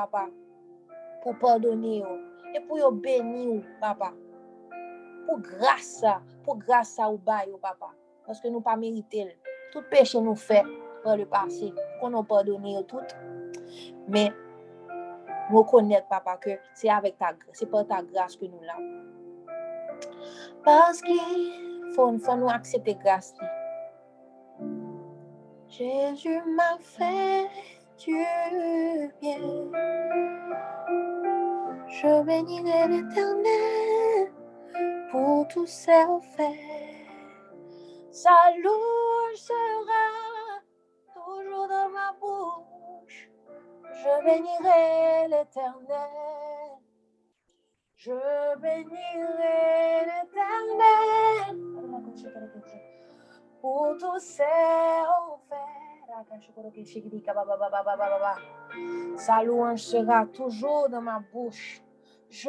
papa, pou pardonne yo, e pou yo beni yo, papa, pou grasa, pou grasa ou bay yo, papa, paske nou pa merite l, tout peche nou fe, pou le pase, pou nou pardonne tout, mou konet, papa, ke se avek ta, se pa ta grase ke nou la. Paske, fon, fon nou aksepte grase li. Jésus m'a fait Je bénirai l'éternel pour tous ses faits. Sa louange sera toujours dans ma bouche. Je bénirai l'éternel. Je bénirai l'éternel pour tous ses. Sa louange sera toujours dans ma bouche. Je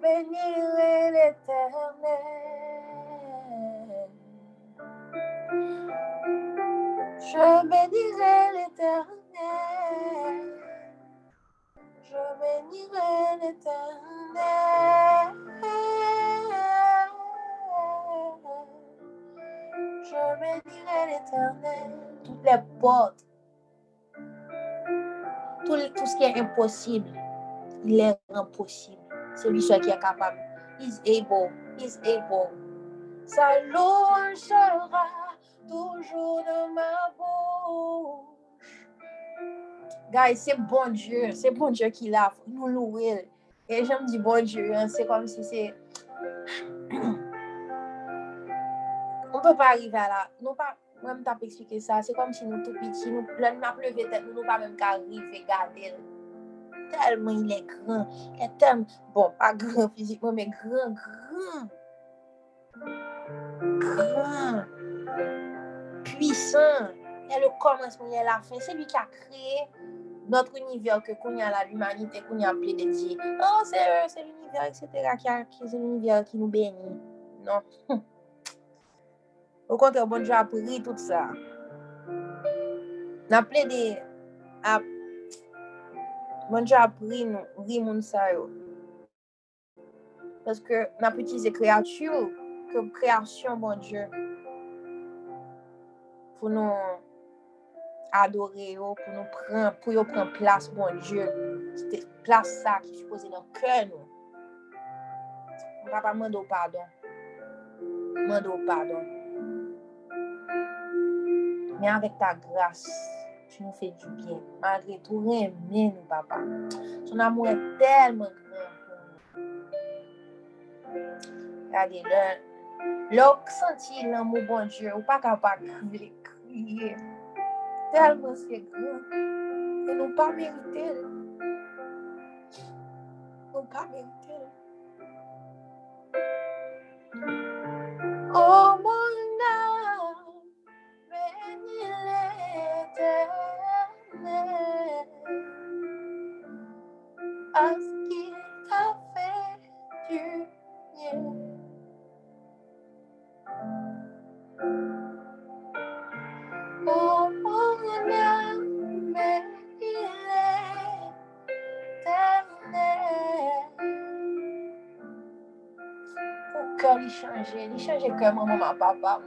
bénirai l'éternel. Je bénirai l'éternel. Je bénirai l'éternel. Toutes les portes, tout, tout ce qui est impossible, il est impossible. C'est lui seul qui est capable. He's able. He's able. Sa louange sera toujours dans ma bouche. Guys, c'est bon Dieu. C'est bon Dieu qui l'a. Nous louer. Et j'aime dire bon Dieu. Hein. C'est comme si c'est. on peut pas arriver à la, non pas, même t'as expliqué ça, c'est comme si nous tout petit, nous, le n'a plevé tête, nous, nous pas même qu'arriver, garder. Tellement il est grand, il est tellement, bon, pas grand physiquement, mais grand, grand. Grand. Puissant. Il y a le commencement, il y a la fin. C'est lui qui a créé notre univers que qu'on a l'humanité, qu'on a appelé de dire, oh, c'est eux, c'est l'univers, etc., qui, a, qui c'est l'univers qui nous bénit. Non. Ou kontre bon Dje ap ri tout sa. Na ple de ap bon Dje ap ri, nou, ri moun sa yo. Paske na ap utize kreatur ke kreasyon bon Dje pou nou adore yo, pou nou pren, pou yo pren plas bon Dje. Plas sa ki jpose nan kè nou. Mwen pa pa mando padon. Mando padon. Men avèk ta grase, tu nou fè du byen. Malgré tou remè nou, papa. Son amou e telman kren pou nou. Gade, lè, lè ou senti lè mou bon djè, ou pa ka pa kriye, kriye. Telman se kren. E nou pa merite lè. Nou pa merite lè. Oh! chanje, li chanje ke maman papa.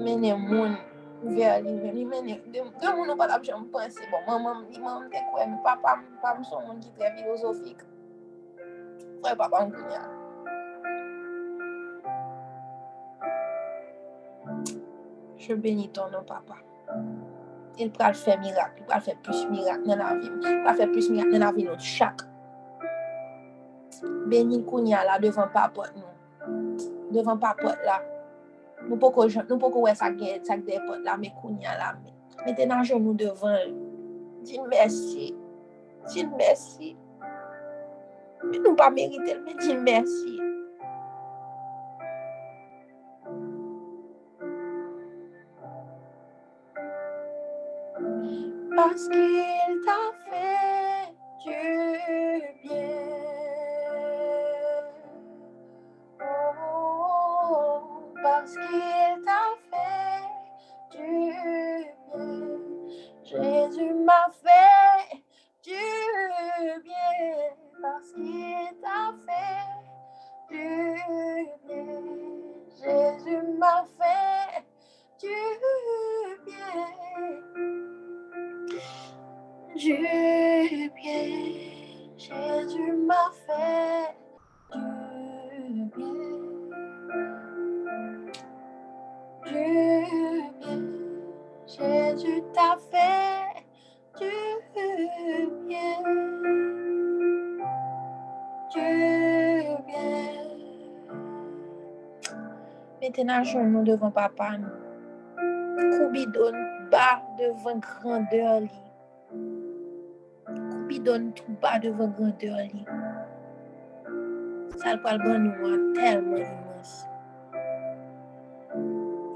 Mene moun ver li men, li mene, de moun nou pat ap jen mpense, bon, maman li maman te kwen, mi papa mi, pa mi son moun ki tre filosofik. Fwe papa m kounya. Je beni ton nou papa. Il pral fè mirak, il pral fè plus mirak nan avim, il pral fè plus mirak nan avim nou chak. benil kounya la devan papot nou. Devan papot la. Nou pou ko, ko wè sak de, sak de pot la, me kounya la. Mete nan joun nou devan. Din mersi. Din mersi. Men nou pa merite, men din mersi. Paskil ta patenajyon nou devan papa nou. Koubidon ba devan grandeur li. Koubidon tou ba devan grandeur li. Sal pal ban nou an telman imans.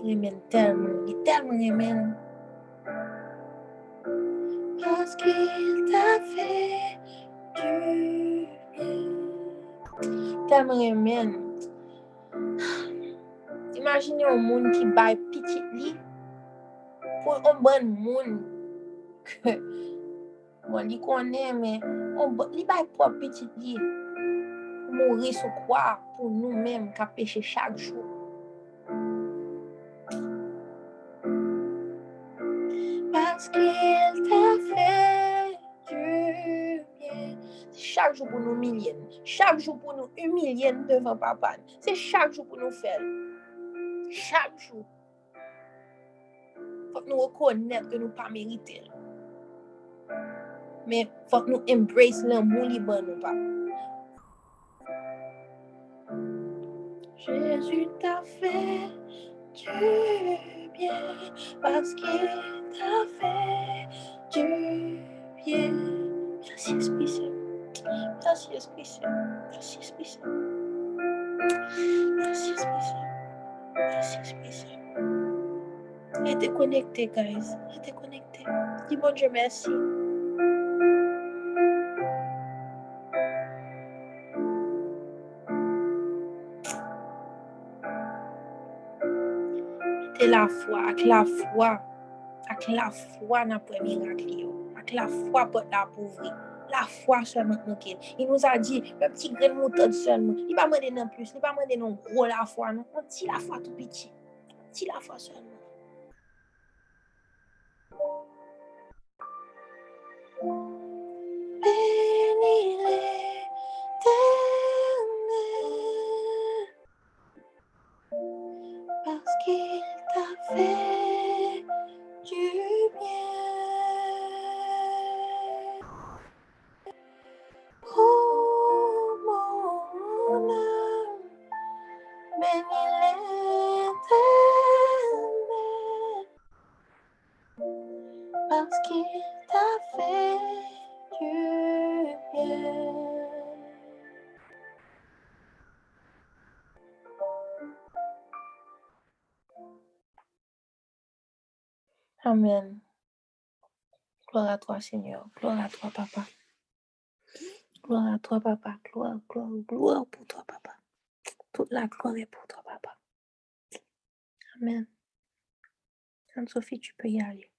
Remen telman, li telman remen. Paskil ta fe du bien. Telman remen. imajine ou moun ki bay pitit li pou yon ban moun ke bon li konen men ba, bon, li bay pou pitit li pou mouri sou kwa pou nou men ka peche chak chou parce qu'il t'a fait du bien. Chaque jour pour nous humilier. Chaque jour pour nous humilier devant papa. C'est chaque jour pour nous faire. Chaque. Faut que nous reconnaître que nous pas mérité. Mais faut que nous embrace l'amour libre nous pas. Jésus t'a fait du bien parce qu'il t'a fait du bien. Merci Esprit Saint. Merci Esprit Saint. Merci Esprit Saint. Merci Esprit Saint. Just express it. Ete konekte, guys. Ete konekte. Di bon je mersi. Mete la fwa, ak la fwa. Ak la fwa nan pou emirak li yo. Ak la fwa pot la pouvri. La foi seulement nous Il nous a dit, un petit grain de moutarde seulement. Il va demander non plus. Il va demander non gros la foi. Non, un petit la foi tout petit. Un petit la foi seulement. Amen. Gloire à toi, Seigneur. Gloire à toi, Papa. Gloire à toi, Papa. Gloire, gloire, gloire pour toi, Papa. Toute la gloire est pour toi, Papa. Amen. Anne-Sophie, tu peux y aller.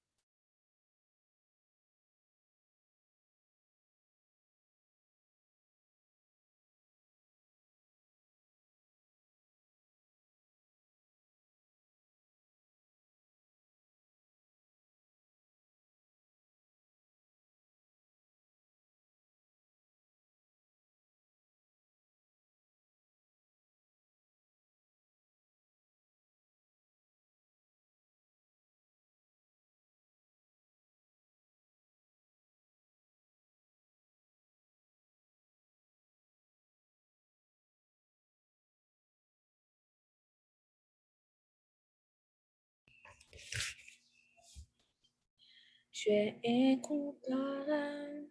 Tu es incomparable.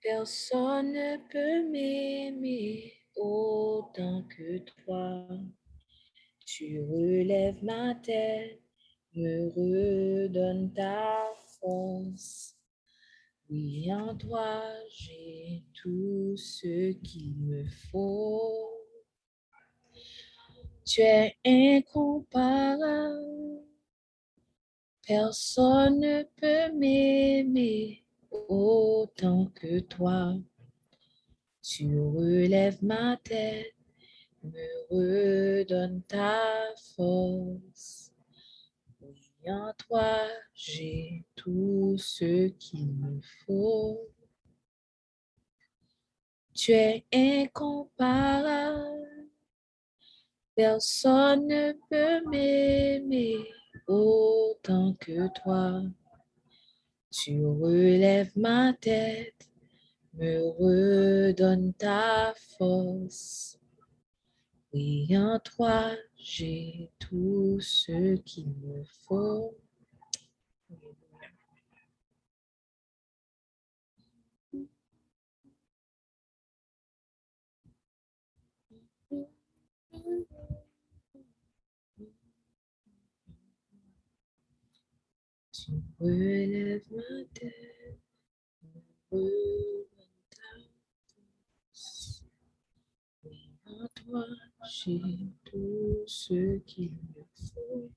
Personne ne peut m'aimer autant que toi. Tu relèves ma tête, me redonnes ta force. Oui, en toi, j'ai tout ce qu'il me faut. Tu es incomparable. Personne ne peut m'aimer autant que toi. Tu relèves ma tête, me redonnes ta force. Oui, en toi, j'ai tout ce qu'il me faut. Tu es incomparable. Personne ne peut m'aimer autant que toi. Tu relèves ma tête, me redonnes ta force. Oui, en toi, j'ai tout ce qu'il me faut. Tu relèves ma tête, en toi, j'ai tout ce qu'il me faut.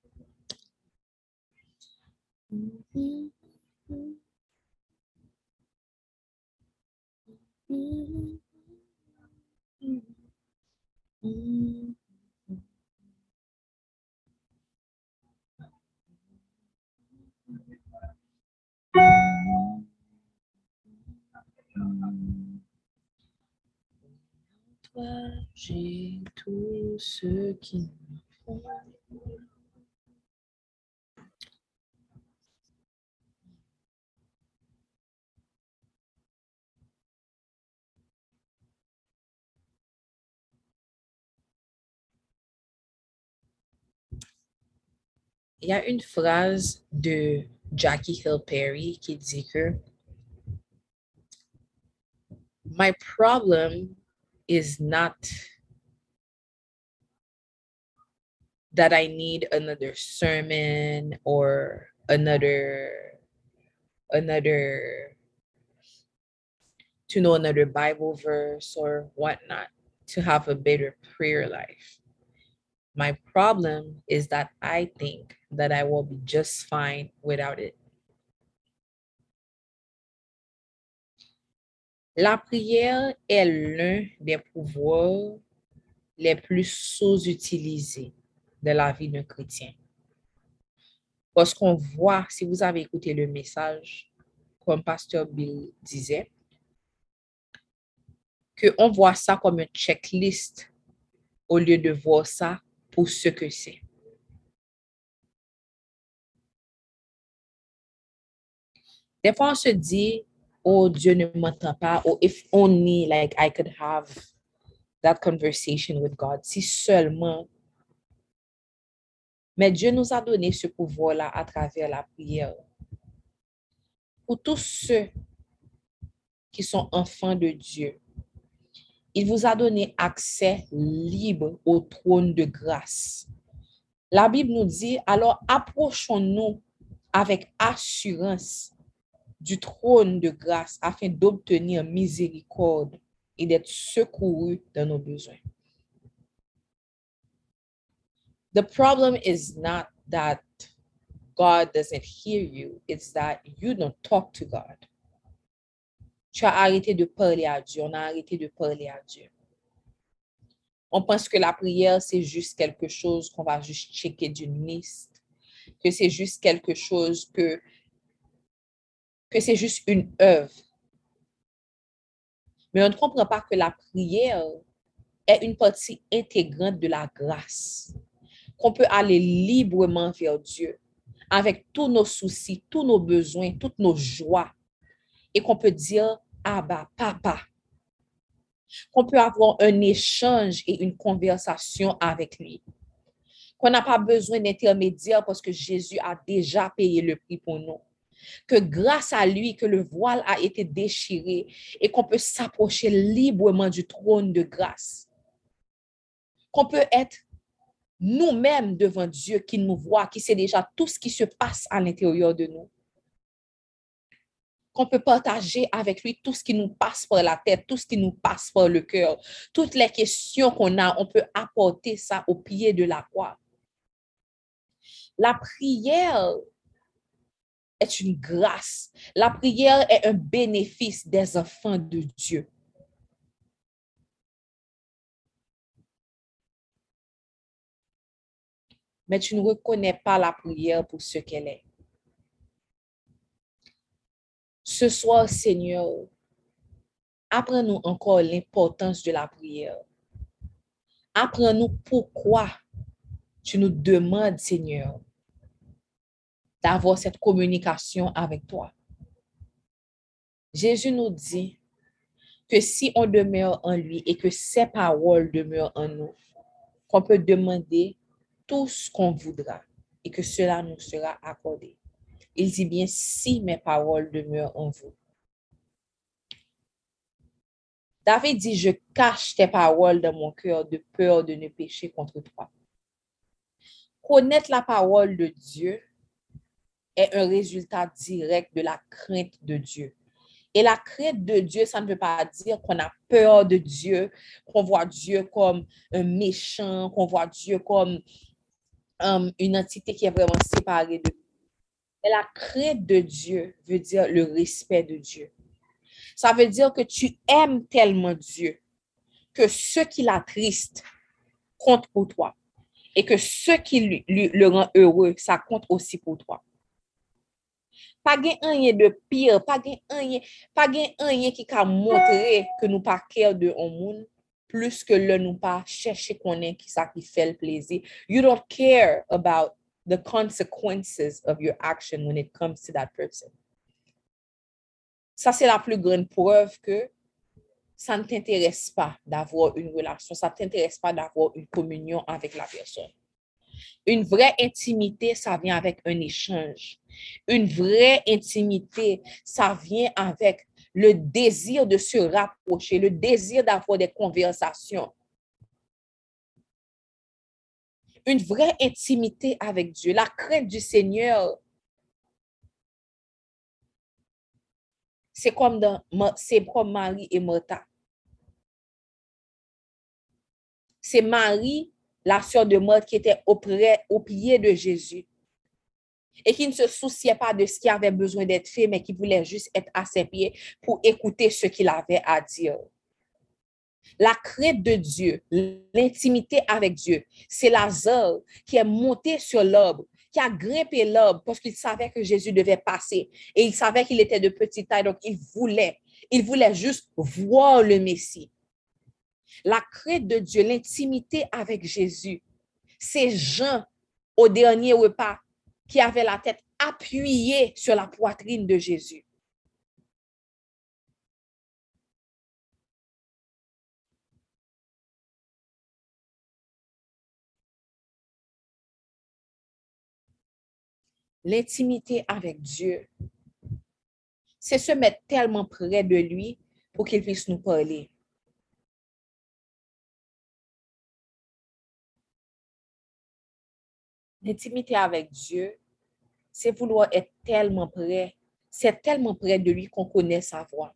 J'ai tout ce qu'il me. Il y a une phrase de Jackie Hill Perry dit que My problem is not that I need another sermon or another another to know another Bible verse or whatnot to have a better prayer life. My problem is that I think that I will be just fine without it. La prière est l'un des pouvoirs les plus sous-utilisés de la vie d'un chrétien. Parce qu'on voit, si vous avez écouté le message, comme Pasteur Bill disait, qu'on voit ça comme une checklist au lieu de voir ça pour ce que c'est. Des fois, on se dit, oh, Dieu ne m'entend pas, or if only like I could have that conversation with God, si seulement. Mais Dieu nous a donné ce pouvoir-là à travers la prière. Pour tous ceux qui sont enfants de Dieu, il vous a donné accès libre au trône de grâce. La Bible nous dit, alors approchons-nous avec assurance du trône de grâce afin d'obtenir miséricorde et d'être secouru dans nos besoins. The problem is not that God doesn't hear you, it's that you don't talk to God. Tu as arrêté de parler à Dieu, on a arrêté de parler à Dieu. On pense que la prière, c'est juste quelque chose qu'on va juste checker d'une liste, que c'est juste quelque chose que, que c'est juste une œuvre. Mais on ne comprend pas que la prière est une partie intégrante de la grâce, qu'on peut aller librement vers Dieu avec tous nos soucis, tous nos besoins, toutes nos joies, et qu'on peut dire, Abba, papa, qu'on peut avoir un échange et une conversation avec lui, qu'on n'a pas besoin d'intermédiaire parce que Jésus a déjà payé le prix pour nous, que grâce à lui, que le voile a été déchiré et qu'on peut s'approcher librement du trône de grâce, qu'on peut être nous-mêmes devant Dieu qui nous voit, qui sait déjà tout ce qui se passe à l'intérieur de nous qu'on peut partager avec lui tout ce qui nous passe par la tête, tout ce qui nous passe par le cœur, toutes les questions qu'on a, on peut apporter ça au pied de la croix. La prière est une grâce. La prière est un bénéfice des enfants de Dieu. Mais tu ne reconnais pas la prière pour ce qu'elle est. Ce soir, Seigneur, apprends-nous encore l'importance de la prière. Apprends-nous pourquoi tu nous demandes, Seigneur, d'avoir cette communication avec toi. Jésus nous dit que si on demeure en lui et que ses paroles demeurent en nous, qu'on peut demander tout ce qu'on voudra et que cela nous sera accordé. Il dit bien, si mes paroles demeurent en vous. David dit, je cache tes paroles dans mon cœur de peur de ne pécher contre toi. Connaître la parole de Dieu est un résultat direct de la crainte de Dieu. Et la crainte de Dieu, ça ne veut pas dire qu'on a peur de Dieu, qu'on voit Dieu comme un méchant, qu'on voit Dieu comme um, une entité qui est vraiment séparée de la crainte de Dieu veut dire le respect de Dieu. Ça veut dire que tu aimes tellement Dieu que ce qui l'attriste compte pour toi et que ce qui le rend heureux, ça compte aussi pour toi. Pas rien de pire, pas rien, pas rien qui a montré que nous pas cœur de monde plus que le chercher qu'on est qui ça qui fait le plaisir. You don't care about the consequences of your action when it comes to that person. Ça, c'est la plus grande preuve que ça ne t'intéresse pas d'avoir une relation, ça ne t'intéresse pas d'avoir une communion avec la personne. Une vraie intimité, ça vient avec un échange. Une vraie intimité, ça vient avec le désir de se rapprocher, le désir d'avoir des conversations, une vraie intimité avec Dieu, la crainte du Seigneur. C'est comme, dans, Marie et Martha. C'est Marie, la sœur de Marthe, qui était au pied de Jésus et qui ne se souciait pas de ce qui avait besoin d'être fait, mais qui voulait juste être à ses pieds pour écouter ce qu'il avait à dire. La crainte de Dieu, l'intimité avec Dieu, c'est Lazare qui est monté sur l'arbre, qui a grimpé l'arbre parce qu'il savait que Jésus devait passer et il savait qu'il était de petite taille, donc il voulait, il voulait juste voir le Messie. La crainte de Dieu, l'intimité avec Jésus, c'est Jean au dernier repas qui avait la tête appuyée sur la poitrine de Jésus. L'intimité avec Dieu, c'est se mettre tellement près de lui pour qu'il puisse nous parler. L'intimité avec Dieu, c'est vouloir être tellement près, c'est tellement près de lui qu'on connaît sa voix,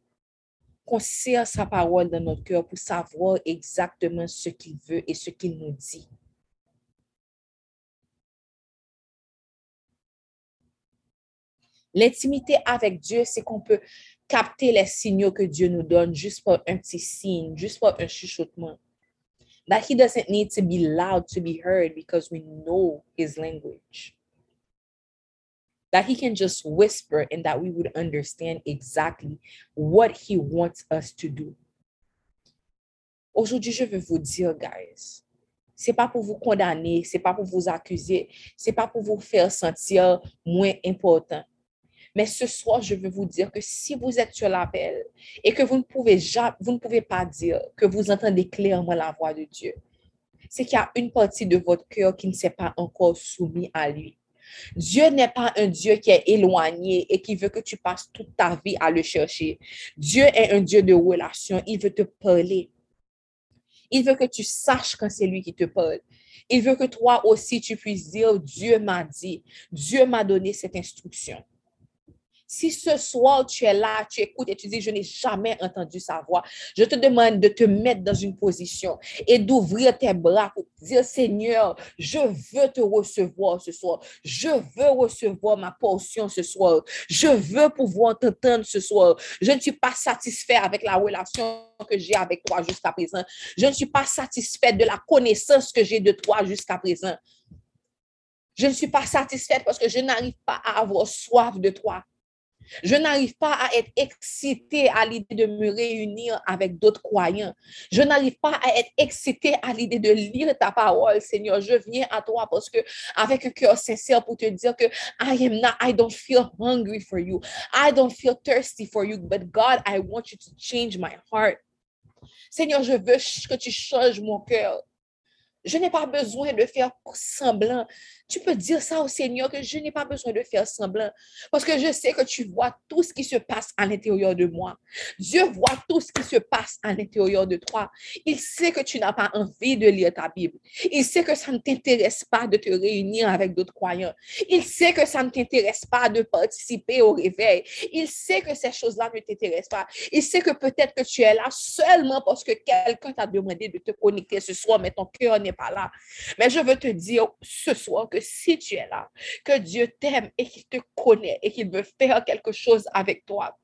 qu'on sert sa parole dans notre cœur pour savoir exactement ce qu'il veut et ce qu'il nous dit. L'intimité avec Dieu, c'est qu'on peut capter les signaux que Dieu nous donne juste pour un petit signe, juste pour un chuchotement. That he doesn't need to be loud to be heard because we know his language. That he can just whisper and that we would understand exactly what he wants us to do. Aujourd'hui, je veux vous dire, guys, c'est pas pour vous condamner, c'est pas pour vous accuser, c'est pas pour vous faire sentir moins important. Mais ce soir, je veux vous dire que si vous êtes sur l'appel et que vous ne pouvez jamais, vous ne pouvez pas dire que vous entendez clairement la voix de Dieu, c'est qu'il y a une partie de votre cœur qui ne s'est pas encore soumis à lui. Dieu n'est pas un Dieu qui est éloigné et qui veut que tu passes toute ta vie à le chercher. Dieu est un Dieu de relation. Il veut te parler. Il veut que tu saches quand c'est lui qui te parle. Il veut que toi aussi tu puisses dire, Dieu m'a dit, Dieu m'a donné cette instruction. Si ce soir tu es là, tu écoutes et tu dis, je n'ai jamais entendu sa voix, je te demande de te mettre dans une position et d'ouvrir tes bras pour dire, Seigneur, je veux te recevoir ce soir. Je veux recevoir ma portion ce soir. Je veux pouvoir t'entendre ce soir. Je ne suis pas satisfait avec la relation que j'ai avec toi jusqu'à présent. Je ne suis pas satisfait de la connaissance que j'ai de toi jusqu'à présent. Je ne suis pas satisfaite parce que je n'arrive pas à avoir soif de toi. Je n'arrive pas à être excité à l'idée de me réunir avec d'autres croyants. Je n'arrive pas à être excité à l'idée de lire ta parole, Seigneur. Je viens à toi parce que avec un cœur sincère pour te dire que I am not, I don't feel hungry for you. I don't feel thirsty for you, but God, I want you to change my heart. Seigneur, je veux que tu changes mon cœur. Je n'ai pas besoin de faire semblant. Tu peux dire ça au Seigneur que je n'ai pas besoin de faire semblant parce que je sais que tu vois tout ce qui se passe à l'intérieur de moi. Dieu voit tout ce qui se passe à l'intérieur de toi. Il sait que tu n'as pas envie de lire ta Bible. Il sait que ça ne t'intéresse pas de te réunir avec d'autres croyants. Il sait que ça ne t'intéresse pas de participer au réveil. Il sait que ces choses-là ne t'intéressent pas. Il sait que peut-être que tu es là seulement parce que quelqu'un t'a demandé de te connecter ce soir, mais ton cœur n'est pas là. Mais je veux te dire ce soir que si tu es là, que Dieu t'aime et qu'il te connaît et qu'il veut faire quelque chose avec toi.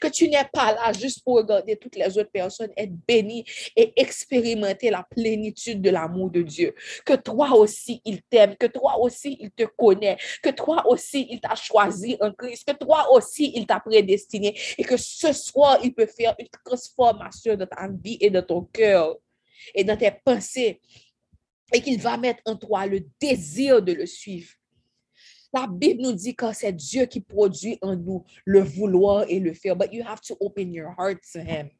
Que tu n'es pas là juste pour regarder toutes les autres personnes être bénies et expérimenter la plénitude de l'amour de Dieu. Que toi aussi, il t'aime, que toi aussi, il te connaît, que toi aussi, il t'a choisi en Christ, que toi aussi, il t'a prédestiné et que ce soir, il peut faire une transformation dans ta vie et dans ton cœur et dans tes pensées et qu'il va mettre en toi le désir de le suivre. La Bible nous dit que c'est Dieu qui produit en nous le vouloir et le faire, but you have to open your heart to Him.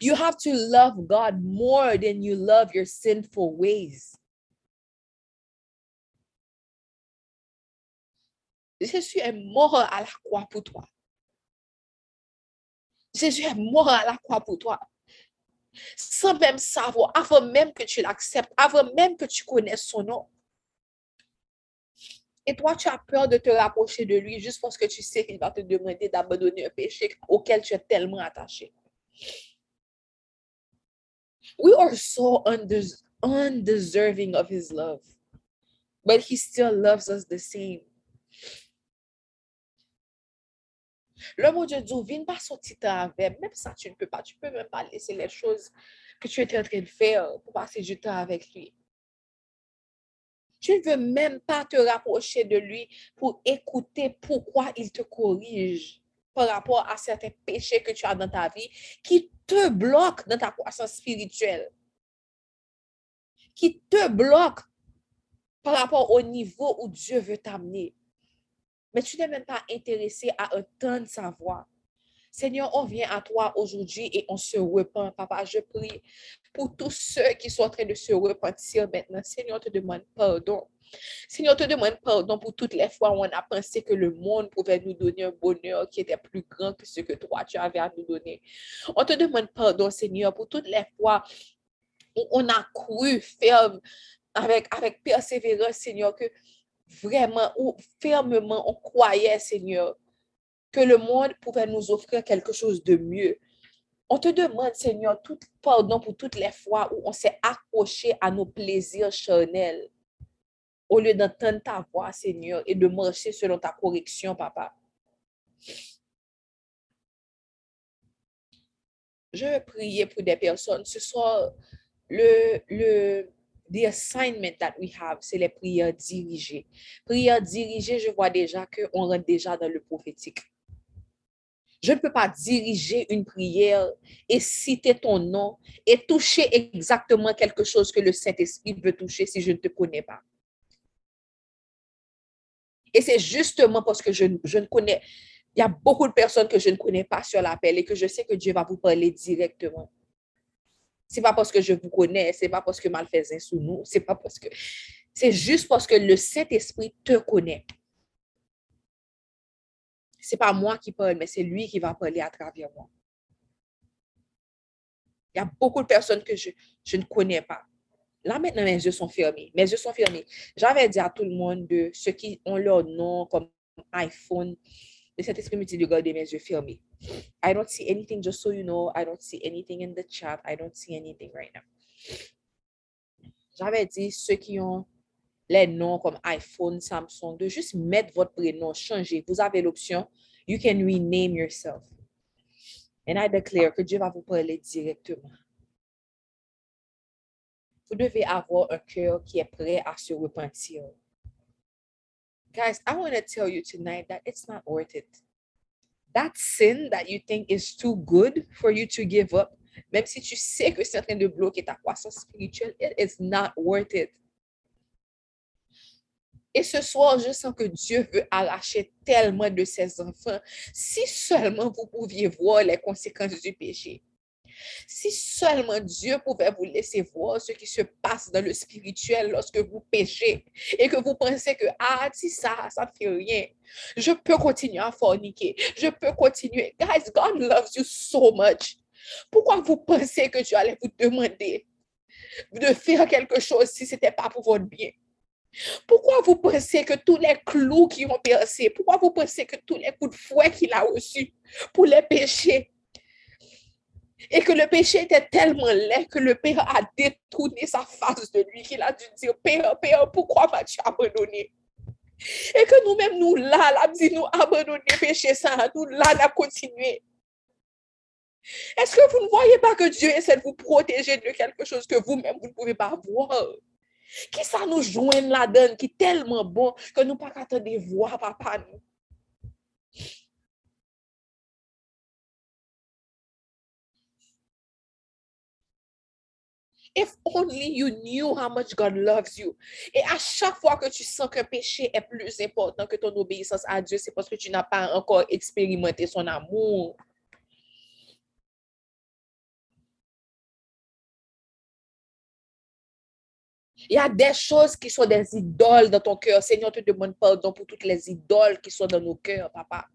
You have to love God more than you love your sinful ways. Jésus est mort à la croix pour toi. Jésus est mort à la croix pour toi sans même savoir, avant même que tu l'acceptes, avant même que tu connaisses son nom. Et toi, tu as peur de te rapprocher de lui juste parce que tu sais qu'il va te demander d'abandonner un péché auquel tu es tellement attaché. We are so undeserving of his love, but he still loves us the same. Le mot Dieu dit, viens pas sortir avec, même ça, tu ne peux pas, tu peux même pas laisser les choses que tu étais en train de faire pour passer du temps avec lui. Tu ne veux même pas te rapprocher de lui pour écouter pourquoi il te corrige par rapport à certains péchés que tu as dans ta vie qui te bloquent dans ta croissance spirituelle, qui te bloquent par rapport au niveau où Dieu veut t'amener mais tu n'es même pas intéressé à entendre sa voix. Seigneur, on vient à toi aujourd'hui et on se repent. Papa, je prie pour tous ceux qui sont en train de se repentir maintenant. Seigneur, te demande pardon. Seigneur, te demande pardon pour toutes les fois où on a pensé que le monde pouvait nous donner un bonheur qui était plus grand que ce que toi, tu avais à nous donner. On te demande pardon, Seigneur, pour toutes les fois où on a cru ferme avec, avec persévérance, Seigneur, que vraiment ou fermement on croyait, Seigneur, que le monde pouvait nous offrir quelque chose de mieux. On te demande, Seigneur, tout pardon pour toutes les fois où on s'est accroché à nos plaisirs charnels, au lieu d'entendre ta voix, Seigneur, et de marcher selon ta correction, Papa. Je vais prier pour des personnes. Ce soir, le, the assignment that we have, c'est les prières dirigées. Prières dirigées, je vois déjà qu'on rentre déjà dans le prophétique. Je ne peux pas diriger une prière et citer ton nom et toucher exactement quelque chose que le Saint-Esprit veut toucher si je ne te connais pas. Et c'est justement parce que je, je ne connais, il y a beaucoup de personnes que je ne connais pas sur l'appel et que je sais que Dieu va vous parler directement. C'est pas parce que je vous connais, c'est pas parce que mal faisait sous nous, c'est pas parce que c'est juste parce que le Saint-Esprit te connaît. C'est pas moi qui parle, mais c'est lui qui va parler à travers moi. Il y a beaucoup de personnes que je, je ne connais pas. Là, maintenant, mes yeux sont fermés. Mes yeux sont fermés. J'avais dit à tout le monde de ceux qui ont leur nom comme iPhone, Le Saint-Esprit me dit de garder mes yeux fermés. I don't see anything, just so you know. I don't see anything in the chat. I don't see anything right now. J'avais dit, ceux qui ont les noms comme iPhone, Samsung, de juste mettre votre prénom, changer. Vous avez l'option. You can rename yourself. And I declare que Dieu va vous parler directement. Vous devez avoir un cœur qui est prêt à se repentir. Guys, I want to tell you tonight that it's not worth it. That sin that you think is too good for you to give up, même si tu sais que c'est en train de bloquer ta croissance spirituelle, it is not worth it. Et ce soir, je sens que Dieu veut arracher tellement de ses enfants. Si seulement vous pouviez voir les conséquences du péché. Si seulement Dieu pouvait vous laisser voir ce qui se passe dans le spirituel lorsque vous péchez et que vous pensez que, ah, si ça, ça ne fait rien. Je peux continuer à forniquer. Je peux continuer. Guys, God loves you so much. Pourquoi vous pensez que Dieu allait vous demander de faire quelque chose si ce n'était pas pour votre bien? Pourquoi vous pensez que tous les clous qui ont percé, pourquoi vous pensez que tous les coups de fouet qu'il a reçus pour les péchés, et que le péché était tellement laid que le Père a détourné sa face de lui, qu'il a dû dire, Père, Père, pourquoi m'as-tu abandonné? Et que nous-mêmes, nous là, là, dit nous abandonner péché ça, nous là, là, continuer. Est-ce que vous ne voyez pas que Dieu essaie de vous protéger de quelque chose que vous-même, vous ne pouvez pas voir? Qui ça nous joint donne qui est tellement bon que nous pas attendre de voir papa nous? If only you knew how much God loves you. Et à chaque fois que tu sens qu'un péché est plus important que ton obéissance à Dieu, c'est parce que tu n'as pas encore expérimenté son amour. Il y a des choses qui sont des idoles dans ton cœur. Seigneur, te demande pardon pour toutes les idoles qui sont dans nos cœurs, papa.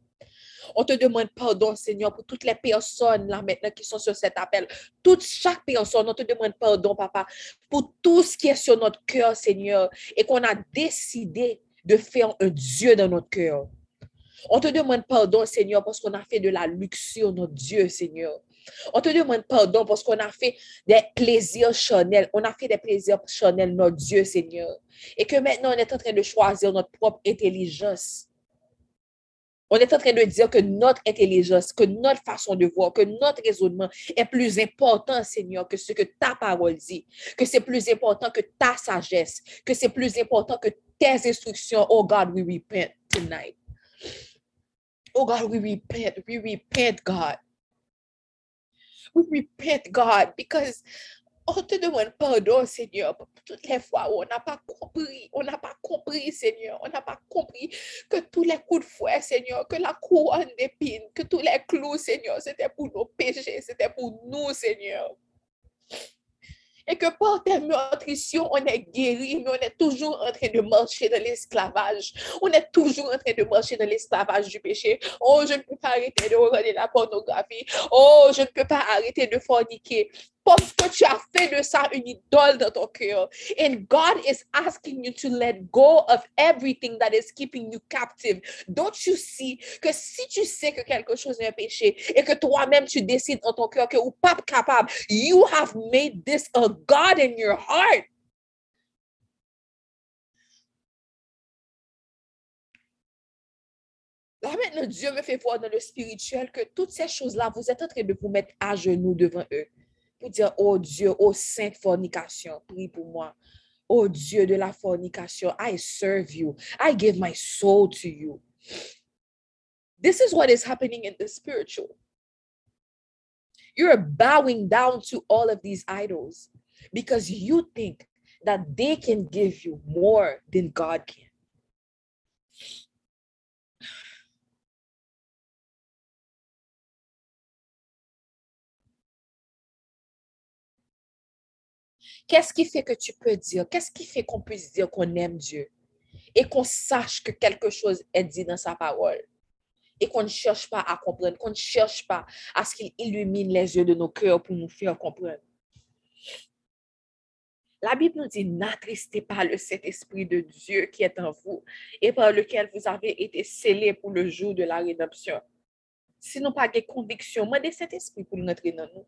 On te demande pardon, Seigneur, pour toutes les personnes là maintenant qui sont sur cet appel. Toute chaque personne, on te demande pardon, papa, pour tout ce qui est sur notre cœur, Seigneur, et qu'on a décidé de faire un Dieu dans notre cœur. On te demande pardon, Seigneur, parce qu'on a fait de la luxure, notre Dieu, Seigneur. On te demande pardon parce qu'on a fait des plaisirs charnels. On a fait des plaisirs charnels, notre Dieu, Seigneur. Et que maintenant, on est en train de choisir notre propre intelligence on est en train de dire que notre intelligence, que notre façon de voir, que notre raisonnement est plus important, Seigneur, que ce que ta parole dit, que c'est plus important que ta sagesse, que c'est plus important que tes instructions. Oh God, we repent tonight. Oh God, we repent. We repent, God. We repent, God, because on te demande pardon, Seigneur, pour toutes les fois où on n'a pas compris, on n'a pas compris, Seigneur, on n'a pas compris que tous les coups de fouet, Seigneur, que la couronne d'épines, que tous les clous, Seigneur, c'était pour nos péchés, c'était pour nous, Seigneur. Et que par tes meurtrissures, on est guéri, mais on est toujours en train de marcher dans l'esclavage. On est toujours en train de marcher dans l'esclavage du péché. Oh, je ne peux pas arrêter de regarder la pornographie. Oh, je ne peux pas arrêter de forniquer. Parce que tu as fait de ça une idole dans ton cœur. And God is asking you to let go of everything that is keeping you captive. Don't you see que si tu sais que quelque chose est un péché et que toi-même tu décides dans ton cœur que ou pas capable, you have made this a God in your heart. Là maintenant, Dieu me fait voir dans le spirituel que toutes ces choses-là, vous êtes en train de vous mettre à genoux devant eux oh Dieu, oh sainte fornication, prie pour moi. Oh Dieu de la fornication, I serve you. I give my soul to you. This is what is happening in the spiritual. You're bowing down to all of these idols because you think that they can give you more than God can. Qu'est-ce qui fait que tu peux dire? Qu'est-ce qui fait qu'on puisse dire qu'on aime Dieu? Et qu'on sache que quelque chose est dit dans sa parole. Et qu'on ne cherche pas à comprendre, qu'on ne cherche pas à ce qu'il illumine les yeux de nos cœurs pour nous faire comprendre. La Bible nous dit, n'attristez pas le Saint-Esprit de Dieu qui est en vous et par lequel vous avez été scellés pour le jour de la rédemption. Si nous pas des convictions, moi, des Saint-Esprit pour nous entrer dans nous.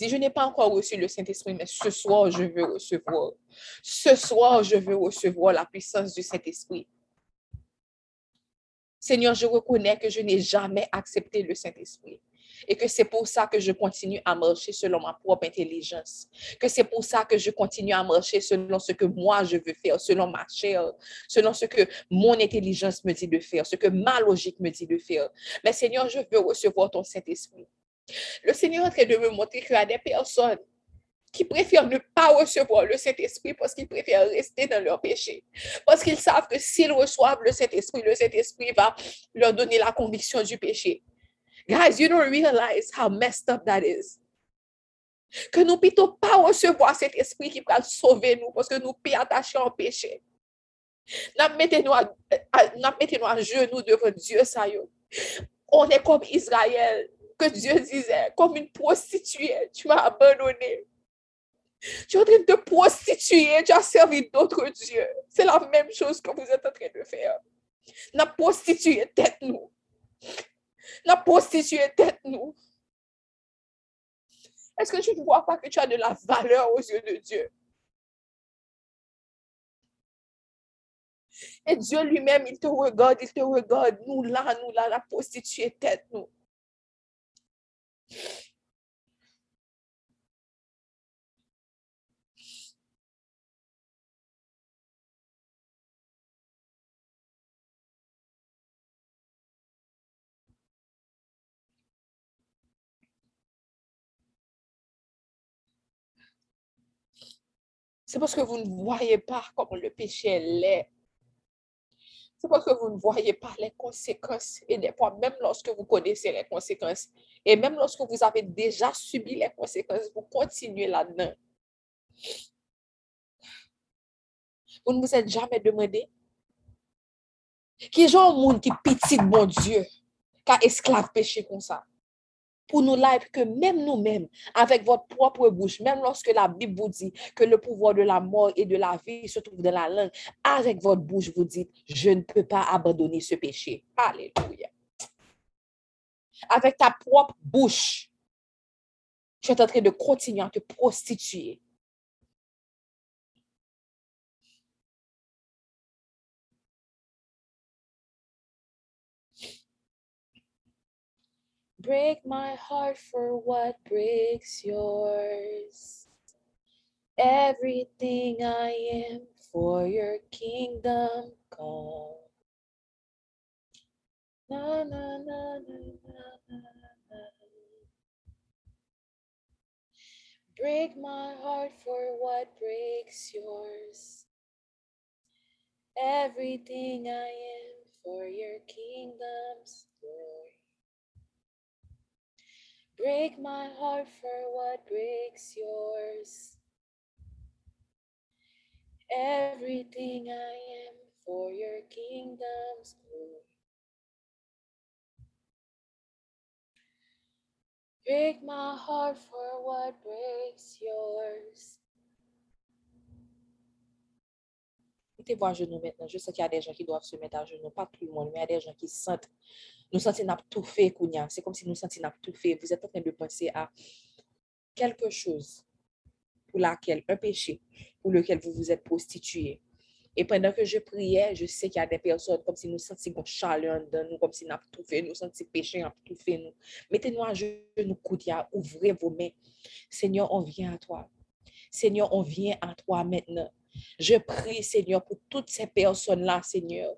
Si je n'ai pas encore reçu le Saint-Esprit, mais ce soir, je veux recevoir. Ce soir, je veux recevoir la puissance du Saint-Esprit. Seigneur, je reconnais que je n'ai jamais accepté le Saint-Esprit et que c'est pour ça que je continue à marcher selon ma propre intelligence, que c'est pour ça que je continue à marcher selon ce que moi je veux faire, selon ma chair, selon ce que mon intelligence me dit de faire, ce que ma logique me dit de faire. Mais Seigneur, je veux recevoir ton Saint-Esprit. Le Seigneur est en train de me montrer qu'il y a des personnes qui préfèrent ne pas recevoir le Saint-Esprit parce qu'ils préfèrent rester dans leur péché. Parce qu'ils savent que s'ils reçoivent le Saint-Esprit, le Saint-Esprit va leur donner la conviction du péché. Guys, you don't realize how messed up that is. Que nous ne pouvons pas recevoir cet esprit qui va sauver nous parce que nous sommes attachés au péché. Nous mettons à, à genoux devant Dieu. Ça On est comme Israël, que Dieu disait, comme une prostituée, tu m'as abandonné. Tu es en train de te prostituer, tu as servi d'autres dieux. C'est la même chose que vous êtes en train de faire. N'a prostitué tête nous. N'a prostitué tête nous. Est-ce que tu ne vois pas que tu as de la valeur aux yeux de Dieu? Et Dieu lui-même, il te regarde, il te regarde. Nous là, nous là, la prostituée tête nous. C'est parce que vous ne voyez pas comment le péché l'est. C'est parce que vous ne voyez pas les conséquences. Et des fois, même lorsque vous connaissez les conséquences, et même lorsque vous avez déjà subi les conséquences, vous continuez là-dedans. Vous ne vous êtes jamais demandé? Qui est un monde qui petit bon Dieu, qui a esclave péché comme ça? Pour nous là, que même nous-mêmes, avec votre propre bouche, même lorsque la Bible vous dit que le pouvoir de la mort et de la vie se trouve dans la langue, avec votre bouche, vous dites, je ne peux pas abandonner ce péché. Alléluia. Avec ta propre bouche, tu es en train de continuer à te prostituer Break my heart for what breaks yours. Everything I am for your kingdom come. Na, na, na, na, na, na, na. Break my heart for what breaks yours. Everything I am for your kingdom's glory. Break my heart for what breaks yours. Everything I am for your kingdom's glory. Break my heart for what breaks yours. Mettez-vous à genoux maintenant. Je sais qu'il y a des gens qui doivent se mettre à genoux, pas tout le monde, mais il y a des gens qui sentent nous sentons n'a tout fait. C'est comme si nous sentons n'a tout fait. Vous êtes en train de penser à quelque chose pour laquelle, un péché pour lequel vous vous êtes prostitué. Et pendant que je priais, je sais qu'il y a des personnes comme si nous sentions chaleur dans nous, comme si nous avons tout fait, nous sentions péché, nous tout fait. Nous. Mettez-nous à genoux, Kounia, ouvrez vos mains. Seigneur, on vient à toi. Seigneur, on vient à toi maintenant. Je prie, Seigneur, pour toutes ces personnes-là, Seigneur,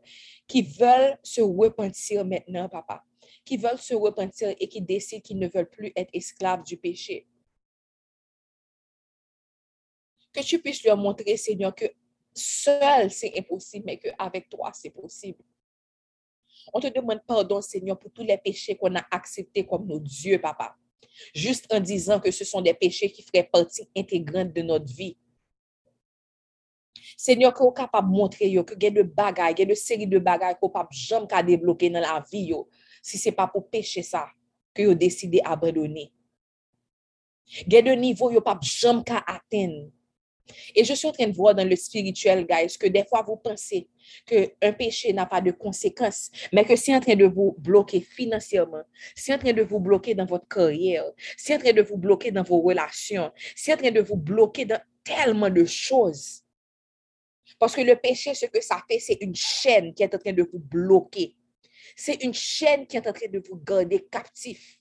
qui veulent se repentir maintenant, papa, qui veulent se repentir et qui décident qu'ils ne veulent plus être esclaves du péché. Que tu puisses leur montrer, Seigneur, que seul c'est impossible, mais qu'avec toi c'est possible. On te demande pardon, Seigneur, pour tous les péchés qu'on a acceptés comme nos dieux, papa. Juste en disant que ce sont des péchés qui feraient partie intégrante de notre vie. Seigneur, que vous capable de montrer que il de bagages, il de série de bagages que vous pas jamais débloquer dans la vie si c'est pas pour pécher ça que vous décidé d'abandonner. Il y a de niveaux que pas jamais atteindre Et je suis en train de voir dans le spirituel, guys, que des fois vous pensez qu'un péché n'a pas de conséquences, mais que c'est en train de vous bloquer financièrement, c'est en train de vous bloquer dans votre carrière, c'est en train de vous bloquer dans vos relations, c'est en train de vous bloquer dans tellement de choses. Parce que le péché, ce que ça fait, c'est une chaîne qui est en train de vous bloquer. C'est une chaîne qui est en train de vous garder captif.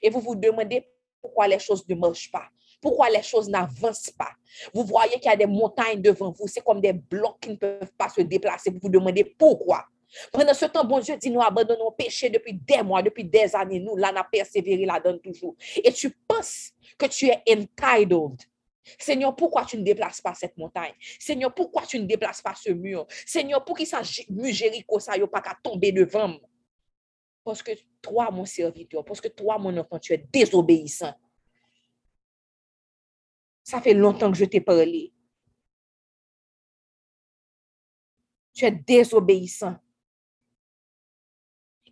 Et vous vous demandez pourquoi les choses ne marchent pas. Pourquoi les choses n'avancent pas? Vous voyez qu'il y a des montagnes devant vous. C'est comme des blocs qui ne peuvent pas se déplacer. Vous vous demandez pourquoi. Pendant ce temps, bon Dieu dit, nous abandonnons au péché depuis des mois, depuis des années. Nous, là, on a persévéré là-dedans toujours. Et tu penses que tu es entitled. Seigneur, pourquoi tu ne déplaces pas cette montagne? Seigneur, pourquoi tu ne déplaces pas ce mur? Seigneur, pour qu'il s'agit Jéricho, ça n'y pas qu'à tomber devant moi? Parce que toi, mon serviteur, parce que toi, mon enfant, tu es désobéissant. Ça fait longtemps que je t'ai parlé. Tu es désobéissant.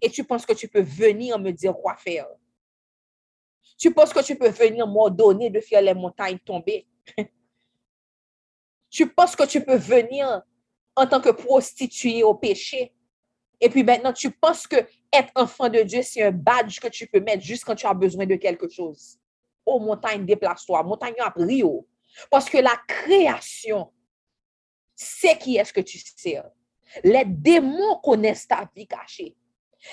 Et tu penses que tu peux venir me dire quoi faire? Tu penses que tu peux venir m'ordonner de faire les montagnes tomber? tu penses que tu peux venir en tant que prostituée au péché? Et puis maintenant, tu penses que être enfant de Dieu, c'est un badge que tu peux mettre juste quand tu as besoin de quelque chose? Oh, montagne, déplace-toi. Montagne a rio. Parce que la création sait qui est-ce que tu sers. Les démons connaissent ta vie cachée.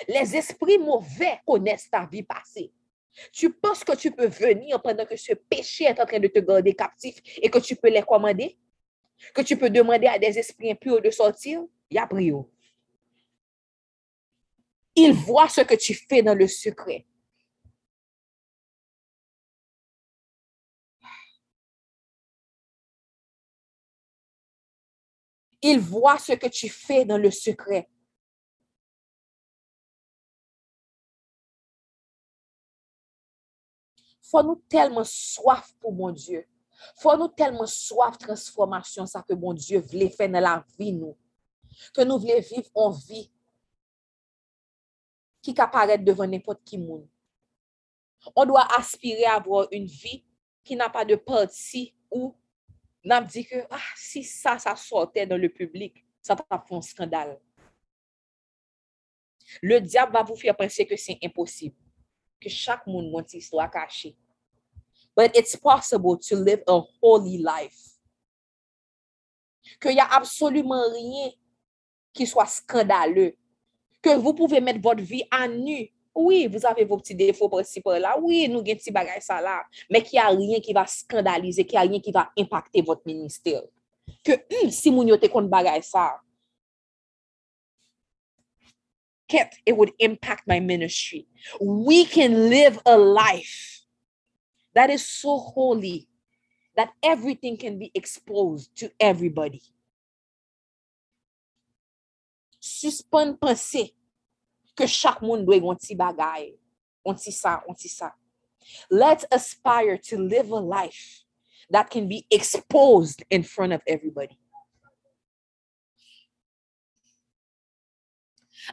Les esprits mauvais connaissent ta vie passée. Tu penses que tu peux venir pendant que ce péché est en train de te garder captif et que tu peux les commander? Que tu peux demander à des esprits impurs de sortir? Il y a. Il voit ce que tu fais dans le secret. Il voit ce que tu fais dans le secret. Faut-nous tellement soif pour mon Dieu. Faut-nous tellement soif transformation, ça que mon Dieu voulait faire dans la vie, nous. Que nous voulons vivre en vie qui apparaît devant n'importe qui monde. On doit aspirer à avoir une vie qui n'a pas de partie ou n'a dit que ah, si ça, ça sortait dans le public, ça va faire un scandale. Le diable va vous faire penser que c'est impossible, que chaque monde a une histoire cachée. But it's possible to live a holy life. N'y a absolument rien qui soit scandaleux. Que vous pouvez mettre votre vie à nu oui, vous avez vos petits défauts par-ci par-là. Oui, nous avons des petits bagages ça là. Mais qu'il n'y a rien qui va scandaliser, qu'il n'y a rien qui va impacter votre ministère. Que hum, si vous avez contre bagage ça, it would impact my ministry. We can live a life that is so holy that everything can be exposed to everybody. Suspend pensée que chaque monde doit ça, un petit ça. Let's aspire to live a life that can be exposed in front of everybody.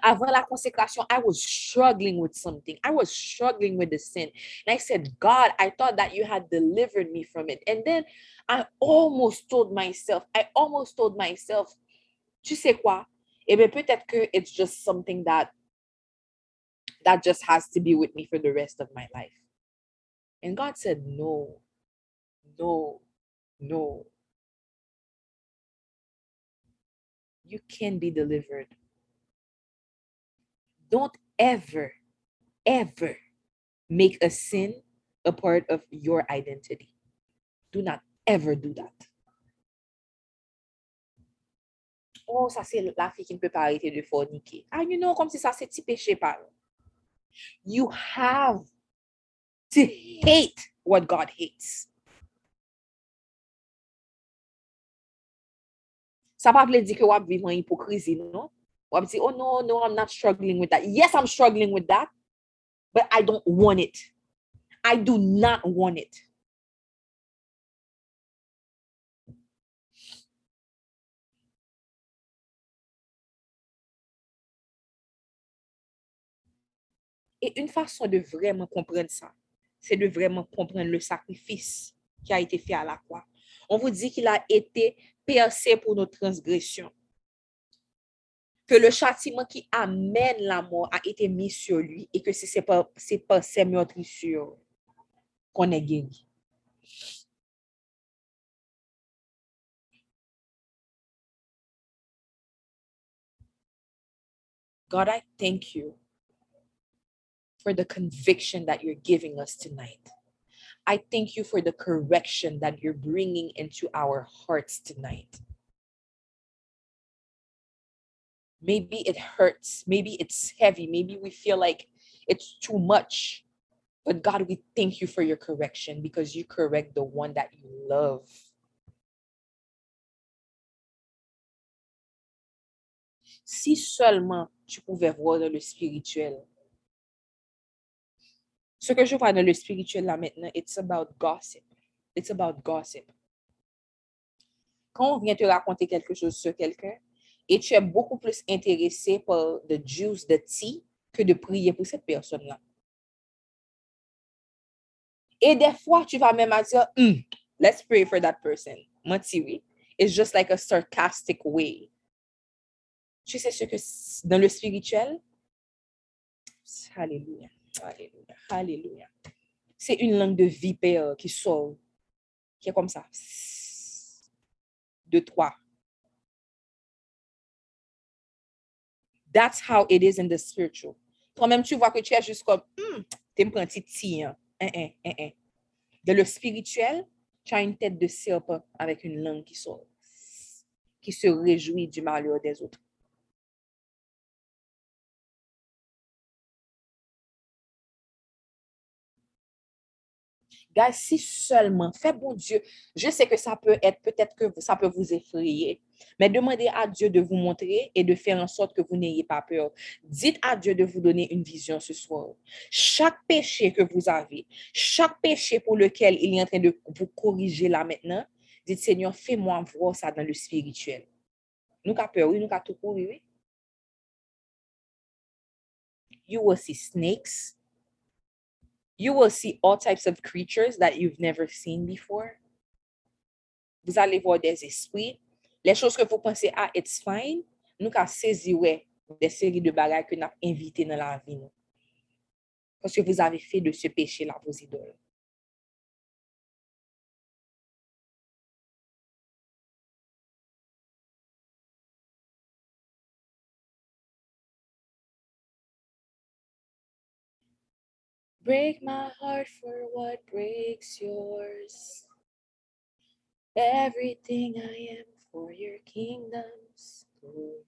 Avant la consécration, I was struggling with something. I was struggling with the sin. And I said, God, I thought that you had delivered me from it. And then I almost told myself, I almost told myself, tu sais quoi? Eh bien, peut-être que it's just something that that just has to be with me for the rest of my life. And God said, No, no, no. You can be delivered. Don't ever, ever make a sin a part of your identity. Do not ever do that. Oh, ça c'est la fille qui ne peut pas arrêter de forniquer. Ah, you know, comme si ça c'est petit péché par. You have to hate what God hates. Ça pas veut dire que vous vivez en hypocrisie, non? Vous dire, oh no, no, I'm not struggling with that. Yes, I'm struggling with that, but I don't want it. I do not want it. Et une façon de vraiment comprendre ça, c'est de vraiment comprendre le sacrifice qui a été fait à la croix. On vous dit qu'il a été percé pour nos transgressions. Que le châtiment qui amène la mort a été mis sur lui et que c'est par, par ses meurtrissures qu'on est guéri. God, I thank you for the conviction that you're giving us tonight. I thank you for the correction that you're bringing into our hearts tonight. Maybe it hurts. Maybe it's heavy. Maybe we feel like it's too much. But God, we thank you for your correction because you correct the one that you love. Si seulement tu pouvais voir dans le spirituel. Ce que je vois dans le spirituel là maintenant, it's about gossip. It's about gossip. Quand on vient te raconter quelque chose sur quelqu'un et tu es beaucoup plus intéressé par the juice, the tea, que de prier pour cette personne-là. Et des fois, tu vas même dire, hmm, let's pray for that person. Menti, oui. It's just like a sarcastic way. Tu sais ce que dans le spirituel, Alléluia, Alléluia, Alléluia. C'est une langue de vipère qui sort, qui est comme ça, de toi. That's how it is in the spiritual. Toi-même, tu vois que tu es juste comme, hmm, tu un petit hein. Hein, le spirituel, tu as une tête de serpent avec une langue qui qui se réjouit du malheur des autres. Guys, si seulement, fait bon Dieu, je sais que ça peut être, peut-être que ça peut vous effrayer, mais demandez à Dieu de vous montrer et de faire en sorte que vous n'ayez pas peur. Dites à Dieu de vous donner une vision ce soir. Chaque péché que vous avez, chaque péché pour lequel il est en train de vous corriger là maintenant, dites Seigneur, fais-moi voir ça dans le spirituel. Nous avons peur, oui, nous avons tout oui. You will see snakes, you will see all types of creatures that you've never seen before. Vous allez voir des esprits. Les choses que vous pensez, ah, it's fine, nous avons saisi ouais, des séries de bagages que nous avons invitées dans la vie. Parce que vous avez fait de ce péché-là vos idoles. Break my heart for what breaks yours. Everything I am for your kingdom's glory.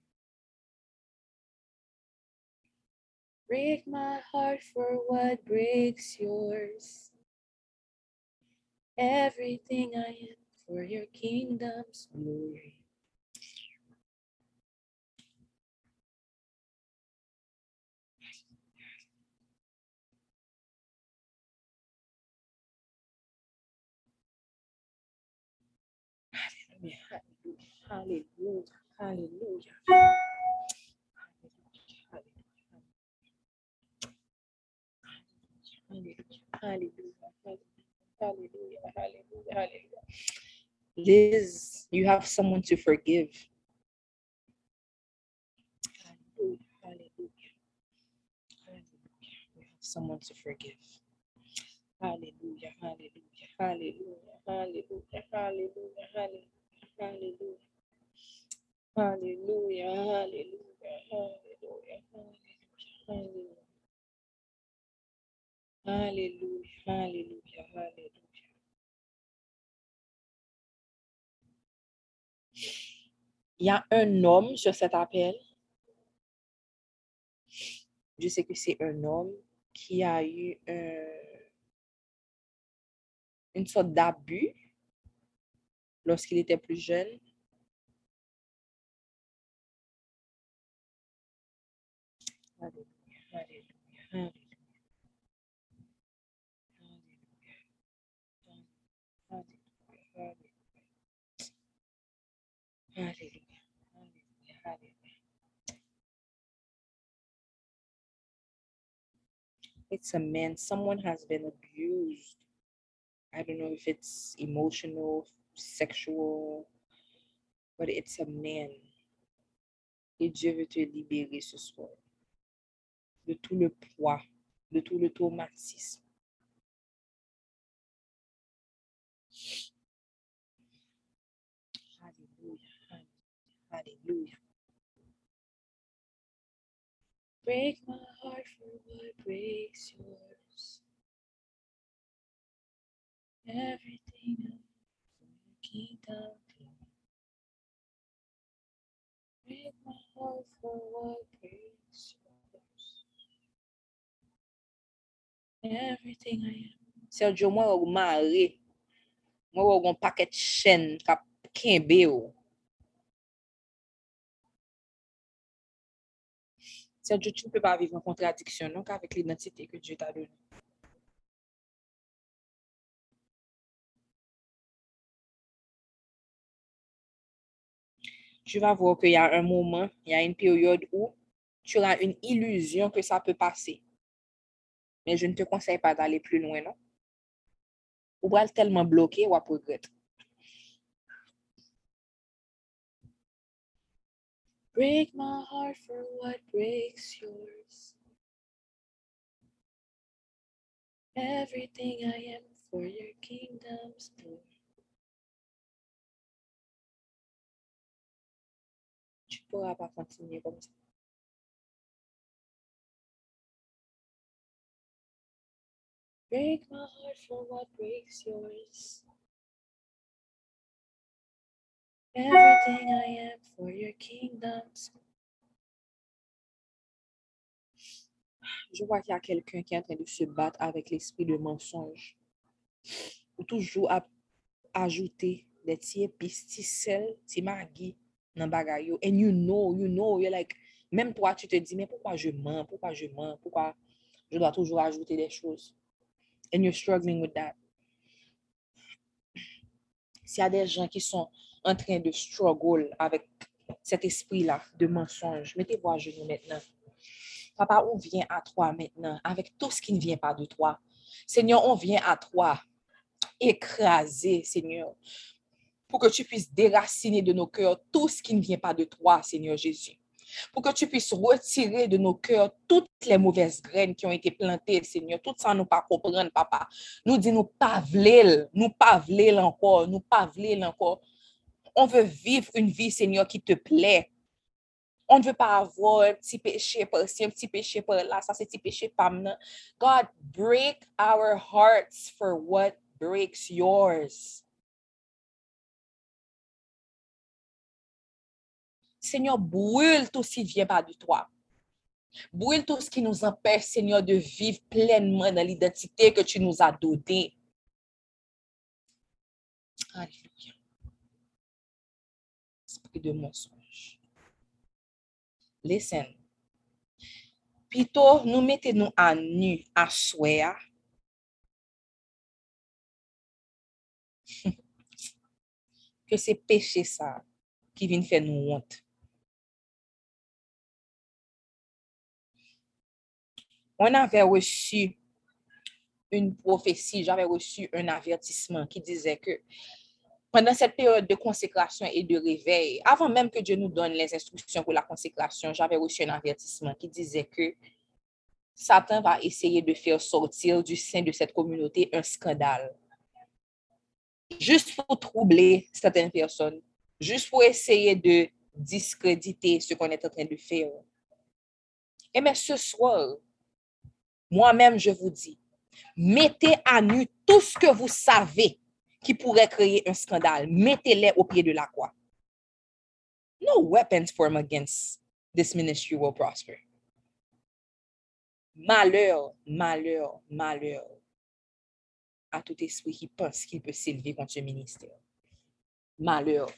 Break my heart for what breaks yours. Everything I am for your kingdom's glory. Hallelujah. Hallelujah. Hallelujah. Hallelujah. Hallelujah. Hallelujah. Hallelujah. Liz, you have someone to forgive. Hallelujah. Hallelujah. Hallelujah. You have someone to forgive. Hallelujah. Hallelujah. Hallelujah. Hallelujah. Hallelujah. Hallelujah. Hallelujah. Hallelujah. Hallelujah. Hallelujah. Hallelujah. Hallelujah. Hallelujah. Hallelujah. Il y a un homme sur cet appel. Je sais que c'est un homme qui a eu un, une sorte d'abus lorsqu'il était plus jeune. It's a man. Someone has been abused. I don't know if it's emotional, sexual, but it's a man. Et Dieu veut te libérer ce soir de tout le poids, de tout le traumatisme. Alléluia. Break my heart for what breaks yours. Everything for your kingdom. Break my heart for what breaks yours. Everything I am. Sergio, mwen wè ou mare. Mwen ou gon paket chen kap. Sergio, tu ne peux pas vivre en contradiction donc avec l'identité que Dieu t'a donnée. Tu vas voir qu'il y a un moment, il y a une période où tu auras une illusion que ça peut passer. Mais je ne te conseille pas d'aller plus loin, non? Ou va tellement bloqué ou à regretter. Break my heart for what breaks yours. Everything I am for your kingdom's ça. Break my heart for what breaks yours. Everything I am for your kingdoms. Je vois qu'il y a quelqu'un qui est en train de se battre avec l'esprit de mensonge. Ou toujours à ajouter des petits épices, petits sel, petits maggi dans bagay yo. And you know, you know, you're like, même toi, tu te dis, mais pourquoi je mens, pourquoi je mens, pourquoi je dois toujours ajouter des choses? And you're struggling with that. S'il y a des gens qui sont en train de struggle avec cet esprit-là de mensonge, mettez-vous à genoux maintenant. Papa, on vient à toi maintenant avec tout ce qui ne vient pas de toi. Seigneur, on vient à toi écraser, Seigneur, pour que tu puisses déraciner de nos cœurs tout ce qui ne vient pas de toi, Seigneur Jésus. Pour que tu puisses retirer de nos cœurs toutes les mauvaises graines qui ont été plantées, Seigneur. Tout ça, nous pas comprendre, papa. Nous dit nous pas nous pas encore, nous pas encore. On veut vivre une vie, Seigneur, qui te plaît. On ne veut pas avoir un petit péché par-ci, un petit péché par-là, ça c'est petit péché par maintenant. God, break our hearts for what breaks yours. Seigneur, brûle tout ce qui vient pas de toi. Brûle tout ce qui nous empêche, Seigneur, de vivre pleinement dans l'identité que tu nous as donnée. Alléluia. Esprit de mensonge. Listen. Plutôt, nous mettons-nous à nu, à souhait. que c'est péché ça qui vient faire nous honte. On avait reçu une prophétie, j'avais reçu un avertissement qui disait que pendant cette période de consécration et de réveil, avant même que Dieu nous donne les instructions pour la consécration, j'avais reçu un avertissement qui disait que Satan va essayer de faire sortir du sein de cette communauté un scandale. Juste pour troubler certaines personnes, juste pour essayer de discréditer ce qu'on est en train de faire. Et mais ce soir, moi-même, je vous dis, mettez à nu tout ce que vous savez qui pourrait créer un scandale. Mettez-les au pied de la croix. No weapons formed against this ministry will prosper. Malheur, malheur, malheur à tout esprit qui pense qu'il peut s'élever contre ce ministère. Malheur.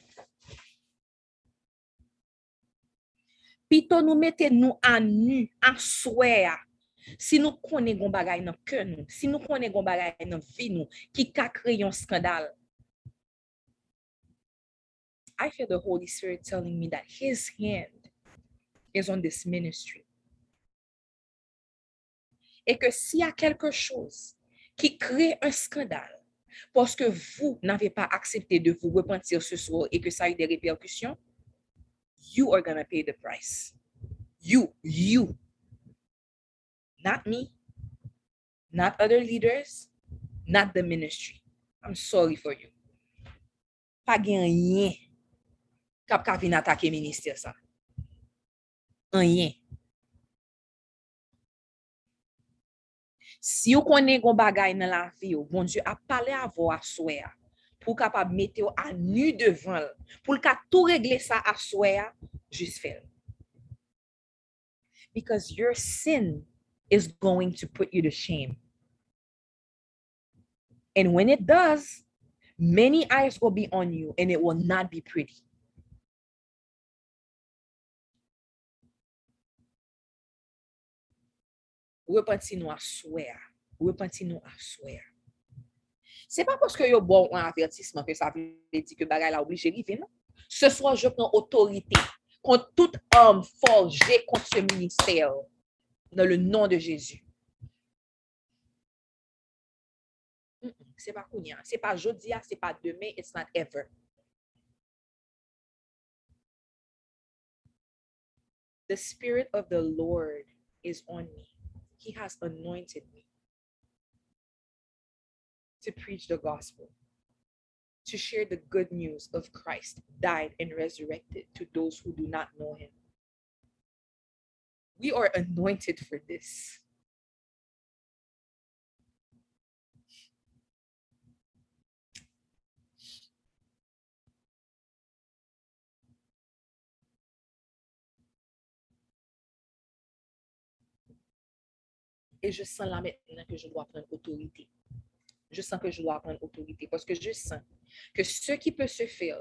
Plutôt nous mettez nous à nu, à souhait, si nous connaissons bagay dans cœur nous, si nous connaissons bagay dans vie nous qui a créé un scandale. I feel the Holy Spirit telling me that his hand is on this ministry. Et que s'il y a quelque chose qui crée un scandale parce que vous n'avez pas accepté de vous repentir ce soir et que ça a eu des répercussions, you are gonna pay the price. You, you. Not me, not other leaders, not the ministry. I'm sorry for you. Pa gen rien kap ka vin atake ministère sa. Rien. Si yo konen gon bagay nan la vi yo, bon Dieu a pale avo a souè a, pou kapab mette yo a nu devan pou l ka tou regle sa a souè a, jis fel. Because your sin is going to put you to shame. And when it does, many eyes will be on you and it will not be pretty. Repenti nou a souè a. Repenti nou a souè a. Se pa poske yo bon an avertisman ke sa vle di ke bagay la oblige rive, non? Ce soir, je prends autorité contre tout homme forgé contre ce ministère dans le nom de Jésus. C'est pas kounya, c'est pas jodia, c'est pas demain, it's not ever. The Spirit of the Lord is on me. He has anointed me to preach the gospel, to share the good news of Christ died and resurrected to those who do not know him. We are anointed for this. Et je sens là maintenant que je dois prendre autorité. Je sens que je dois prendre autorité parce que je sens que ce qui peut se faire,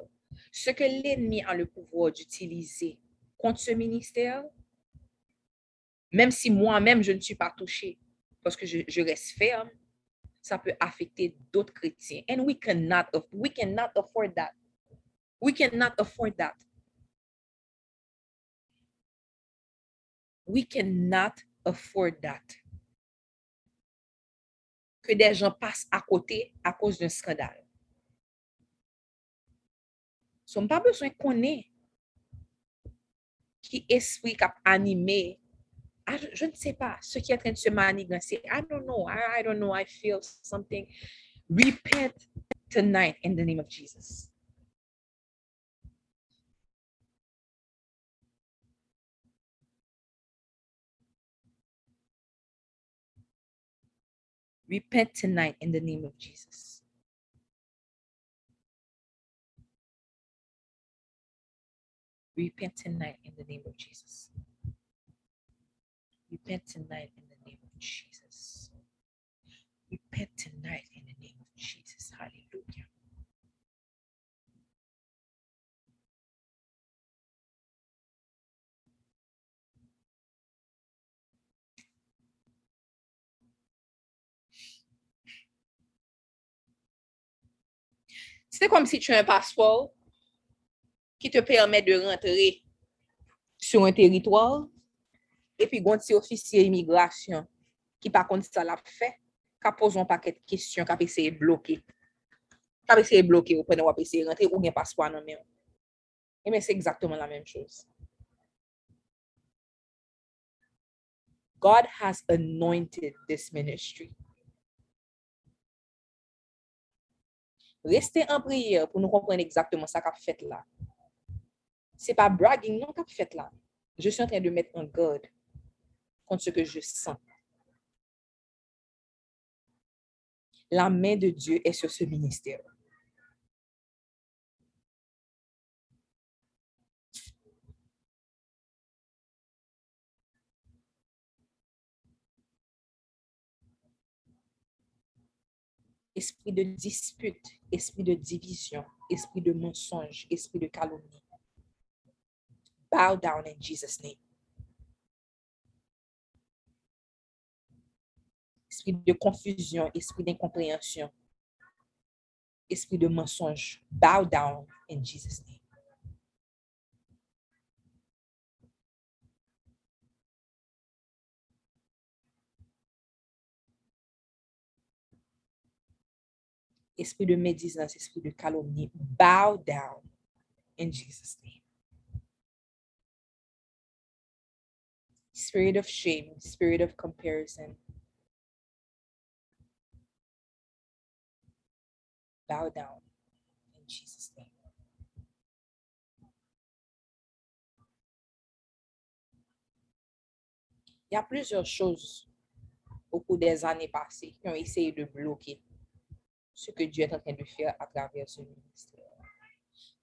ce que l'ennemi a le pouvoir d'utiliser contre ce ministère, même si moi-même je ne suis pas touchée parce que je, reste ferme, ça peut affecter d'autres chrétiens. And we cannot, we cannot afford that. We cannot afford that. We cannot afford that. Que des gens passent à côté à cause d'un scandale. Nous n'avons pas besoin qu'on ait qui esprit qui a animé. Je ne sais pas ce qui est en train de se manigancer. I don't know. I, I don't know. I feel something. Repent tonight in the name of Jesus. Repent tonight in the name of Jesus. Repent tonight in the name of Jesus. Repent tonight in the name of Jesus. Repent tonight in the name of Jesus. Hallelujah. C'est comme si tu un passeport qui te permet de rentrer sur un territoire et puis gon ti officier immigration qui par contre ça l'a fait, qui pose un paquet de questions, qui a essayé de bloquer. Qui a essayé de bloquer ou pendant ou essayé de rentrer ou un passeport non mais. Et mais c'est exactement la même chose. God has anointed this ministry. Restez en prière pour nous comprendre exactement ça qu'a fait là. C'est pas bragging non qu'a fait là. Je suis en train de mettre en garde contre ce que je sens. La main de Dieu est sur ce ministère. Esprit de dispute, esprit de division, esprit de mensonge, esprit de calomnie. Bow down in Jesus' name. Esprit de confusion, esprit d'incompréhension, esprit de mensonge. Bow down in Jesus' name. esprit de médisance, esprit de calomnie, bow down in Jesus' name. Spirit of shame, spirit of comparison. Bow down in Jesus' name. Il y a plusieurs choses au cours des années passées qui ont essayé de bloquer ce que Dieu est en train de faire à travers ce ministère.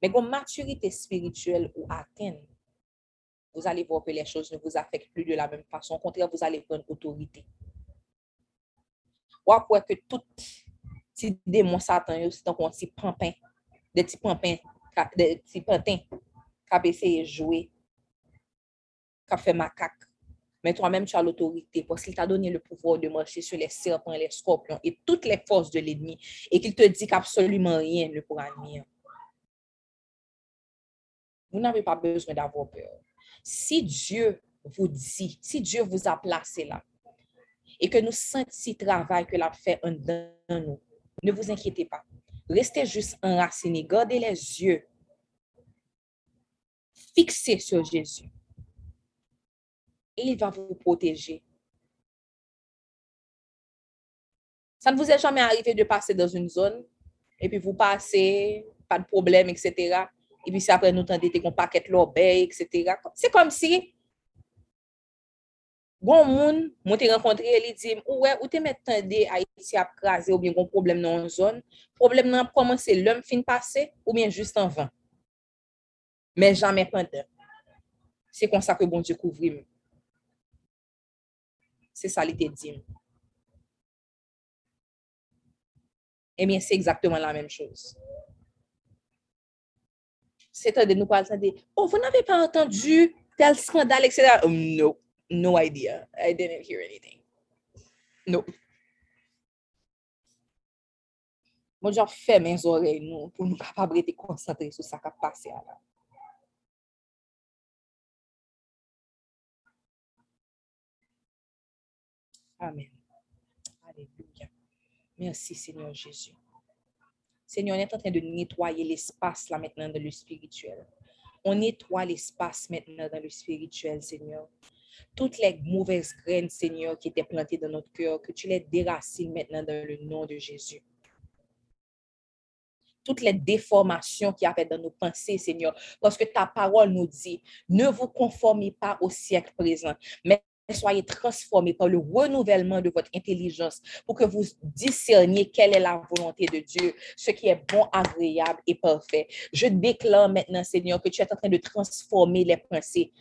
Mais comme maturité spirituelle ou atteinte, vous allez voir que les choses ne vous affectent plus de la même façon. Au contraire, vous allez prendre autorité. Ou après que tout petit démon Satan, c'est un petit pampin, des petits pampins, des petits pantins, qui a essayé de jouer, qui a fait macaque. Mais toi-même, tu as l'autorité parce qu'il t'a donné le pouvoir de marcher sur les serpents, les scorpions et toutes les forces de l'ennemi et qu'il te dit qu'absolument rien ne pourra nuire. Vous n'avez pas besoin d'avoir peur. Si Dieu vous dit, si Dieu vous a placé là et que nous sentons ce travail que l'a fait en nous, ne vous inquiétez pas. Restez juste enracinés, gardez les yeux fixés sur Jésus et il va vous protéger. Ça ne vous est jamais arrivé de passer dans une zone et puis vous passez, pas de problème, etc. Et puis après nous tendez qu'on paquet l'obéi, etc. C'est comme si bon moun, moun te rencontré, il dit, ouais, ou te met tendé Haïti à craser ou bien un problème dans une zone. Problème n'a commencé l'homme fin passé ou bien juste en vain. Mais jamais pendant. C'est comme ça que bon Dieu couvre c'est ça l'idée dit. Eh bien, c'est exactement la même chose. C'est de nous parler de, oh, vous n'avez pas entendu tel scandale, etc. Oh, no, no idea. I didn't hear anything. No. Moi, j'ai fait mes oreilles, nous, pour nous capables de concentrer sur ce qui a passé là. Amen. Alléluia. Merci Seigneur Jésus. Seigneur, on est en train de nettoyer l'espace là maintenant dans le spirituel. On nettoie l'espace maintenant dans le spirituel, Seigneur. Toutes les mauvaises graines, Seigneur, qui étaient plantées dans notre cœur, que tu les déracines maintenant dans le nom de Jésus toutes les déformations qui y dans nos pensées, Seigneur, parce que ta parole nous dit, ne vous conformez pas au siècle présent, mais soyez transformés par le renouvellement de votre intelligence pour que vous discerniez quelle est la volonté de Dieu, ce qui est bon, agréable et parfait. Je déclare maintenant, Seigneur, que tu es en train de transformer les pensées.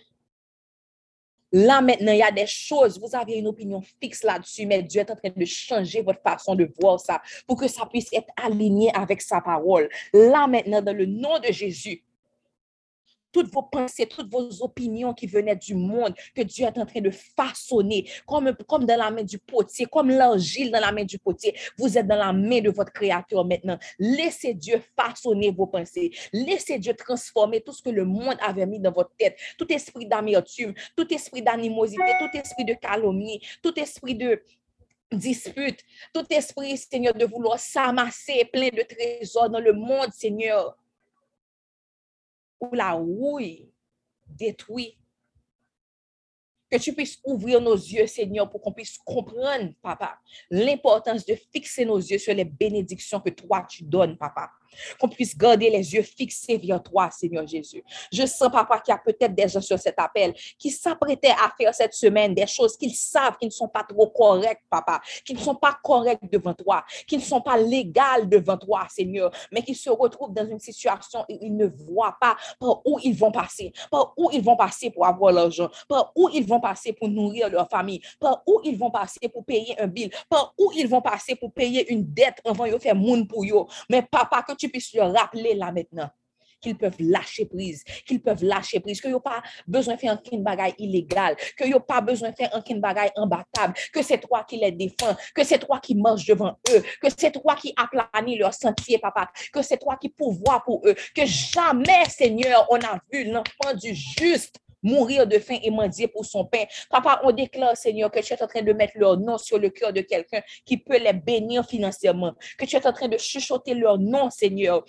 Là, maintenant, il y a des choses, vous avez une opinion fixe là-dessus, mais Dieu est en train de changer votre façon de voir ça pour que ça puisse être aligné avec sa parole. Là, maintenant, dans le nom de Jésus, toutes vos pensées, toutes vos opinions qui venaient du monde, que Dieu est en train de façonner, comme, dans la main du potier, comme l'argile dans la main du potier. Vous êtes dans la main de votre Créateur maintenant. Laissez Dieu façonner vos pensées. Laissez Dieu transformer tout ce que le monde avait mis dans votre tête. Tout esprit d'amertume, tout esprit d'animosité, tout esprit de calomnie, tout esprit de dispute, tout esprit, Seigneur, de vouloir s'amasser plein de trésors dans le monde, Seigneur la rouille détruit. Que tu puisses ouvrir nos yeux, Seigneur, pour qu'on puisse comprendre, Papa, l'importance de fixer nos yeux sur les bénédictions que toi tu donnes, Papa qu'on puisse garder les yeux fixés vers toi, Seigneur Jésus. Je sens, papa, qu'il y a peut-être des gens sur cet appel qui s'apprêtaient à faire cette semaine des choses qu'ils savent qui ne sont pas trop correctes, papa, qui ne sont pas correctes devant toi, qui ne sont pas légales devant toi, Seigneur, mais qui se retrouvent dans une situation où ils ne voient pas par où ils vont passer, par où ils vont passer pour avoir l'argent, par où ils vont passer pour nourrir leur famille, par où ils vont passer pour payer un bill, par où ils vont passer pour payer une dette avant de faire moun pour eux. Mais papa, que tu puisses leur rappeler là maintenant qu'ils peuvent lâcher prise, qu'ils peuvent lâcher prise, qu'ils n'ont pas besoin de faire un bagaille illégal, qu'ils n'ont pas besoin de faire un bagaille imbattable, que c'est toi qui les défends, que c'est toi qui marches devant eux, que c'est toi qui aplanis leur sentier, papa, que c'est toi qui pourvois pour eux, que jamais, Seigneur, on a vu l'enfant du juste mourir de faim et mendier pour son pain. Papa, on déclare, Seigneur, que tu es en train de mettre leur nom sur le cœur de quelqu'un qui peut les bénir financièrement, que tu es en train de chuchoter leur nom, Seigneur,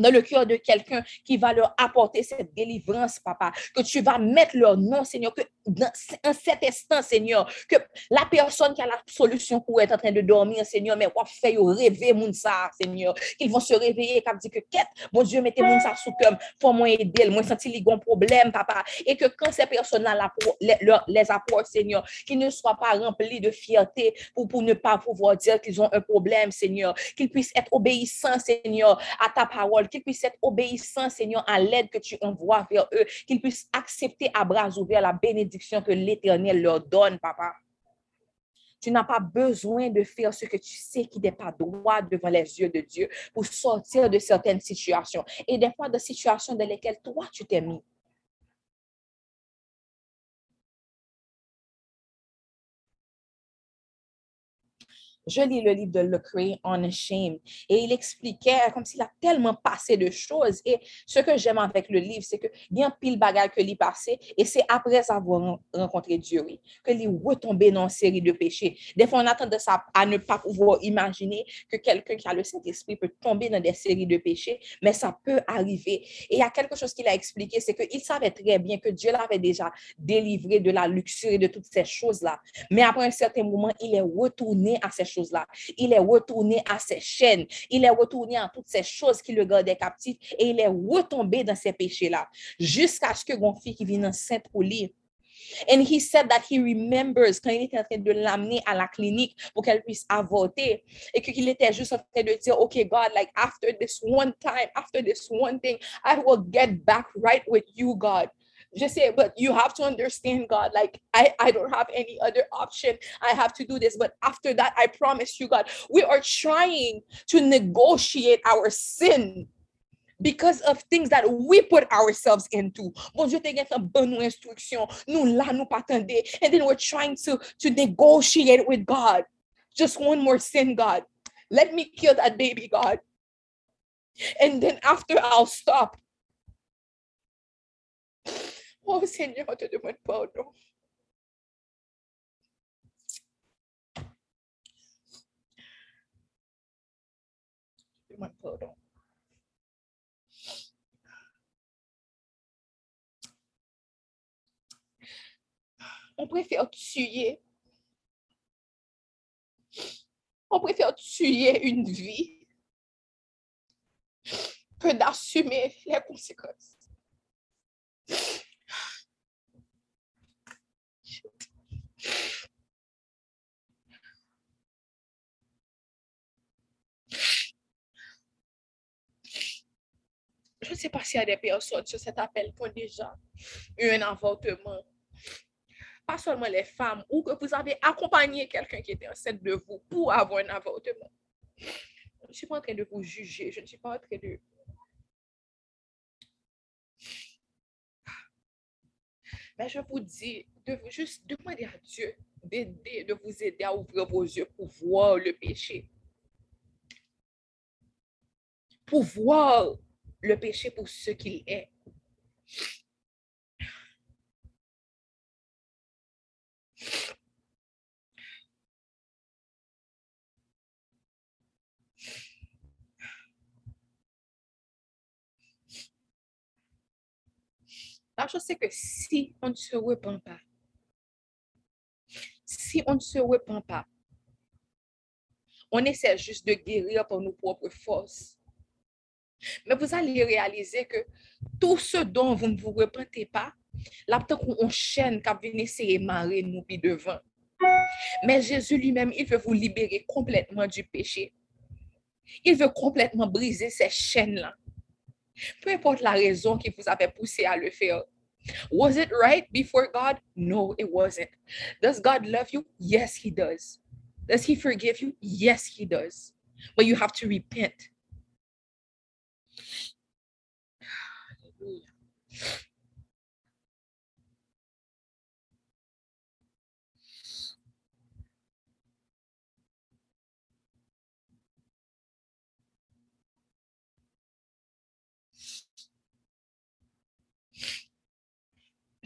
dans le cœur de quelqu'un qui va leur apporter cette délivrance, papa. Que tu vas mettre leur nom, Seigneur, que dans cet instant, Seigneur, que la personne qui a la solution pour être en train de dormir, Seigneur, mais va faire rêver mon ça, Seigneur. Qu'ils vont se réveiller et dit que quête, mon Dieu, mettez mon ça sous cœur pour moi aider, moi sentir les bons problèmes, papa. Et que quand ces personnes-là les, les apportent, Seigneur, qu'ils ne soient pas remplis de fierté pour, pour ne pas pouvoir dire qu'ils ont un problème, Seigneur. Qu'ils puissent être obéissants, Seigneur, à ta parole qu'ils puissent être obéissants, Seigneur, à l'aide que tu envoies vers eux, qu'ils puissent accepter à bras ouverts la bénédiction que l'Éternel leur donne, papa. Tu n'as pas besoin de faire ce que tu sais qui n'est pas droit devant les yeux de Dieu pour sortir de certaines situations et des fois de situations dans lesquelles toi tu t'es mis. Je lis le livre de Lecrae, On Shame, et il expliquait comme s'il a tellement passé de choses. Et ce que j'aime avec le livre, c'est que bien pile bagage que lui passé, et c'est après avoir rencontré Dieu, que lui retombé dans une série de péchés. Des fois, on attend de ça à ne pas pouvoir imaginer que quelqu'un qui a le Saint-Esprit peut tomber dans des séries de péchés, mais ça peut arriver. Et il y a quelque chose qu'il a expliqué, c'est qu'il savait très bien que Dieu l'avait déjà délivré de la luxure et de toutes ces choses-là. Mais après un certain moment, il est retourné à ces choses-là. Il est retourné à ses chaînes. Il est retourné à toutes ces choses qui le gardaient captif et il est retombé dans ces péchés-là jusqu'à ce que mon fils qui vient enceinte pour lui. And he said that he remembers quand il était en train de l'amener à la clinique pour qu'elle puisse avorter et qu'il était juste en train de dire, OK, God, like after this one time, after this one thing, I will get back right with you, God. Just say, but you have to understand, God, like I, I don't have any other option. I have to do this. But after that, I promise you, God, we are trying to negotiate our sin because of things that we put ourselves into. Bon Dieu te bonne instruction. Nous pas And then we're trying to, to negotiate with God. Just one more sin, God. Let me kill that baby, God. And then after I'll stop. Oh Seigneur, on te demande pardon. demande pardon. On préfère tuer. On préfère tuer une vie que d'assumer les conséquences. Je ne sais pas s'il y a des personnes sur cet appel qui ont déjà eu un avortement. Pas seulement les femmes, ou que vous avez accompagné quelqu'un qui était enceinte de vous pour avoir un avortement. Je ne suis pas en train de vous juger, je ne suis pas en train de... Mais je vous dis, de juste demander à Dieu d'aider, de vous aider à ouvrir vos yeux pour voir le péché. Pour voir le péché pour ce qu'il est. La chose, c'est que si on ne se repent pas, si on ne se repent pas, on essaie juste de guérir par nos propres forces. Mais vous allez réaliser que tout ce dont vous ne vous repentez pas, là, peut-être qu'on chaîne quand vous essayer de marrer nous devant. Mais Jésus lui-même, il veut vous libérer complètement du péché. Il veut complètement briser ces chaînes-là. Peu importe la raison qui vous avait poussé à le faire. Was it right before God? No, it wasn't. Does God love you? Yes, he does. Does he forgive you? Yes, he does. But you have to repent.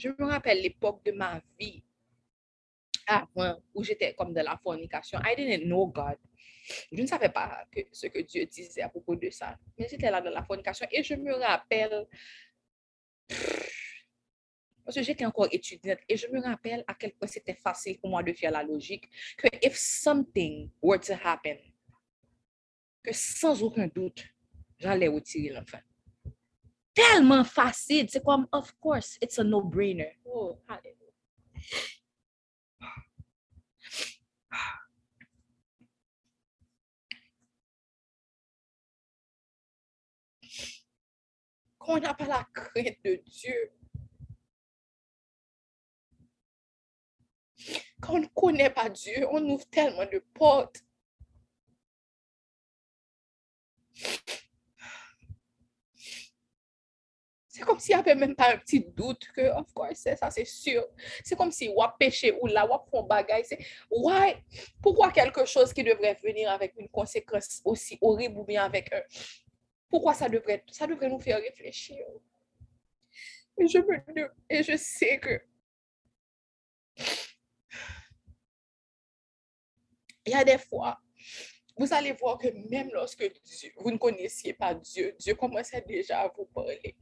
Je me rappelle l'époque de ma vie où j'étais comme de la fornication. I didn't know God. Je ne savais pas ce que Dieu disait à propos de ça. Mais j'étais là dans la fornication et je me rappelle, parce que j'étais encore étudiante, et je me rappelle à quel point c'était facile pour moi de faire la logique, que if something were to happen, que sans aucun doute, j'allais retirer l'enfant. Tellement facile, c'est comme, of course, it's a no-brainer. Oh, hallelujah. Quand on n'a pas la crainte de Dieu, quand on ne connaît pas Dieu, on ouvre tellement de portes. C'est comme s'il n'y avait même pas un petit doute que, of course, ça c'est sûr. C'est comme si on péché ou là, on font bagaille. Why? Pourquoi quelque chose qui devrait venir avec une conséquence aussi horrible ou bien avec un, pourquoi ça devrait, ça devrait nous faire réfléchir? Et je, me, et je sais que il y a des fois, vous allez voir que même lorsque vous ne connaissiez pas Dieu, Dieu commençait déjà à vous parler.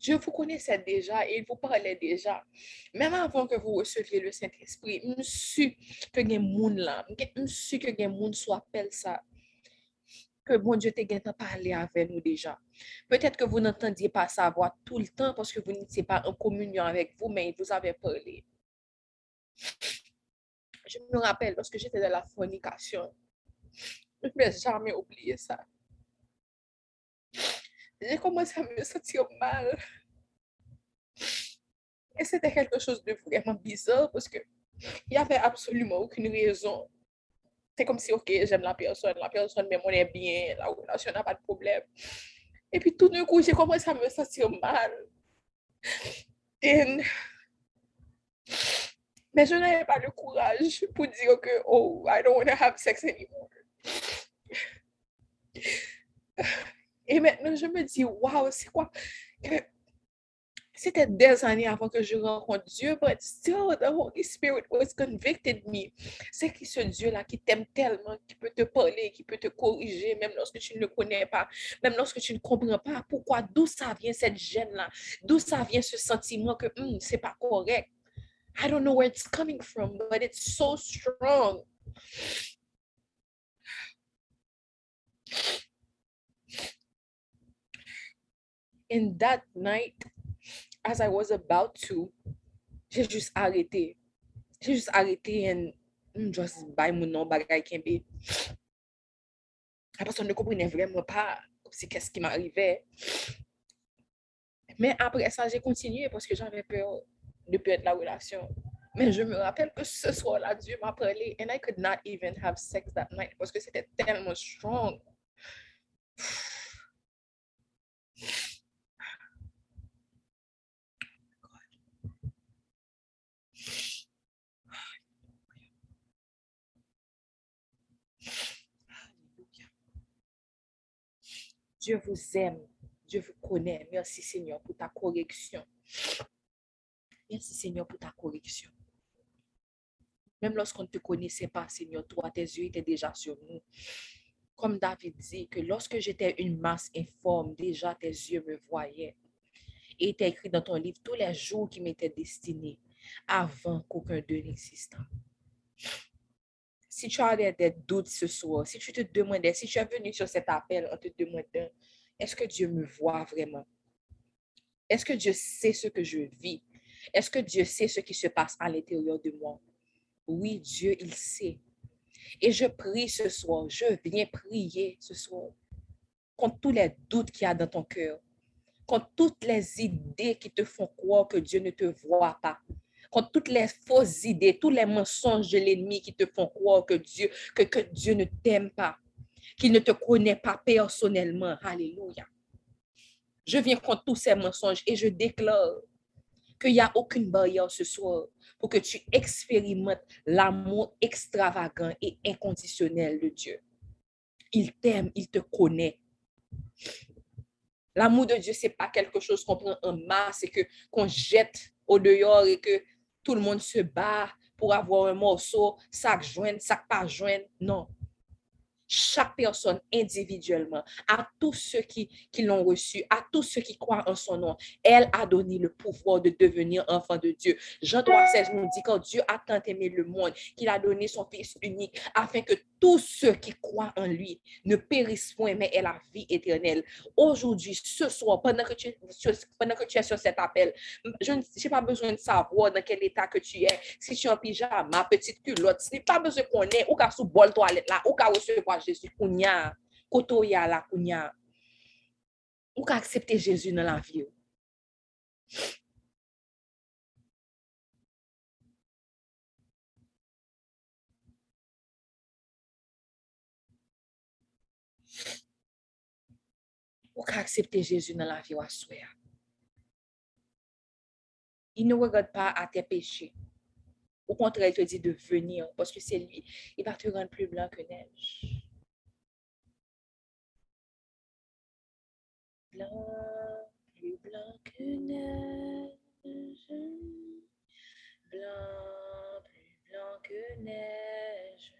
Dieu vous connaissait déjà et il vous parlait déjà. Même avant que vous receviez le Saint-Esprit, je suis que les gens là, je suis que les gens soit appelle ça. Que bon Dieu te parlé avec nous déjà. Peut-être que vous n'entendiez pas sa voix tout le temps parce que vous n'étiez pas en communion avec vous, mais il vous avait parlé. Je me rappelle lorsque j'étais dans la fornication, je ne vais jamais oublier ça j'ai commencé à me sentir mal. Et c'était quelque chose de vraiment bizarre parce que il n'y avait absolument aucune raison. C'est comme si, ok, j'aime la personne, la personne me est bien, la relation n'a pas de problème. Et puis tout d'un coup, j'ai commencé à me sentir mal. Et... Mais je n'avais pas le courage pour dire que, oh, I don't want to have sex anymore. Et maintenant, je me dis, waouh, c'est quoi? C'était des années avant que je rencontre Dieu, but still, the Holy Spirit was convicted me. C'est qui ce Dieu-là qui t'aime tellement, qui peut te parler, qui peut te corriger, même lorsque tu ne le connais pas, même lorsque tu ne comprends pas? Pourquoi, d'où ça vient cette gêne-là, d'où ça vient ce sentiment que hmm, c'est pas correct? I don't know where it's coming from, but it's so strong. in that night, as I was about to, j'ai juste arrêté. J'ai juste arrêté et just by mon nom bagay kembe. La personne ne comprenait vraiment pas c'est qu'est-ce qui m'arrivait. Mais après ça, j'ai continué parce que j'avais peur de perdre la relation. Mais je me rappelle que ce soir-là, Dieu m'a parlé and I could not even have sex that night parce que c'était tellement strong. Dieu vous aime. Dieu vous connaît. Merci Seigneur pour ta correction. Merci Seigneur pour ta correction. Même lorsqu'on ne te connaissait pas, Seigneur, toi, tes yeux étaient déjà sur nous. Comme David dit, que lorsque j'étais une masse informe, déjà tes yeux me voyaient. Et était écrit dans ton livre tous les jours qui m'étaient destinés avant qu'aucun d'eux n'existât si tu as des, doutes ce soir, si tu te demandais, si tu es venu sur cet appel en te demandant, est-ce que Dieu me voit vraiment? Est-ce que Dieu sait ce que je vis? Est-ce que Dieu sait ce qui se passe à l'intérieur de moi? Oui, Dieu, il sait. Et je prie ce soir, je viens prier ce soir contre tous les doutes qu'il y a dans ton cœur, contre toutes les idées qui te font croire que Dieu ne te voit pas, contre toutes les fausses idées, tous les mensonges de l'ennemi qui te font croire que Dieu, ne t'aime pas, qu'il ne te connaît pas personnellement. Alléluia. Je viens contre tous ces mensonges et je déclare qu'il n'y a aucune barrière ce soir pour que tu expérimentes l'amour extravagant et inconditionnel de Dieu. Il t'aime, il te connaît. L'amour de Dieu, c'est pas quelque chose qu'on prend en masse et que qu'on jette au dehors et que tout le monde se bat pour avoir un morceau, sac joint, sac pas joint. Non chaque personne individuellement, à tous ceux qui, qui l'ont reçu, à tous ceux qui croient en son nom. Elle a donné le pouvoir de devenir enfant de Dieu. Jean 3,16 nous dit quand Dieu a tant aimé le monde qu'il a donné son Fils unique afin que tous ceux qui croient en lui ne périssent point, mais aient la vie éternelle. Aujourd'hui, ce soir, pendant que, tu, pendant que tu es sur cet appel, je n'ai pas besoin de savoir dans quel état que tu es. Si tu es en pyjama, petite culotte, ce n'est pas besoin qu'on ait ou qu'à sous bol toilette là, ou qu'à recevoir Jésus, kounya, koto ya la kounya. Ou qu'à accepter Jésus dans la vie. Ou qu'à accepter Jésus dans la ou à Il ne regarde pas à tes péchés. Au contraire, il te dit de venir parce que c'est lui. Il va te rendre plus blanc que neige. Blanc, plus blanc que neige. Blanc, plus blanc que neige.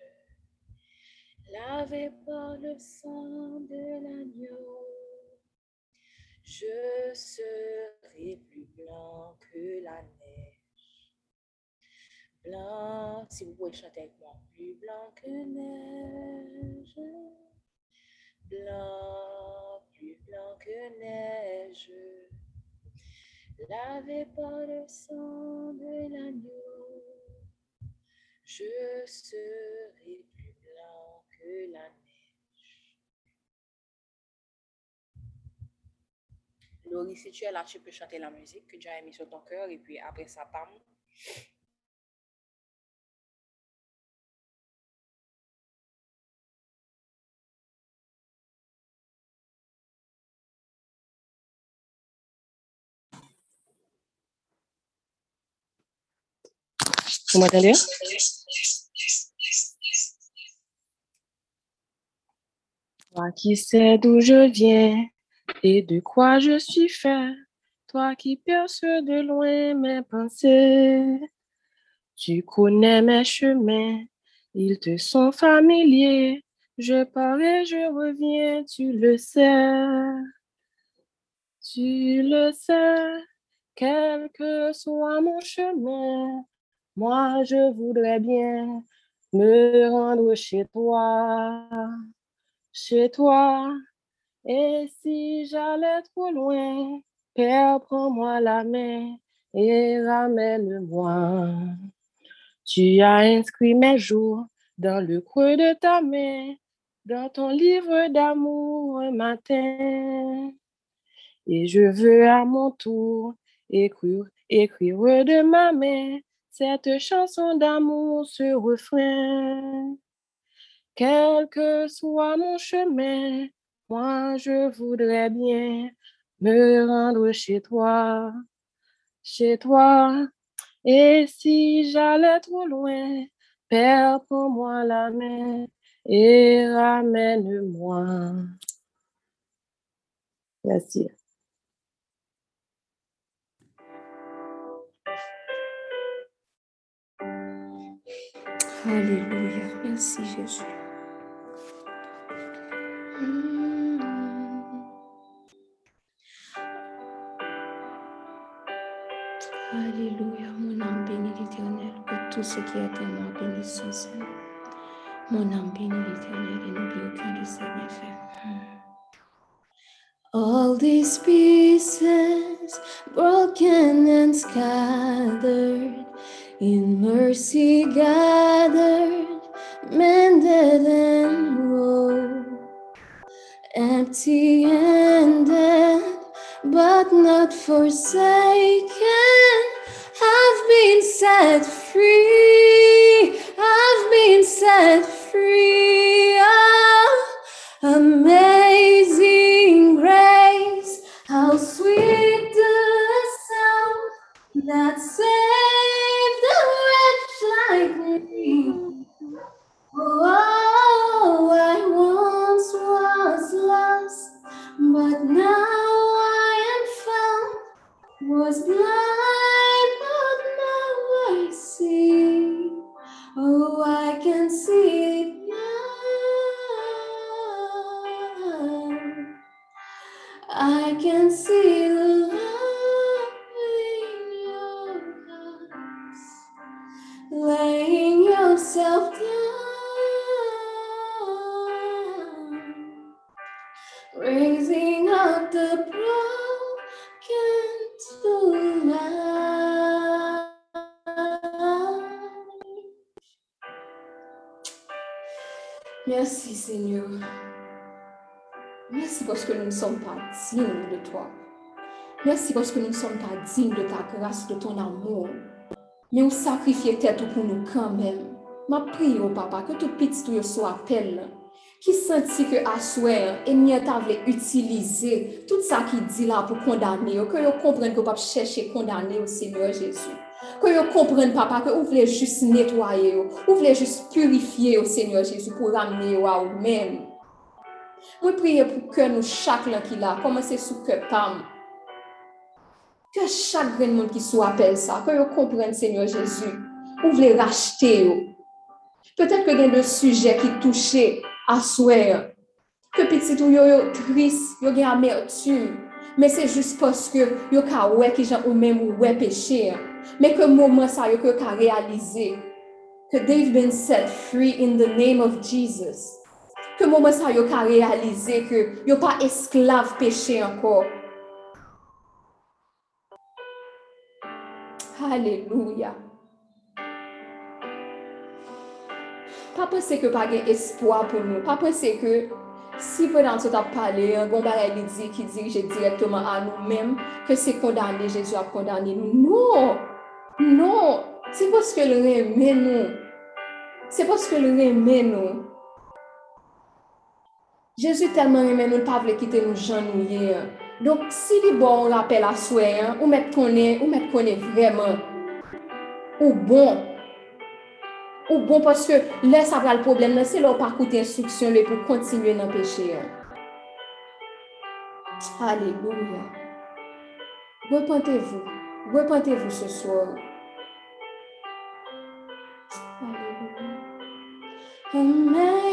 Lavé par le sang de l'agneau. Je serai plus blanc que la neige. Blanc, si vous pouvez chanter avec moi, plus blanc que neige. Blanc, plus blanc que neige. Lavé par le sang de l'agneau. Je serai plus blanc que la neige. Laurie, si tu es là, tu peux chanter la musique que tu as mis sur ton cœur et puis après ça, pam. Toi qui sais d'où je viens, et de quoi je suis fait, toi qui perces de loin mes pensées. Tu connais mes chemins, ils te sont familiers. Je pars et je reviens, tu le sais. Tu le sais, quel que soit mon chemin, moi je voudrais bien me rendre chez toi, chez toi. Et si j'allais trop loin, Père, prends-moi la main et ramène-moi. Tu as inscrit mes jours dans le creux de ta main, dans ton livre d'amour un matin. Et je veux à mon tour écrire, écrire de ma main cette chanson d'amour, ce refrain. Quel que soit mon chemin, moi, je voudrais bien me rendre chez toi, chez toi. Et si j'allais trop loin, Père, prends-moi la main et ramène-moi. Merci. Alléluia. Merci Jésus. Alléluia, mon âme bénit l'éternel, que tout ce qui est en moi bénisse son Seigneur. Mon âme bénit l'éternel et n'oublie aucun de ses bienfaits. All these pieces, broken and scattered, in mercy gathered, mended and rolled, empty handed, but not forsaken, I've been set free, I've been set free. Ah, amazing grace, how sweet the sound that saved was blind. sommes pas dignes de toi. Merci parce que nous ne sommes pas dignes de ta grâce, de ton amour. Mais on sacrifie tête pour nous quand même. Ma prie au papa, que tout petit tout soit appel. Qui sentit que à soir, et n'y voulait utiliser tout ça qui dit là pour condamner, que vous comprenez que papa cherche condamner au Seigneur Jésus. Que vous comprenez, papa, que vous voulez juste nettoyer, vous voulez juste purifier au Seigneur Jésus pour ramener à vous-même. Moi prie pour que nous chacun qui là, commencer sous que pam. Que chaque grand monde qui soit appelle ça, que vous comprenne Seigneur Jésus, vous voulez racheter. Peut-être que il y a des sujets qui touchent à souhait. Que petit ou yo yo triste, yo gen amertume. Mais c'est juste parce que yo ka ouais qui gens ou même ou ouais péché. Mais que moment ça yo ka réaliser que they've been set free in the name of Jesus. ke mouman sa yo ka realize ke yo pa esklav peche ankor. Aleluya. Pa pwese ke pa gen espoi pou nou. Pa pwese ke si pou nan sot ap pale, an gon bare li di ki dirije direktman an nou menm ke se kondane, Jezu ap kondane nou. Non! Non! Se poske l reme nou. Se poske l reme nou. Jésus tellement aimé nous, pas quitter nous genouiller. Donc, si bon on rappelle à soi, hein, ou mettre connaît, ou vraiment, ou bon, ou bon parce que là, ça va le problème, c'est leur parcours d'instruction pour continuer péché. hein. Alléluia. Repentez-vous. Repentez-vous ce soir. Alléluia. Amazing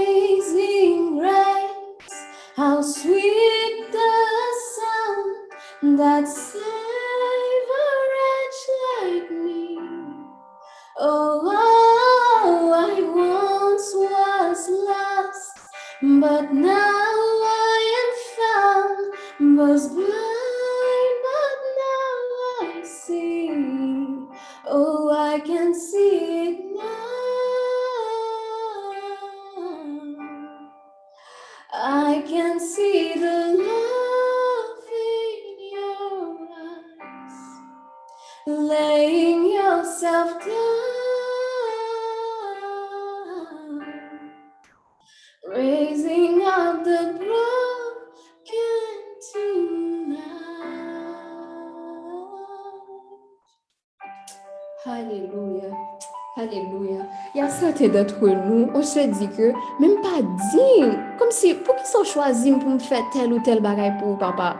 majorite d'entre nou, on se di ke, menm pa di, kom si pou ki son chwazim pou m fè tel ou tel bagay pou papa?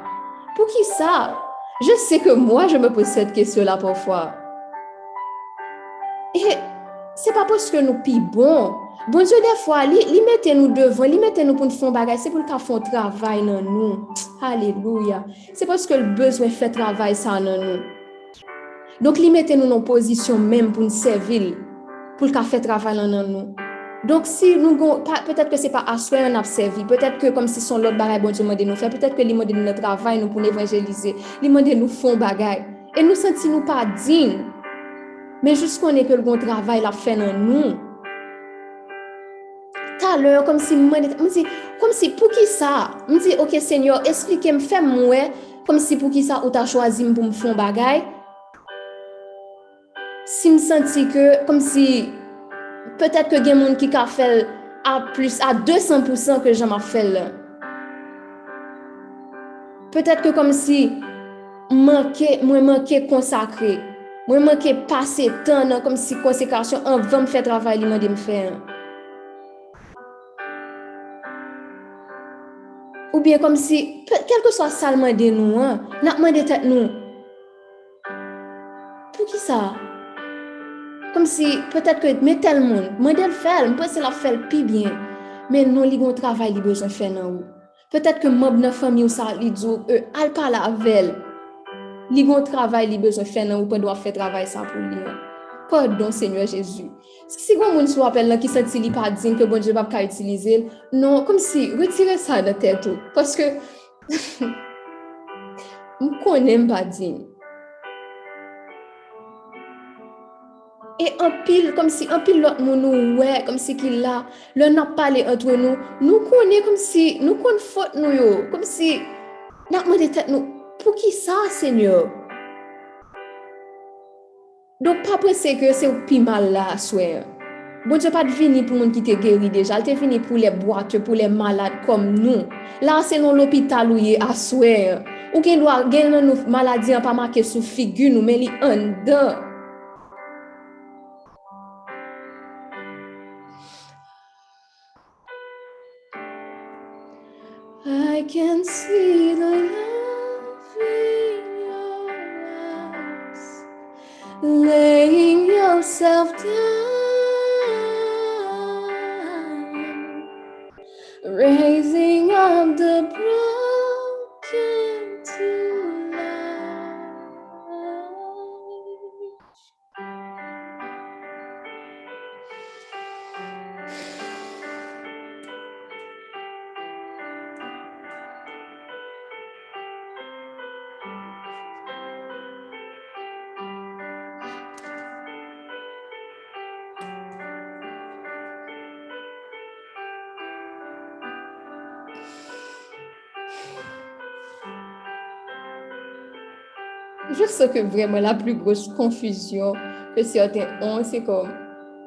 Pou ki sa? Je se ke mwa je me pose set kesyon la pwafwa. E, se pa poske nou pi bon. Bon dieu defwa, li, li mette nou devan, li mette nou pou nou fon bagay, se pou nou ka fon travay nan nou. Aleluya. Se poske l bezwen fè travay sa nan nou. Donk li mette nou nan posisyon menm pou nou servil. pou lka fè travay lan nan nou. Donk si nou gon, petèt ke se pa aswe an apsevi, petèt ke kom si son lot bagay bon di mande nou fè, petèt ke li mande nou nan travay nou pou n'evangelize, li mande nou fon bagay. E nou senti nou pa din, men jous konen ke l gon travay la fè nan nou. Talè, kom si mande, mdi, kom si pou ki sa, mdi, ok senyor, esplike m fè mwen, kom si pou ki sa ou ta chwazi m pou m fon bagay, si m senti ke, kom si, petet ke gen moun ki ka fel a plus, a 200% ke jan ma fel la. Petet ke kom si, manke, mwen manke konsakre, mwen manke pase tan nan, kom si konsekrasyon, an vam fe travay li man de m fe. Ou bien kom si, kelke so salman de nou, nan man de tet nou. Pou ki sa? Kom si, petet ke mwen tel moun, mwen del fel, mwen se la fel pi bien, men non li gon travay li bejan fè nan ou. Petet ke mwen bne fami ou sa li djou, e al pa la avel, li gon travay li bejan fè nan ou, pe do a fè travay sa pou li an. Pardon, Seigneur Jésus. Si gwen moun sou apel lan ki senti li pa din ke bon je bab ka utilize, non, kom si, retire sa da tèt ou. Paske, m konen pa din. E anpil, kom si anpil lot moun nou wè, kom si ki la, lè nan pale antwe nou, nou konè kom si, nou kon fote nou yo, kom si, nan mwen de tèt nou, pou ki sa, senyor? Dok pa prese ke se ou pi mal la, aswe. Bon, je pa te vini pou moun ki te geri deja, te vini pou le boate, pou le malade kom nou. La, se non l'opital ou ye, aswe. Ou gen lwa gen nan nou maladi an pa make sou figu nou, men li an dan. Can see the love in your eyes. Laying yourself down, raising up the broken to je sens que vraiment la plus grosse confusion que certains ont, c'est comme,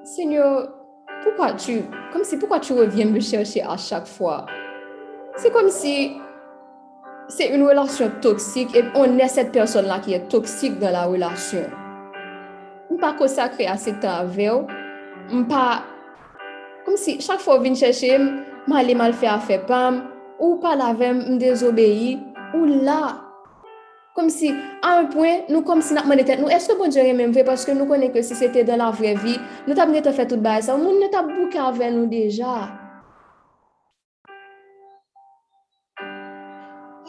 Seigneur, pourquoi tu, comme si pourquoi tu reviens me chercher à chaque fois? C'est comme si c'est une relation toxique et on est cette personne-là qui est toxique dans la relation. On pas consacré assez de temps avec eux. On pas, comme si chaque fois on vient chercher, mal mal fait à faire pam, ou pas la même, on désobéit, ou là, kom si an pwen nou kom si napman deten nou, eske bon jere men vre, paske nou konen ke si sete dan la vre vi, nou tab nete fè tout baye sa, ou moun nete bouke avè nou deja.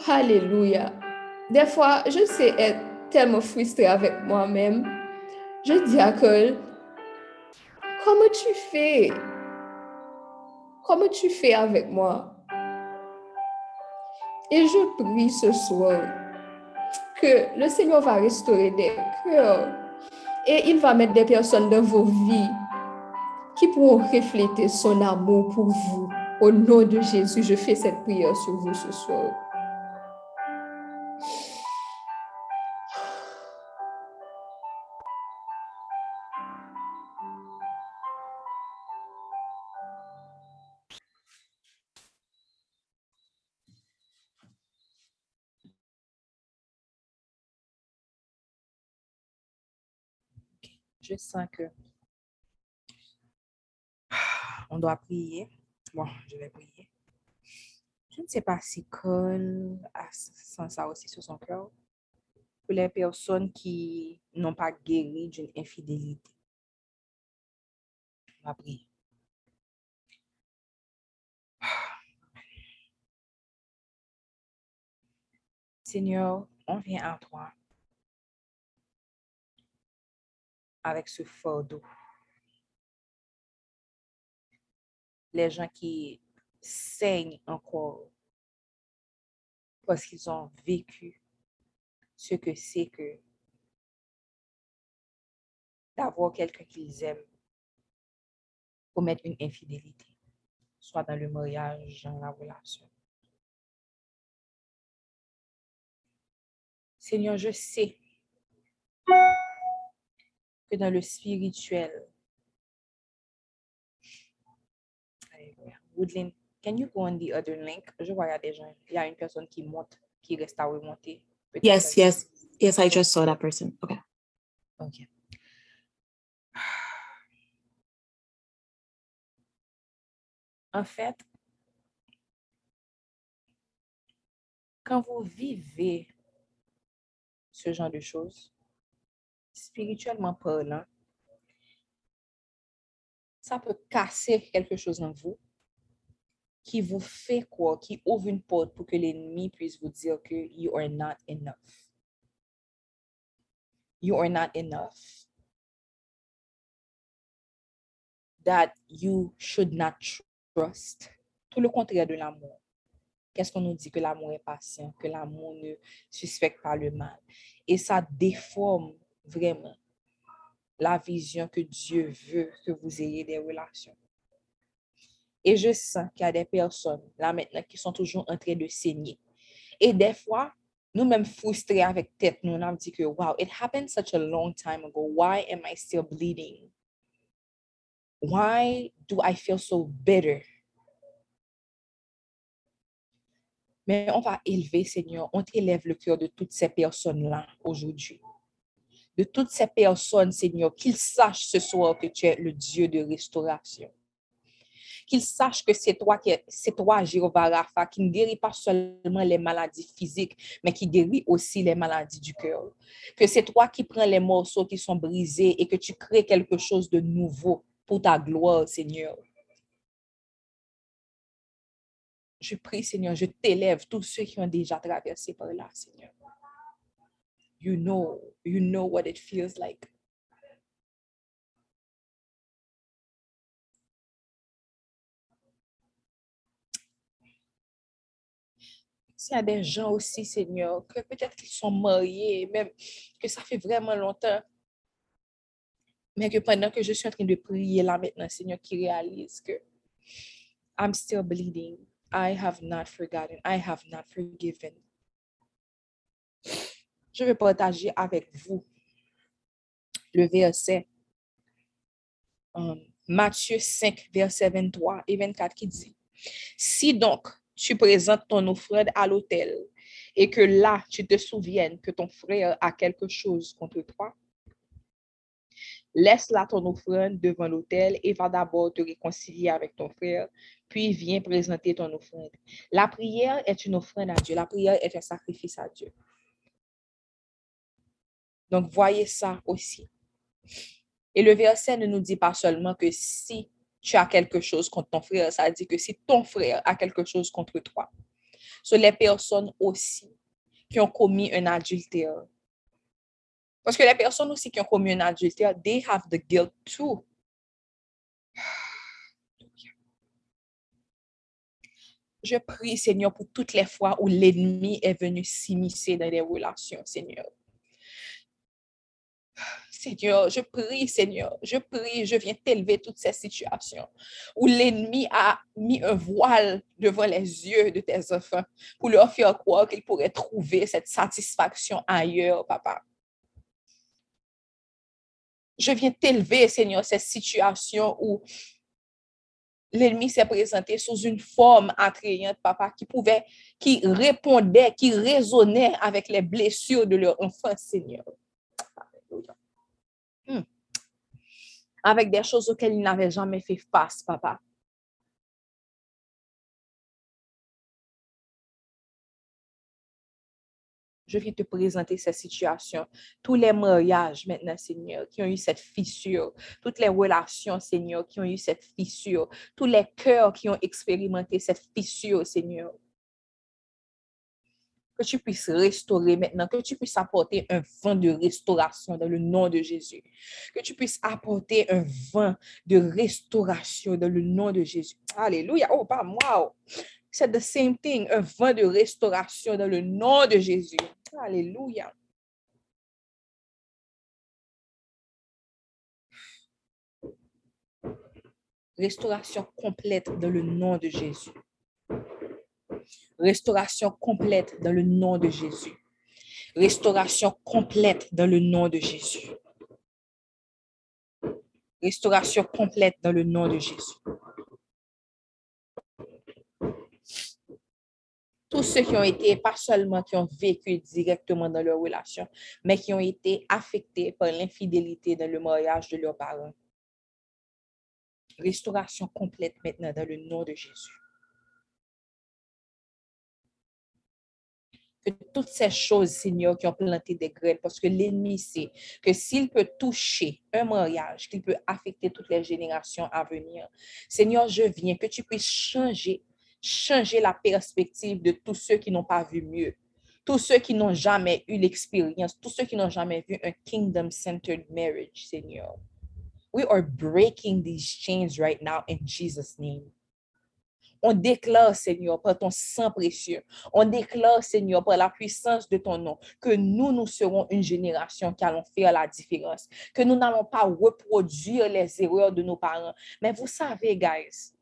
Halelouya. De fwa, je se et telman fwistre avèk mwen mèm. Je di akol, kome tu fè? Kome tu fè avèk mwen? E je pri se swor, que le Seigneur va restaurer des cœurs et il va mettre des personnes dans vos vies qui pourront refléter son amour pour vous. Au nom de Jésus, je fais cette prière sur vous ce soir. Je sens que on doit prier. Bon, je vais prier. Je ne sais pas si Cole a sent ça aussi sur son cœur. Pour les personnes qui n'ont pas guéri d'une infidélité. On va prier. Seigneur, on vient à toi avec ce fardeau. Les gens qui saignent encore parce qu'ils ont vécu ce que c'est que d'avoir quelqu'un qu'ils aiment commettre une infidélité, soit dans le mariage, dans la relation. Seigneur, je sais que dans le spirituel. Woodland, can you go on the other link? Je vois il y a des gens, il y a une personne qui monte, qui reste à remonter. Yes, yes, yes. I just saw that person. Okay. Ok. En fait, quand vous vivez ce genre de choses, spirituellement parlant, ça peut casser quelque chose en vous qui vous fait quoi, qui ouvre une porte pour que l'ennemi puisse vous dire que you are not enough. You are not enough. that you should not trust. Tout le contraire de l'amour. Qu'est-ce qu'on nous dit? Que l'amour est patient, que l'amour ne suspecte pas le mal. Et ça déforme vraiment la vision que Dieu veut que vous ayez des relations. Et je sens qu'il y a des personnes là maintenant qui sont toujours en train de saigner. Et des fois, nous-mêmes frustrés avec tête, nous, on dit que, wow, it happened such a long time ago. Why am I still bleeding? Why do I feel so bitter? Mais on va élever, Seigneur, on t'élève le cœur de toutes ces personnes-là aujourd'hui. De toutes ces personnes, Seigneur, qu'ils sachent ce soir que tu es le Dieu de restauration. Qu'ils sachent que c'est toi, c'est toi, Jéhovah qui ne guérit pas seulement les maladies physiques, mais qui guérit aussi les maladies du cœur. Que c'est toi qui prends les morceaux qui sont brisés et que tu crées quelque chose de nouveau pour ta gloire, Seigneur. Je prie, Seigneur, je t'élève tous ceux qui ont déjà traversé par là, Seigneur. You know, you know what it feels like. S'il y a des gens aussi, Seigneur, que peut-être qu'ils sont mariés, même que ça fait vraiment longtemps, mais que pendant que je suis en train de prier là maintenant, Seigneur, qui réalise que I'm still bleeding. I have not forgotten. I have not forgiven. Je vais partager avec vous le verset um, Matthieu 5, verset 23 et 24 qui dit, Si donc tu présentes ton offrande à l'autel et que là tu te souviennes que ton frère a quelque chose contre toi, laisse là ton offrande devant l'autel et va d'abord te réconcilier avec ton frère, puis viens présenter ton offrande. La prière est une offrande à Dieu. La prière est un sacrifice à Dieu. Donc, voyez ça aussi. Et le verset ne nous dit pas seulement que si tu as quelque chose contre ton frère, ça dit que si ton frère a quelque chose contre toi. Ce sont les personnes aussi qui ont commis un adultère. Parce que les personnes aussi qui ont commis un adultère, they have the guilt too. Je prie, Seigneur, pour toutes les fois où l'ennemi est venu s'immiscer dans les relations, Seigneur. Seigneur, je prie, Seigneur, je prie, je viens t'élever toutes ces situations où l'ennemi a mis un voile devant les yeux de tes enfants pour leur faire croire qu'ils pourraient trouver cette satisfaction ailleurs, papa. Je viens t'élever, Seigneur, ces situations où l'ennemi s'est présenté sous une forme attrayante, papa, qui pouvait, qui répondait, qui résonnait avec les blessures de leur enfant, Seigneur. Avec des choses auxquelles il n'avait jamais fait face, papa. je viens te présenter cette situation. Tous les mariages maintenant, Seigneur, qui ont eu cette fissure, toutes les relations, Seigneur, qui ont eu cette fissure, tous les cœurs qui ont expérimenté cette fissure, Seigneur. Que tu puisses restaurer maintenant, que tu puisses apporter un vent de restauration dans le nom de Jésus. Que tu puisses apporter un vent de restauration dans le nom de Jésus. Alléluia. Oh, pas moi. C'est the same thing, un vent de restauration dans le nom de Jésus. Alléluia. Restauration complète dans le nom de Jésus. Restauration complète dans le nom de Jésus. Restauration complète dans le nom de Jésus. Restauration complète dans le nom de Jésus. tous ceux qui ont été, pas seulement qui ont vécu directement dans leur relation, mais qui ont été affectés par l'infidélité dans le mariage de leurs parents. Restauration complète maintenant dans le nom de Jésus. Que toutes ces choses, Seigneur, qui ont planté des graines, parce que l'ennemi sait que s'il peut toucher un mariage, qu'il peut affecter toutes les générations à venir. Seigneur, je viens que tu puisses changer changer la perspective de tous ceux qui n'ont pas vu mieux, tous ceux qui n'ont jamais eu l'expérience, tous ceux qui n'ont jamais vu un kingdom-centered marriage, Seigneur. We are breaking these chains right now in Jesus' name. On déclare, Seigneur, par ton sang précieux, on déclare, Seigneur, par la puissance de ton nom, que nous, nous serons une génération qui allons faire la différence, que nous n'allons pas reproduire les erreurs de nos parents. Mais vous savez, guys,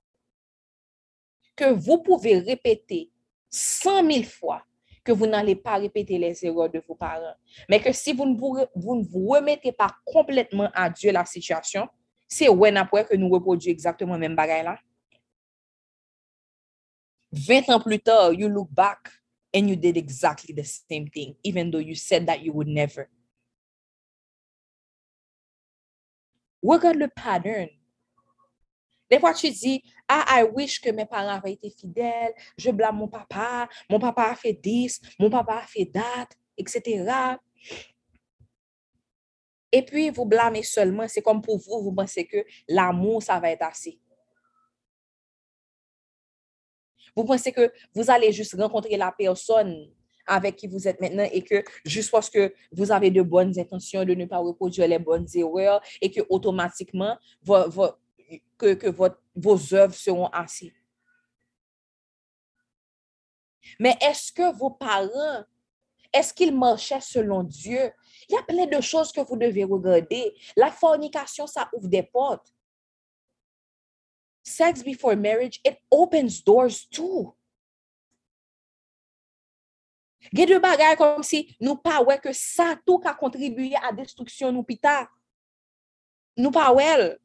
que vous pouvez répéter cent mille fois que vous n'allez pas répéter les erreurs de vos parents, mais que si vous ne vous, vous, remettez pas complètement à Dieu la situation, c'est ouais après que nous reproduisons exactement même bagage là. 20 ans plus tard, you look back and you did exactly the same thing, even though you said that you would never. Regarde le pattern. Des fois, tu dis, ah, I wish que mes parents avaient été fidèles, je blâme mon papa, mon papa a fait 10, mon papa a fait date, etc. Et puis, vous blâmez seulement, c'est comme pour vous, vous pensez que l'amour, ça va être assez. Vous pensez que vous allez juste rencontrer la personne avec qui vous êtes maintenant et que juste parce que vous avez de bonnes intentions de ne pas reproduire les bonnes erreurs et que automatiquement vo- vo- que, que vos œuvres seront assez? Mais est-ce que vos parents, est-ce qu'ils marchaient selon Dieu? Il y a plein de choses que vous devez regarder. La fornication, ça ouvre des portes. Sex before marriage, it opens doors too. Gen de bagay comme si nous pas ouais que ça tout a contribué à destruction nous pita. Nous pas ouais.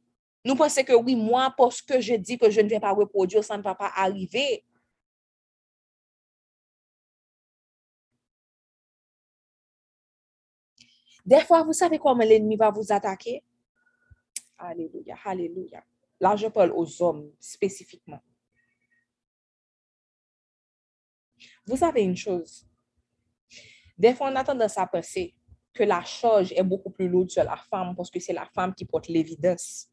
Nous pensons que oui, moi, parce que je dis que je ne vais pas reproduire, ça ne va pas arriver. Des fois, vous savez comment l'ennemi va vous attaquer? Alléluia, alléluia. Là, je parle aux hommes spécifiquement. Vous savez une chose? Des fois, on a tendance à penser que la charge est beaucoup plus lourde sur la femme parce que c'est la femme qui porte l'évidence.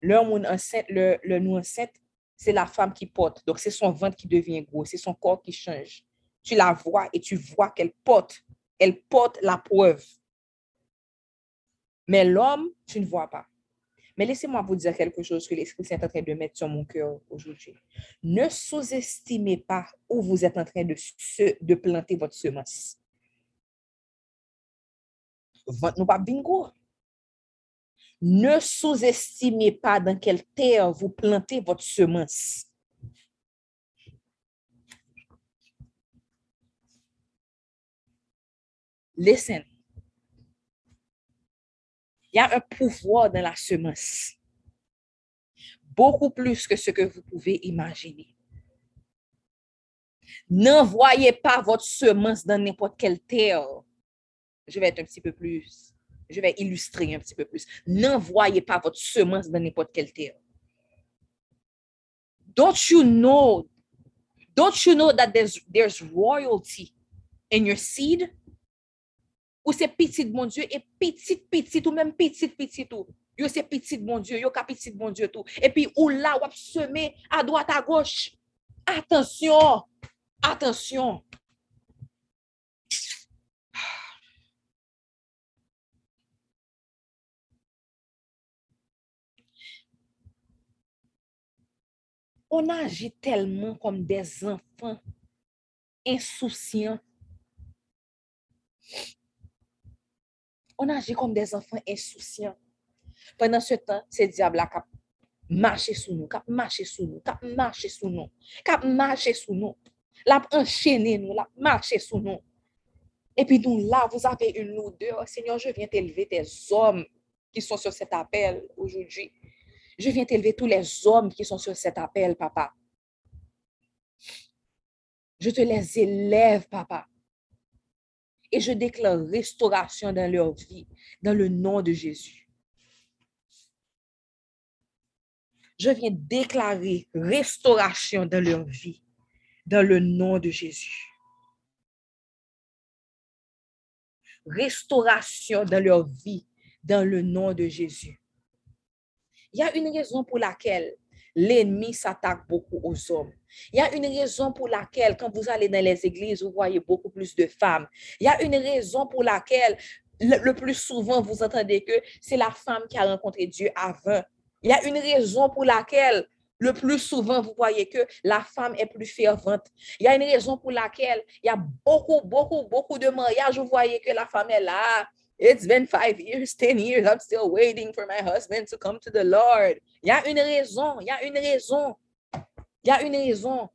L'homme enceinte, le, le nous enceinte, c'est la femme qui porte. Donc, c'est son ventre qui devient gros, c'est son corps qui change. Tu la vois et tu vois qu'elle porte. Elle porte la preuve. Mais l'homme, tu ne vois pas. Mais laissez-moi vous dire quelque chose que l'Esprit Saint est en train de mettre sur mon cœur aujourd'hui. Ne sous-estimez pas où vous êtes en train de, de planter votre semence. Nous pas bingo. Ne sous-estimez pas dans quelle terre vous plantez votre semence. Listen. Il y a un pouvoir dans la semence. Beaucoup plus que ce que vous pouvez imaginer. N'envoyez pas votre semence dans n'importe quelle terre. Je vais être un petit peu plus, je vais illustrer un petit peu plus. N'envoyez pas votre semence dans n'importe quelle terre. Don't you know, don't you know that there's, there's royalty in your seed? Ou c'est petit mon Dieu et petit petit ou même petit petit tout. Yo c'est petit mon Dieu, yo ka petit mon Dieu tout. Et puis ou là ou semer à droite à gauche. Attention. Attention. On agit tellement comme des enfants insouciants. On agit comme des enfants insouciants. Pendant ce temps, c'est diable qui a marché sous nous, qui a marché sous nous, qui a marché sous nous, qui sous nous. L'a enchaîné nous, l'a marché sous nous. Et puis nous, là, vous avez une odeur. Seigneur, je viens t'élever tes hommes qui sont sur cet appel aujourd'hui. Je viens t'élever tous les hommes qui sont sur cet appel, papa. Je te les élève, papa. Et je déclare restauration dans leur vie, dans le nom de Jésus. Je viens déclarer restauration dans leur vie, dans le nom de Jésus. Restauration dans leur vie, dans le nom de Jésus. Il y a une raison pour laquelle l'ennemi s'attaque beaucoup aux hommes. Il y a une raison pour laquelle, quand vous allez dans les églises, vous voyez beaucoup plus de femmes. Il y a une raison pour laquelle le, plus souvent, vous entendez que c'est la femme qui a rencontré Dieu avant. Il y a une raison pour laquelle le plus souvent, vous voyez que la femme est plus fervente. Il y a une raison pour laquelle il y a beaucoup, beaucoup, beaucoup de mariages. Vous voyez que la femme est là. It's been five years, ten years. I'm still waiting for my husband to come to the Lord. Il y a une raison. Il y a une raison. Il y a une raison.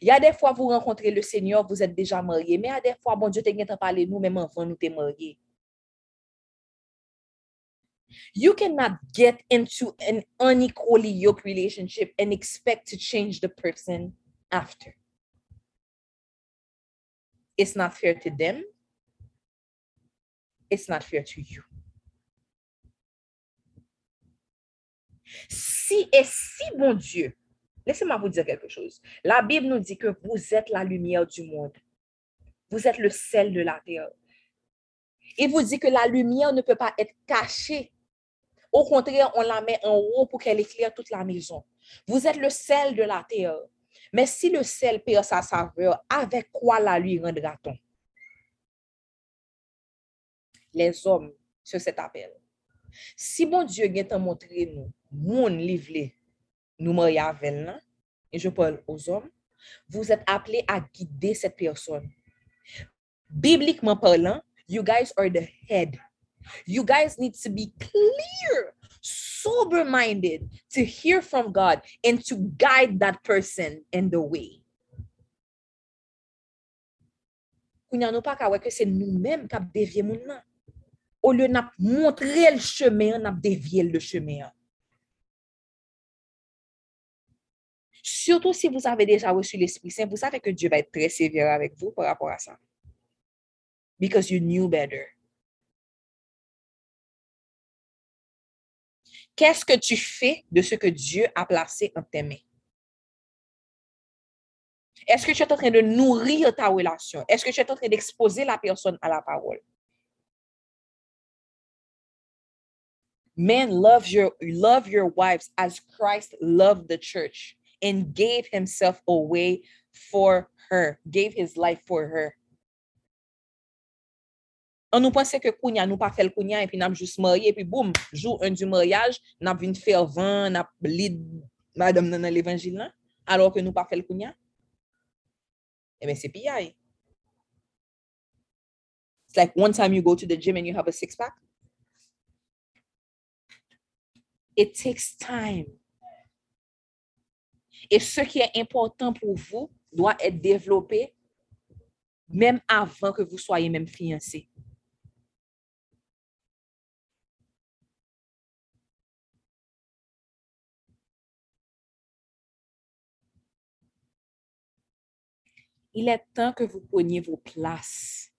Il y a des fois, vous rencontrez le Seigneur, vous êtes déjà marié. Mais il y a des fois, bon Dieu, t'es parlé nous, même enfants, nous t'es mariés. You cannot get into an unequally yoked relationship and expect to change the person after. It's not fair to them. It's not fair to you. Si et si, bon Dieu, laissez-moi vous dire quelque chose. La Bible nous dit que vous êtes la lumière du monde. Vous êtes le sel de la terre. Il vous dit que la lumière ne peut pas être cachée au contraire, on la met en haut pour qu'elle éclaire toute la maison. Vous êtes le sel de la terre. Mais si le sel perd sa saveur, avec quoi la lui rendra-t-on? Les hommes sur cet appel. Si bon Dieu vient te montrer nous, moun livre, nous marier avec nous, et je parle aux hommes, vous êtes appelés à guider cette personne. Bibliquement parlant, you guys are the head You guys need to be clear, sober minded to hear from God and to guide that person in the way. Kounya nou pa ka ke se nou mèm kap devye moun nan. Au lieu nap montre le chemin, nap devye le chemin. Surtout si vous avez déjà reçu l'Esprit Saint, vous savez que Dieu va être très sévère avec vous par rapport à ça. Because you knew better. Qu'est-ce que tu fais de ce que Dieu a placé en tes mains? Est-ce que tu es en train de nourrir ta relation? Est-ce que tu es en train d'exposer la personne à la parole? Men, love your, love your wives as Christ loved the church and gave himself away for her, gave his life for her. On nous pensait que kounya nous pas fait le kounya et puis n'a juste marié et puis boum, jour un du mariage, n'a vinn fervent, n'a lead madame dans l'évangile là, alors que nous pas fait le kounya. Eh bien c'est pillé. It's like one time you go to the gym and you have a six pack. It takes time. Et ce qui est important pour vous doit être développé même avant que vous soyez même fiancés. il est temps que vous preniez vos places.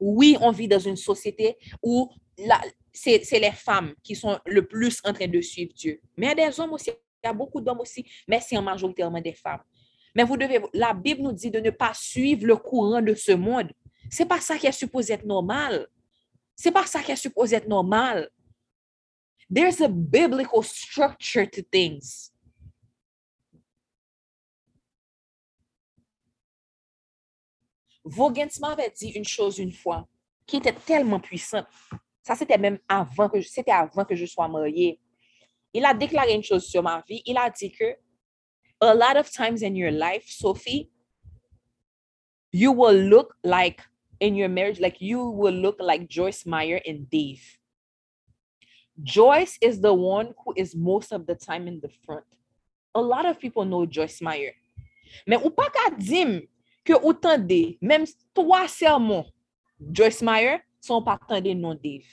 Oui, on vit dans une société où c'est les femmes qui sont le plus en train de suivre Dieu. Mais il y a des hommes aussi, il y a beaucoup d'hommes aussi, mais c'est majoritairement des femmes. Mais vous devez, la Bible nous dit de ne pas suivre le courant de ce monde. C'est pas ça qui est supposé être normal. C'est pas ça qui est supposé être normal. There's a biblical structure to things. Vogels m'avait dit une chose une fois qui était tellement puissante. Ça, c'était même avant que, c'était avant que je sois mariée. Il a déclaré une chose sur ma vie. Il a dit que a lot of times in your life, Sophie, you will look like in your marriage, like you will look like Joyce Meyer and Dave. Joyce is the one who is most of the time in the front. A lot of people know Joyce Meyer. Mais ou pas qu'à dire que autant de, même trois sermons, Joyce Meyer, sont pas de non Dave.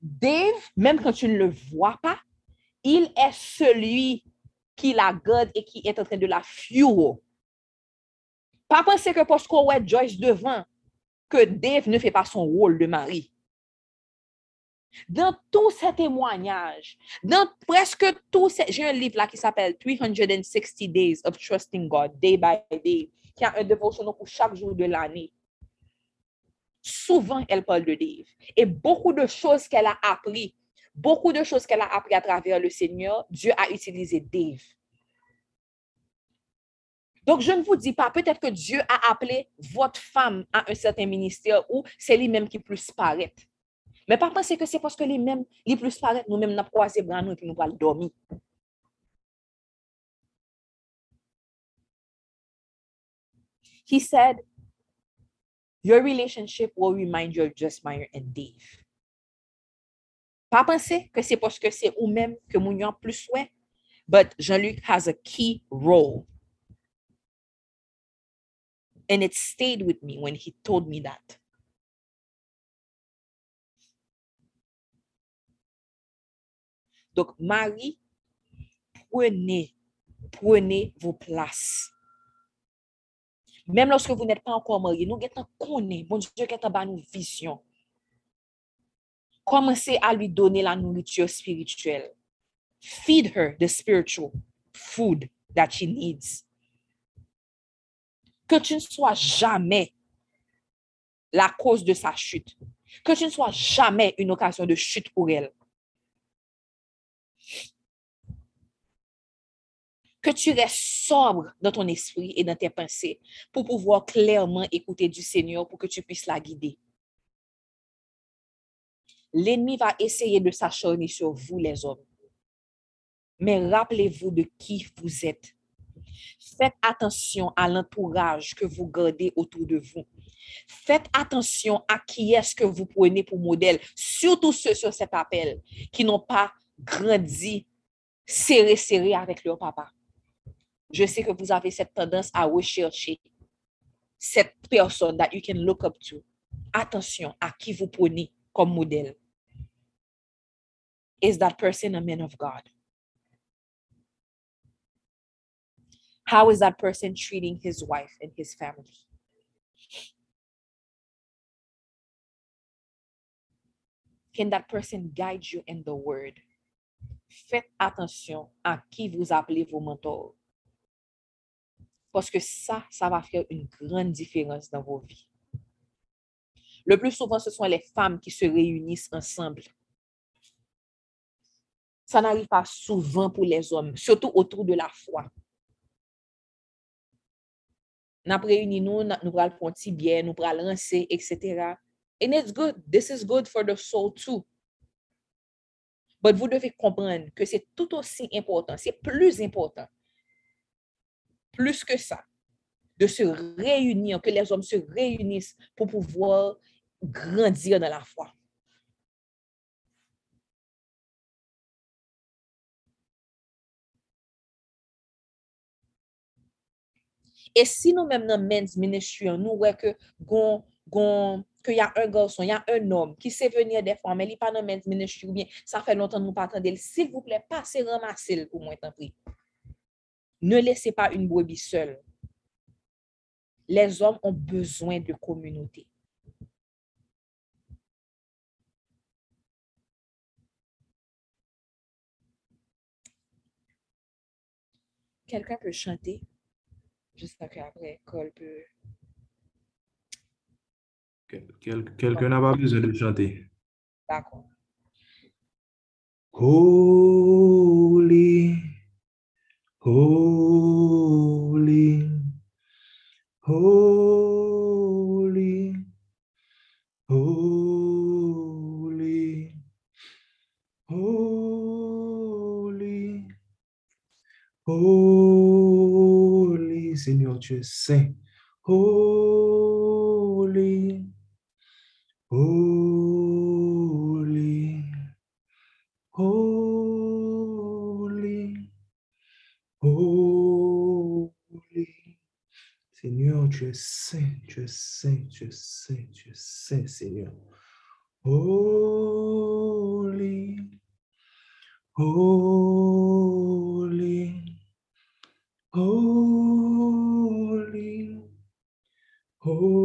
Dave, même quand tu ne le vois pas, il est celui qui la garde et qui est en train de la fuir. Pas penser que parce qu'on voit Joyce devant, que Dave ne fait pas son rôle de mari. Dans tous ces témoignages, dans presque tous ces... J'ai un livre là qui s'appelle 360 Days of Trusting God, Day by Day, qui a un dévotion pour chaque jour de l'année. Souvent, elle parle de Dave. Et beaucoup de choses qu'elle a appris, beaucoup de choses qu'elle a appris à travers le Seigneur, Dieu a utilisé Dave. Donc, je ne vous dis pas, peut-être que Dieu a appelé votre femme à un certain ministère ou c'est lui-même qui plus paraît. Mais pas penser que c'est parce que lui-même, lui plus paraît, nous-mêmes, nous croisé bras nous et puis nous allons dormir. He said, Your relationship will remind you of Just Meyer and Dave. Pas penser que c'est parce que c'est ou-même que moun plus ouais. But Jean-Luc has a key role. And it stayed with me when he told me that. Donc, Marie, prenez, prenez vos places. Même lorsque vous n'êtes pas encore marié, nous connaît, bon Dieu guettons ba nous vision. Commencez à lui donner la nourriture spirituelle. Feed her the spiritual food that she needs. Que tu ne sois jamais la cause de sa chute. Que tu ne sois jamais une occasion de chute pour elle. Que tu restes sobre dans ton esprit et dans tes pensées pour pouvoir clairement écouter du Seigneur pour que tu puisses la guider. L'ennemi va essayer de s'acharner sur vous, les hommes. Mais rappelez-vous de qui vous êtes. Faites attention à l'entourage que vous gardez autour de vous. Faites attention à qui est-ce que vous prenez pour modèle, surtout ceux sur cet appel qui n'ont pas grandi serré, serré avec leur papa. Je sais que vous avez cette tendance à rechercher cette personne that you can look up to. Attention à qui vous prenez comme modèle. Is that person a man of God? How is that person treating his wife and his family? Can that person guide you in the word? Faites attention à qui vous appelez vos mentors. Parce que ça, ça va faire une grande différence dans vos vies. Le plus souvent, ce sont les femmes qui se réunissent ensemble. Ça n'arrive pas souvent pour les hommes, surtout autour de la foi. Nous réunis nous, nous allons prendre bien, nous allons lancer, etc. And it's good. This is good for the soul too. But vous devez comprendre que c'est tout aussi important, c'est plus important, plus que ça, de se réunir, que les hommes se réunissent pour pouvoir grandir dans la foi. Et si nous-mêmes dans men's ministry, nous voyons qu'il y a un garçon, il y a un homme qui sait venir des fois, mais il n'est pas dans men's ministry ou bien ça fait longtemps que nous pas attendre. S'il vous plaît, passez ramasser pour moi, tant pis. Ne laissez pas une brebis seule. Les hommes ont besoin de communauté. Quelqu'un peut chanter? J'espère qu'après, Cole peut. Quel- quel- Quelqu'un n'a pas besoin de chanter. D'accord. Holy, holy, holy, holy, holy, holy, tu es saint. Holy, holy, Seigneur, tu es saint, tu es saint, tu es saint, tu es saint, Seigneur. Holy, holy, holy, holy,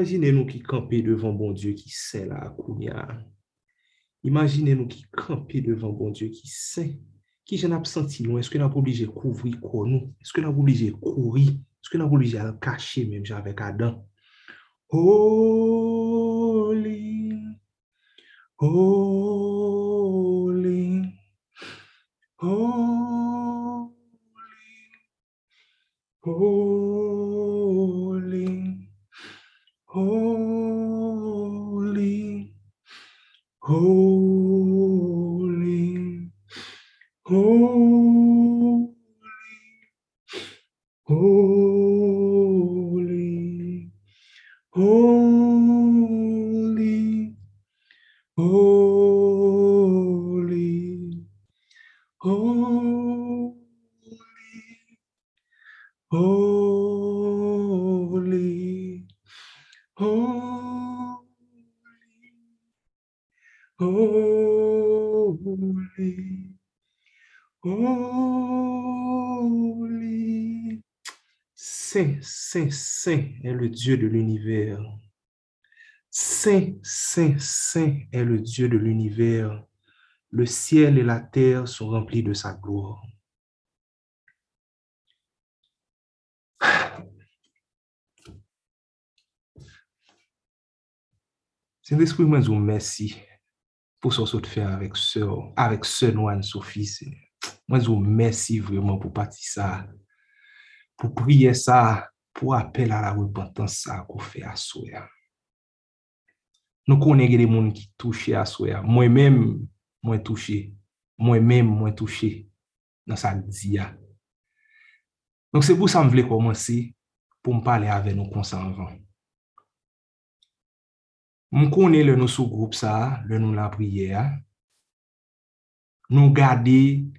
Imaginez-nous qui camper devant bon Dieu qui sait là, Kounia. Imaginez-nous qui camper devant bon Dieu qui sait. Qui j'en absenti nous? Est-ce que nous avons obligé de couvrir quoi nous? Est-ce que nous avons obligé de courir? Est-ce que nous avons obligé de cacher même avec Adam? Saint, Saint, Saint est le Dieu de l'univers. Saint, Saint, Saint est le Dieu de l'univers. Le ciel et la terre sont remplis de sa gloire. Saint-Esprit, moi, je vous remercie pour ce que vous fait avec ce, avec ce Noan Sophie. Moi, je vous remercie vraiment pour partir ça, pou priye sa, pou apel a la repotan sa kou fe aswea. Nou konen gen de moun ki touche aswea. Mwen men mwen touche. Mwen men mwen touche nan sa diya. Donk se pou sa m vle komanse pou m pale ave nou konsanvan. M konen le nou sou group sa, le nou la priye a. Nou gade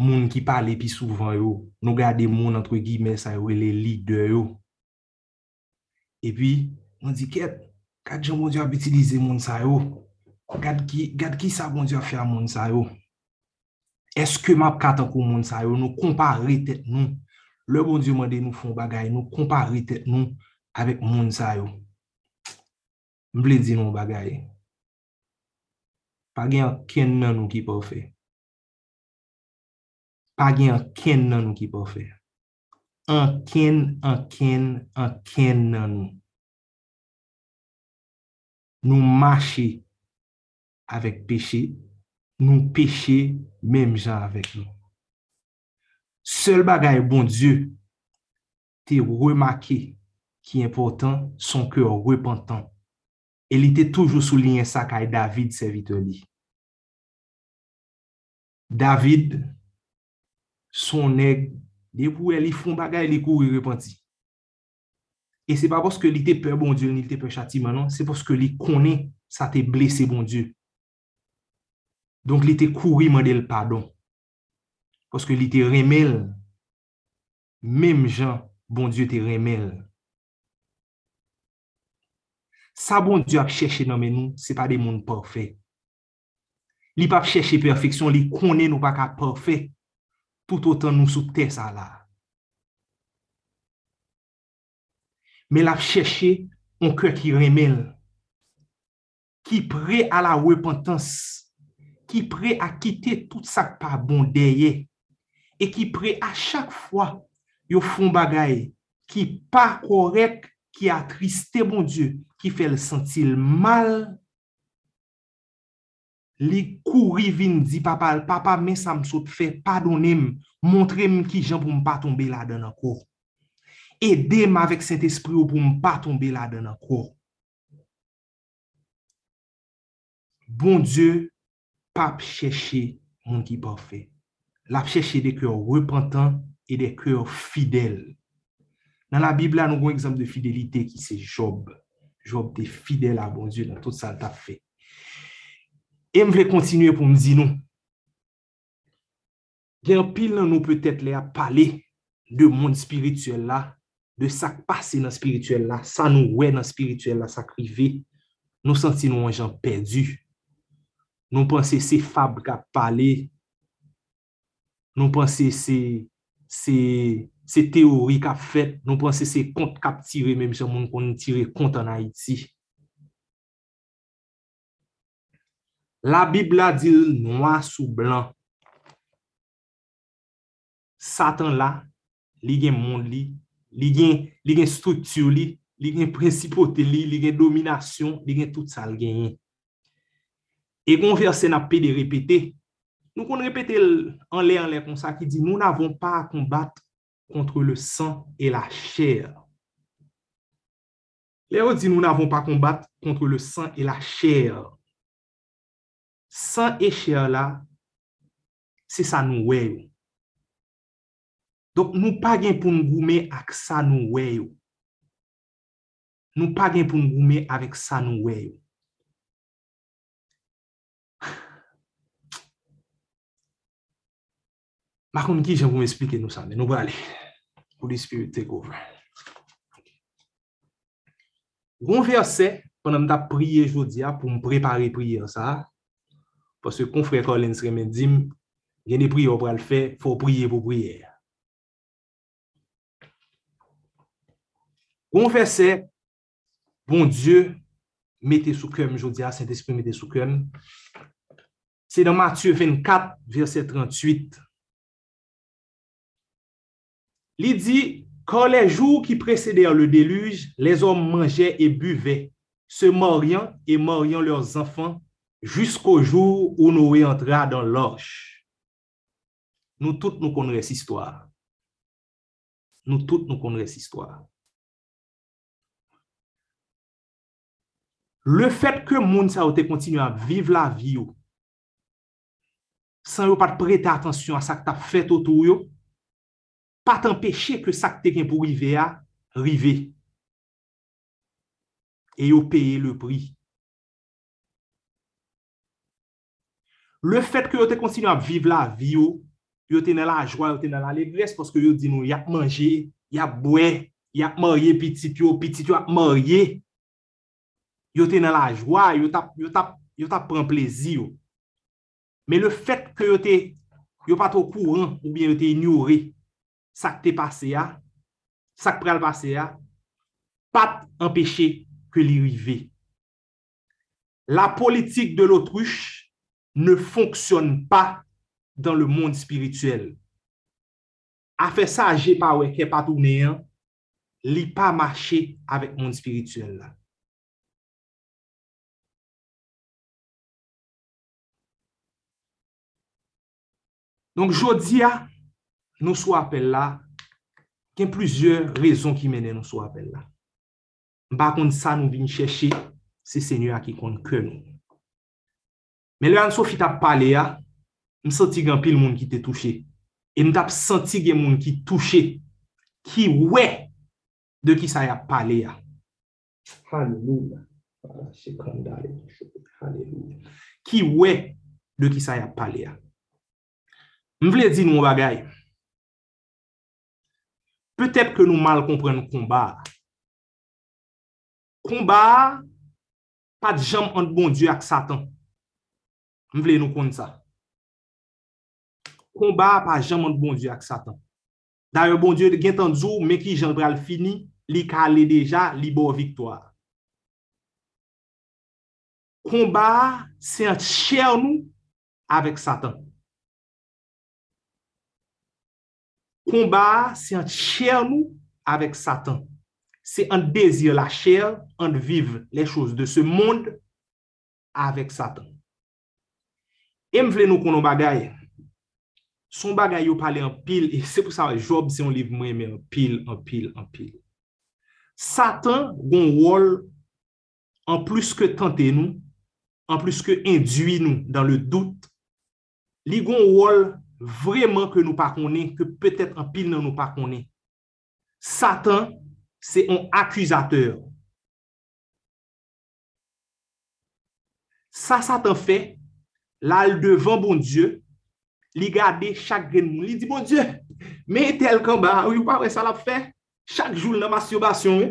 moun ki pale pi souvan yo, nou gade moun antre gime sa yo le lider yo. E pi, moun di ket, gade jan moun di ap itilize moun sa yo, gade ki, gad ki sa moun di ap fya moun sa yo. Eske map katan kon moun sa yo, nou kompare tet nou. Le bon diyo mande nou fon bagay, nou kompare tet nou avèk moun sa yo. Mble di nou bagay. Pa gen ken nan nou ki pa ou fe. pa gen an ken nan nou ki pou fè. An ken, an ken, an ken nan nou. Nou mache avèk peche, nou peche mèm jan avèk nou. Sel bagay bon Diyo te remake ki important son ke repentant. El ite toujou souline sa kay David se vite li. David son neg, de pou el li fon bagay li kou yi repenti. E se pa poske li te pe bon Diyo, ni te pe chati manan, se poske li konen sa te blese bon Diyo. Donk li te kouri mandel padon. Poske li te remel. Mem jan, bon Diyo te remel. Sa bon Diyo ap chèche nan menou, se pa de moun porfè. Li pa ap chèche perfeksyon, li konen nou pa ka porfè. tout otan nou sou te sa la. Men la chèche, on kè ki remel, ki pre a la repentans, ki pre a kite tout sak pa bondeye, e ki pre a chak fwa yo fon bagay, ki pa korek, ki atriste bon Diyo, ki fel sentil mal, li kouri vin di papal, papa men sa msot fe, padonem, montre m ki jan pou m pa tombe la den akor. Edem avèk sent espri ou pou m pa tombe la den akor. Bon Diyo, pap chèche moun ki pa fè. La chèche de kèr repentant e de kèr fidèl. Nan la Bibla nou gwen ekzamp de fidelite ki se Job. Job te fidèl a bon Diyo nan tout sa l tap fè. E m vle kontinye pou m di nou. Gen pil nan nou petet le a pale de moun spirituel la, de sak pase nan spirituel la, sa nou we nan spirituel la sak rive, nou senti nou an jan perdu. Nou panse se fab ka pale, nou panse se, se, se teori ka fet, nou panse se kont kap tire, menm se moun kon tire kont an Haiti. La Bibla dil noa sou blan. Satan la, li gen moun li, li gen, li gen struktur li, li gen prinsipote li, li gen dominasyon, li gen tout sal genyen. E kon verse na pe de repete, nou kon repete an le an le kon sa ki di, nou n'avon pa a kombat kontre le san e la chèr. Le ou di nou n'avon pa a kombat kontre le san e la chèr. san esher la, se sa nou wey yo. Dok nou pa gen pou nou goume ak sa nou wey yo. Nou pa gen pou nou goume avèk sa nou wey yo. Makoun ki jen pou m'esplike nou sa, men nou ba ale. Holy Spirit take over. Gon verse, pwè nan mta priye jodia pou m prepare priye sa, se kon frè Collins remen dim, gen de priye ou pral fè, fò priye pou priye. Gon verse, bon Dieu, mette sou kèm jodia, Saint-Esprit mette sou kèm, se nan Matthieu 24, verset 38, Li di, kan le jou ki preceder le deluge, les om manje e buve, se moryan e moryan leurs enfan, jusqu'au jour où Noé entra dans l'orge. Nous tous nous connaissons cette histoire. Nous tous nous connaissons cette histoire. Le fait que moun sa te continue à vivre la vie ou, sans yo pas prêter attention à ça que tu as fait autour yo, pas t'empêcher que ça que tu pour arriver à arriver. Et yo payer le prix Le fet ke yo te kontinu ap vive la vi yo, yo te nan la jwa, yo te nan la legres, poske yo di nou, yap manje, yap bwe, yap marye pitit yo, pitit yo ap marye, yo te nan la jwa, yo tap, yo tap, yo tap pren plezi yo. Men le fet ke yo te, yo pa tro kouran, ou bien yo te ignore, sak te pase ya, sak pral pase ya, pat empeshe ke li rive. La politik de l'autruche, ne fonksyonne pa dan le moun spirituel. A fe sa je pa weke patounen, li pa mache avèk moun spirituel la. Donk jodi ya, nou sou apel la, ken plizye rezon ki mene nou sou apel la. Mba kon sa nou vin chèche, se senyo a ki kon ke nou. Men lè an so fit ap pale ya, m senti gen pil moun ki te touche. E m tap senti gen moun ki touche, ki we de ki sa ya pale ya. Hallelujah. Ki we de ki sa ya pale ya. M vle di nou bagay. Petèp ke nou mal kompren komba. Komba, pat jam ant bon die ak satan. M vle nou kon sa. Komba pa jaman bon Diyo ak Satan. Daryo bon Diyo gen tan djou, men ki jan pral fini, li ka ale deja, li bo viktoar. Komba se an chèr nou avèk Satan. Komba se an chèr nou avèk Satan. Se an dezir la chèr, an vive le chouz de se moun avèk Satan. E m vle nou konon bagay, son bagay yo pale an pil, e se pou sa Job se yon liv mwen men an pil, an pil, an pil. Satan gon wol an plus ke tante nou, an plus ke indui nou dan le dout, li gon wol vreman ke nou pa konen, ke petet an pil nan nou pa konen. Satan se yon akuzateur. Sa Satan fe, lal devan bon Diyo, li gade chak gen moun, li di bon Diyo, men tel kamba, ah ou yon pa wè sa la fe, chak joul nan masturbasyon wè.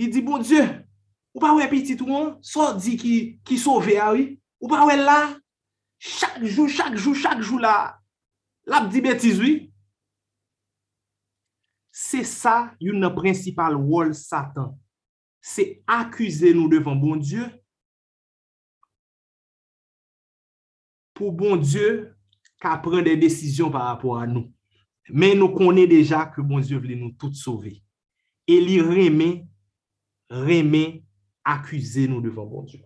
Li di bon Diyo, ou pa wè piti tou an, so di ki, ki sove a wè, ou pa wè la, chak joul, chak joul, chak joul la, lap di betiz oui? Se sa, yon nan prinsipal wol satan. Se akuse nou devan bon Diyo, pou bon Diyo ka pren de desisyon par rapport bon bon a nou. Men nou konen deja ke bon Diyo vle nou tout sauve. E li reme, reme akuse nou devan bon Diyo.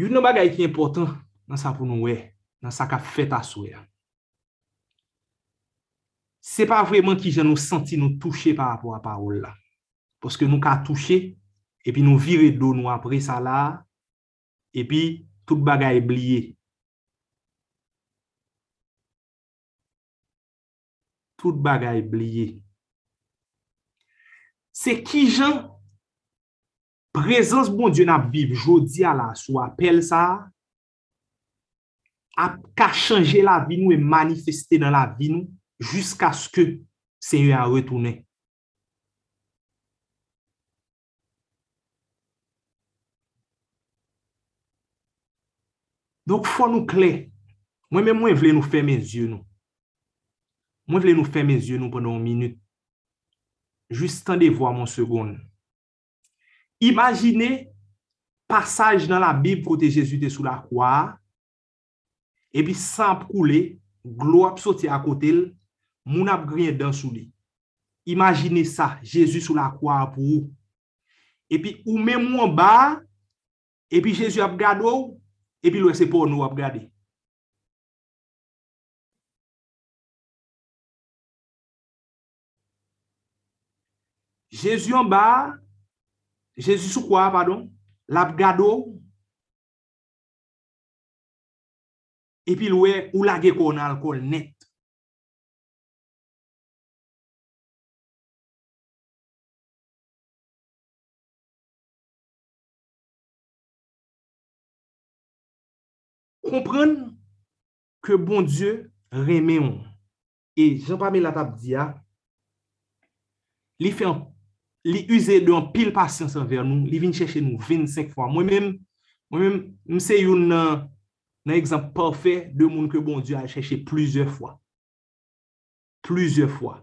Yon nan bagay ki important nan sa pou nou we, nan sa ka fet aswe. Se pa vreman ki jen nou senti nou touche par rapport a parol la. Poske nou ka touche, epi nou vire do nou apre sa la, epi tout bagay bliye. Tout bagay bliye. Se ki jan, prezans bon Diyo nap viv jodi ala sou apel sa, ap ka chanje la vi nou e manifeste nan la vi nou, jiska sko se yon a retounen. Donk fwa nou kle. Mwen men mwen vle nou fè men zye nou. Mwen vle nou fè men zye nou pwèndan minute. Just tan de vwa mwen segoun. Imagine pasaj nan la Bib kote Jezu te sou la kwa. E pi san ap koule, glo ap soti akote l, moun ap grenye dan sou li. Imagine sa, Jezu sou la kwa ap ou. Epi ou men moun ba, epi Jezu ap gado ou, epi lwe se pou nou ap gade. Jezu an ba, Jezu sou kwa, pardon, lap gado, epi lwe ou lage kon alkol net. kompren ke bon Diyo reme yon. E Jean-Paul Mélatap diya, ah, li fè an, li use de an pil pasyans anver nou, li vin chèche nou 25 fwa. Mwen men, mwen mèm, mse yon nan, nan ekzamp parfè de moun ke bon Diyo a chèche plizye fwa. Plizye fwa.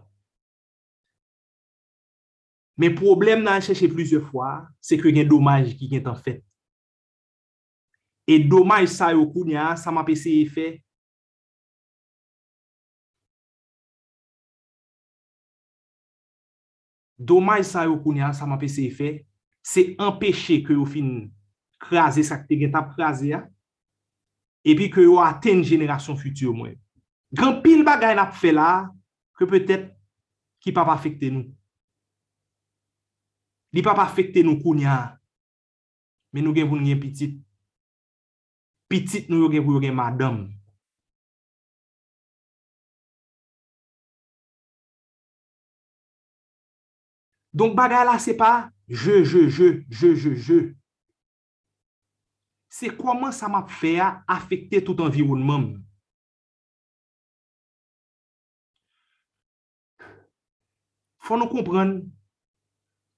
Men problem nan chèche plizye fwa, se ke gen domaj ki gen tan fèt. E domaj sa yo koun ya, sa ma pese e fe. Domaj sa yo koun ya, sa ma pese e fe. Se empeshe ke yo fin krasi te gen tap krasi ya. E pi ke yo aten jenerasyon futur mwen. Gran pil bagay nap fe la, ke petet ki pa pa fekte nou. Li pa pa fekte nou koun ya. Men nou gen voun gen pitit. pitit nou yo gen pou yo gen madam. Donk bagay la se pa, je, je, je, je, je, je. Se koman sa map fe a afekte tout environman. Fon nou kompren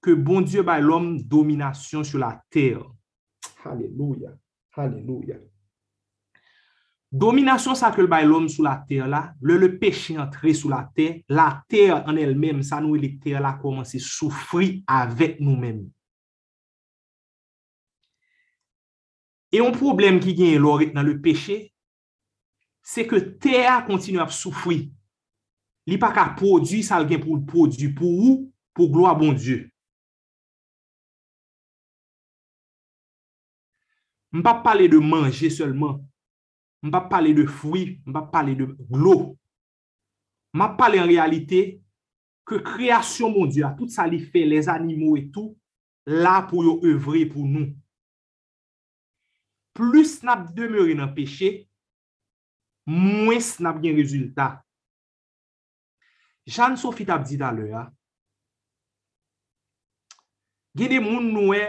ke bon Diyo bay l'om dominasyon sou la ter. Halelouya, halelouya. Dominasyon sa ke l bay lom sou la ter la, le le peche entre sou la ter, la ter an el mem, sa nou e li ter la komanse soufri avek nou mem. E yon problem ki gen lorit nan le peche, se ke ter kontinu ap soufri. Li pa ka prodwi, sal gen pou produ pou ou, pou gloa bon Diyo. M pa pale de manje selman. m pa pale de fwi, m pa pale de glo. Mba pale en realite ke kreasyon moun diya, tout sa li fe, les animo etou, la pou yo evre pou nou. Plus nap demere nan peche, mwen snap gen rezultat. Jan Sofit ap di dalè ya, gede moun nou e,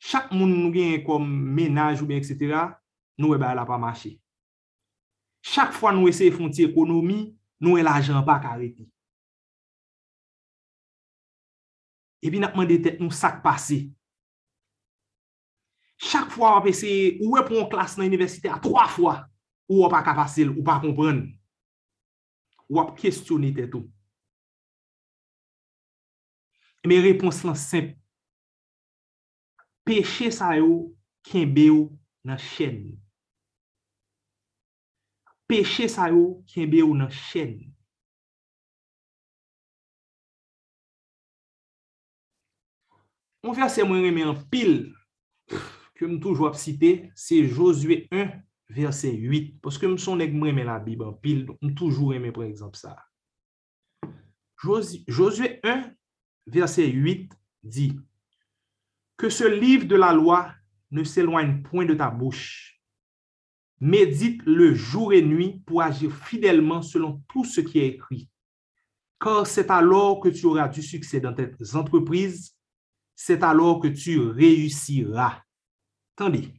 chak moun nou gen kom menaj ou ben, etc., nou e ba la pa mache. Chak fwa nou ese fon ti ekonomi, nou e la jan pa kareti. E pi nakman de tet nou sak pase. Chak fwa wap ese, ou e wè pou an klas nan universite a 3 fwa, ou wap akapase ou pa kompren. Wap kestyoni tet ou. Me repons lan semp. Peche sa yo, kenbe yo, nan chen. Peche sa yo kenbe yo nan chen. On verse mwen reme an pil, ke m toujwa ap site, se Josue 1, verset 8, poske m son ek m reme la bib an pil, m toujou reme pre exemple sa. Josue 1, verset 8, di, ke se liv de la loi ne s'eloigne point de ta bouche, medite le jour et nuit pou agir fidelman selon tout ce qui est écrit, kar c'est alors que tu auras du succès dans tes entreprises, c'est alors que tu réussiras. Tandis,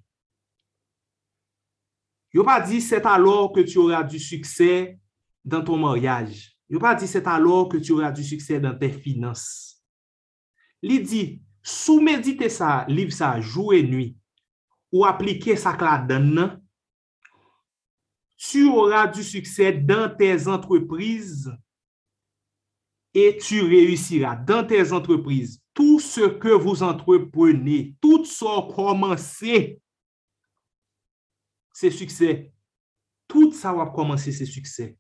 yo pa di c'est alors que tu auras du succès dans ton mariage. Yo pa di c'est alors que tu auras du succès dans tes finances. Li di, sou medite sa, liv sa, jou et nuit, ou aplike sa kladan nan, tu auras du succès dans tes entreprises et tu réussiras dans tes entreprises. tout ce que vous entreprenez, tout ça commencé, c'est succès. Tout ça va commencer, c'est succès.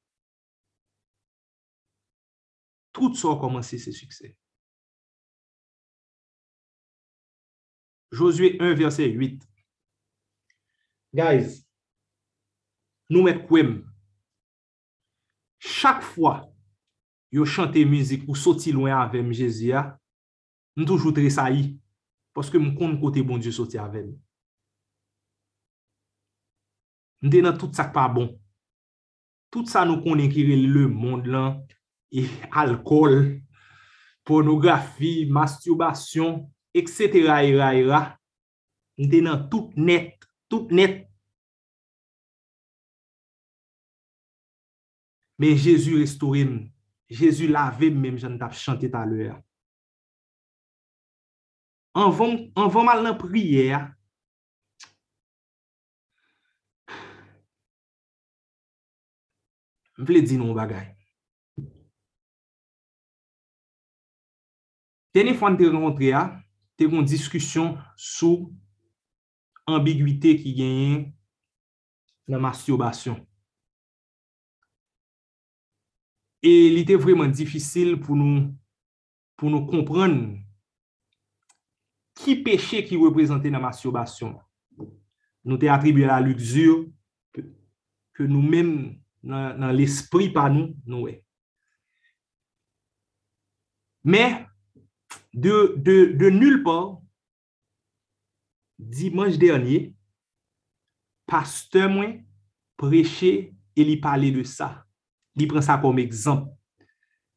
Tout ça va commencer, c'est succès. Josué 1, verset 8. guys, nou met kwem. Chak fwa yo chante mizik ou soti lwen avèm Jezi ya, m toujou tre sa yi, poske m kon kote bon Diyo soti avèm. M dena tout sak pa bon. Tout sa nou konen kire le mond lan, e alkol, pornografi, masturbasyon, etc. M dena tout net tout net. Men Jezu restorim, Jezu lavem menm jan tap chante taler. An vom al nan priye, m vle di nou bagay. Teni fwante renkontre ya, ah, te kon diskusyon sou ambiguïté qui gagne la masturbation. Et il était vraiment difficile pour nous, pour nous comprendre qui péché qui représentait la masturbation. Nous t'es attribué à la luxure que, que nous-mêmes, dans, dans l'esprit par nous, nous est. Mais de, de, de nulle part, dimanj dernye, paste mwen preche e li pale de sa. Li pren sa kom ekzamp.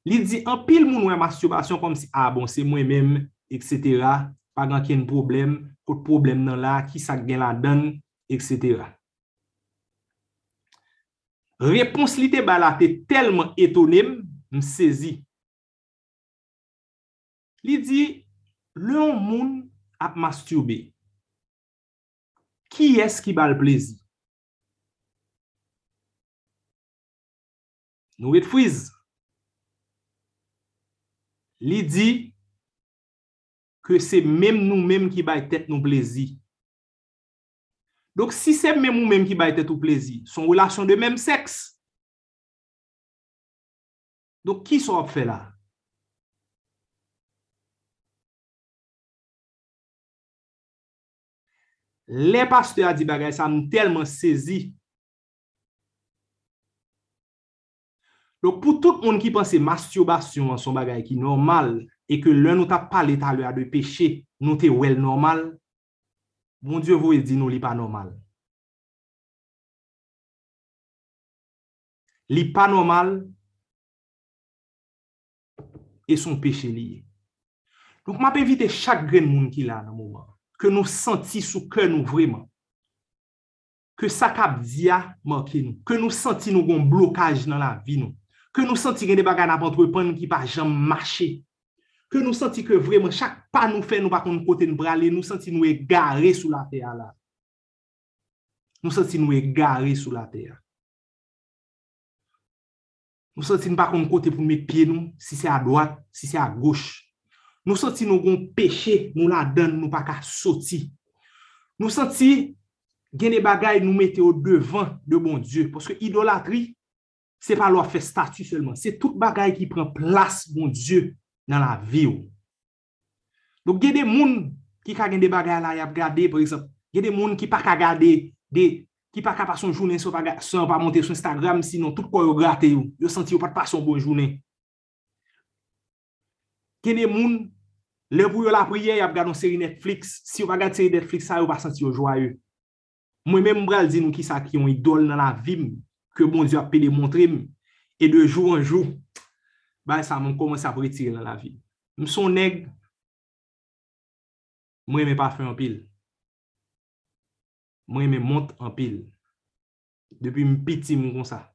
Li di, an pil moun wè masturbasyon kom si, a ah, bon, se mwen mèm, etc. Pa gan ken problem, kout problem nan la, ki sa gen la dan, etc. Repons li te bala te telman etonem, m sezi. Li di, lè an moun ap masturbe. ki es ki bal plezi? Nou et fwiz. Li di ke se mèm nou mèm ki bay tèt nou plezi. Dok si se mèm nou mèm ki bay tèt nou plezi, son relasyon de mèm seks. Dok ki so ap fè la? le pasteur a di bagay sa m telman sezi. Lò pou tout moun ki panse masturbasyon an son bagay ki normal e ke lè nou ta pale talwe a de peche nou te wel normal, bon diyo vou e di nou li pa normal. Li pa normal e son peche liye. Donk map evite chak gren moun ki la nan mouman. ke nou senti sou ke nou vreman. Ke sa kap diya manke nou. Ke nou senti nou gon blokaj nan la vi nou. Ke nou senti gen de bagan ap entreprenn ki pa jam mache. Ke nou senti ke vreman chak pa nou fe nou pa kon kote nou brale, nou senti nou e gare sou la teya la. Nou senti nou e gare sou la teya. Nou senti nou pa kon kote pou nou me nou, si se a doat, si se a goch. Nou senti nou gon peche, nou la den nou pa ka soti. Nou senti gen de bagay nou mette ou devan de bon Diyo. Poske idolatri, se pa lwa fe statu selman. Se tout bagay ki pren plas bon Diyo nan la vi ou. Nou gen de moun ki ka gen de bagay la yap gade, por exemple, gen de moun ki pa ka gade, de, ki pa ka pason jounen son pa, son pa monte sou Instagram, sinon tout kwa yo gate yo. Yo senti yo pat son bon jounen. Gen de moun Le pou yo la priye, yap gade yon seri Netflix. Si yo pa gade seri Netflix, sa yo pa senti yo joye. Mwen men mbral di nou ki sa ki yon idol nan la vim, ke bon Diyo apè de montre m, e de jou an jou, ba sa mwen komanse ap retire nan la vim. M son neg, mwen men pa fe an pil. Mwen men mont an pil. Depi m piti m kon sa.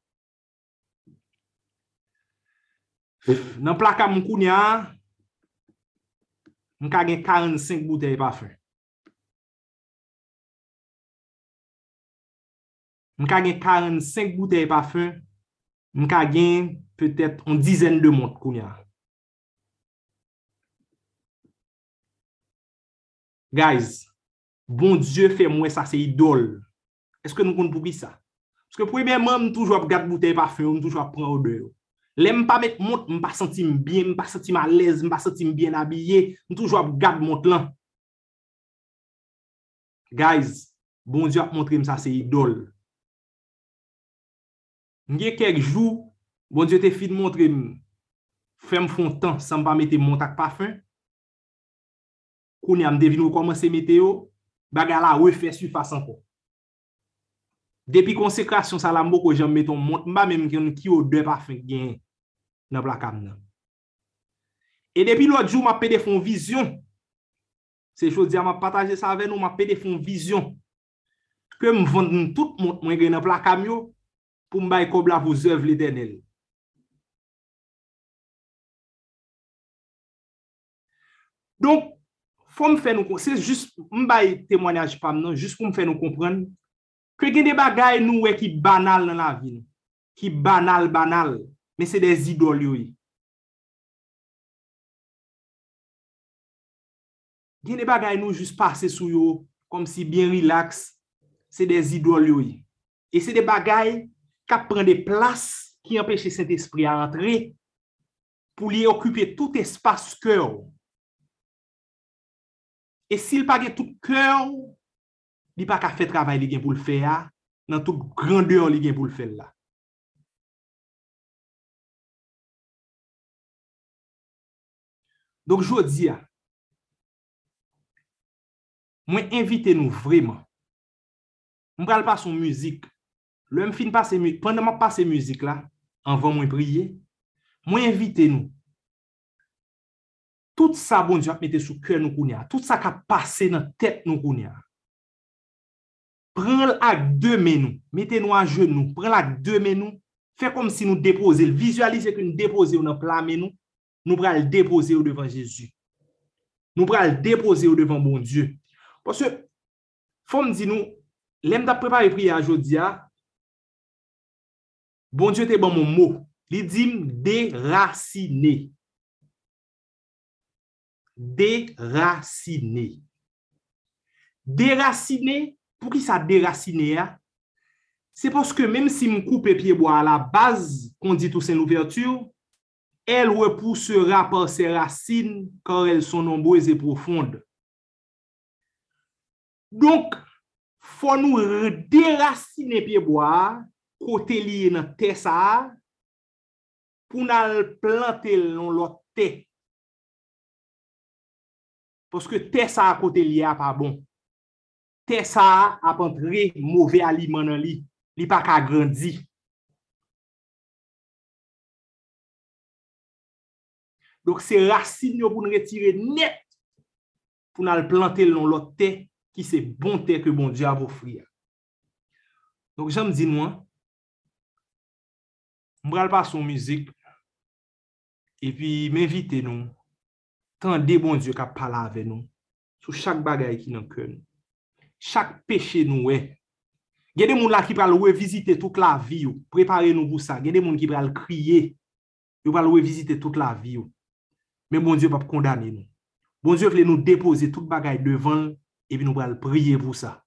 Nan plaka m koun ya an, mka gen 45 bouteille parfum. Mka gen 45 bouteille parfum, mka gen peut-être an dizen de mont kounya. Guys, bon Diyo fè mwen sa se idol. Eske nou kon pou ki sa? Eske pou e ben mwen m toujwa pou gat bouteille parfum, m toujwa pou an odeur. Lè m pa met mont, m pa senti m bien, m pa senti m alez, m pa senti m bien abye, m toujwa ap gade mont lan. Guys, bon diyo ap montre m sa se idol. Nge kek jou, bon diyo te fi de montre m, fèm fon tan, san pa mette mont ak pafen. Kouni am devine ou koman se mette yo, baga la we fè su fasan kon. Depi konsekrasyon sa la mbo ko jen meton mont, mba menm ki yo dwe pafen gen. nan plakam nan. E depi lòt jou, ma pe fon vizyon. Se chou diya, ma pataje sa ven nou, ma pe fon vizyon. Ke m venden tout moun mwen gen nan plakam yo, pou m bay kob la pou zèv lè denel. Donk, fò m fè nou kon, se jist m bay temwanyaj pam nan, jist pou m fè nou kompren, ke gen de bagay nou we ki banal nan la vin, ki banal banal, men se de zidol yo yi. Gen de bagay nou jist pase sou yo, kom si bien relax, se de zidol yo yi. E se de bagay kap pren de plas ki empèche sent espri a rentre, pou li okupye tout espas kèw. E sil pa gen tout kèw, li pa ka fè travay li gen pou l'fè ya, nan tout grandeur li gen pou l'fè la. Donk jodi ya, mwen invite nou vreman. Mwen pral pa son müzik. Le m fin pase müzik, pwende man pa se müzik la, anvan mwen priye, mwen invite nou. Tout sa bon di ap mette sou kè nou koun ya, tout sa ka pase nan tèt nou koun ya. Pren ak de men nou, mette nou an jen nou, pren ak de men nou, fè kom si nou depose, vizualize ki nou depose ou nan plan men nou, nous pourrons le déposer au devant Jésus. Nous pourrons le déposer au devant bon Dieu. Parce que, faut me dire nous, l'aime t'a préparé prière aujourd'hui, bon Dieu t'es bon mon mot. Il dit déraciner. Déraciner. Déraciner, pour qui ça déraciner? C'est parce que même si me coupe pied bois à la base, qu'on dit tout c'est l'ouverture, Elle repoussera par ses racines car elles sont nombreuses et profondes. Donc, faut nous déraciner pied bois côté lié dans terre ça pour nous planter dans l'autre terre. Parce que terre ça côté lié pas bon. Terre ça a entré mauvais aliment dans lui, il pas qu'à grandir. Donk se rasin yo pou nou retire net pou nou al plante l lot te ki se bon te ke bon diya pou fri Donk jan m di nou an, m bral pa son mizik epi m invite nou tan de bon diyo ka pala ave nou sou chak bagay ki nan ke. Chak peche nou we. Gede moun la ki pral revizite tout la vi yo, prepare nou pou sa. Gede moun ki pral kriye, yo pral revizite tout la vi yo. men bon Diyo pap kondane nou. Bon Diyo vle nou depose tout bagay devan, epi nou pral priye pou sa.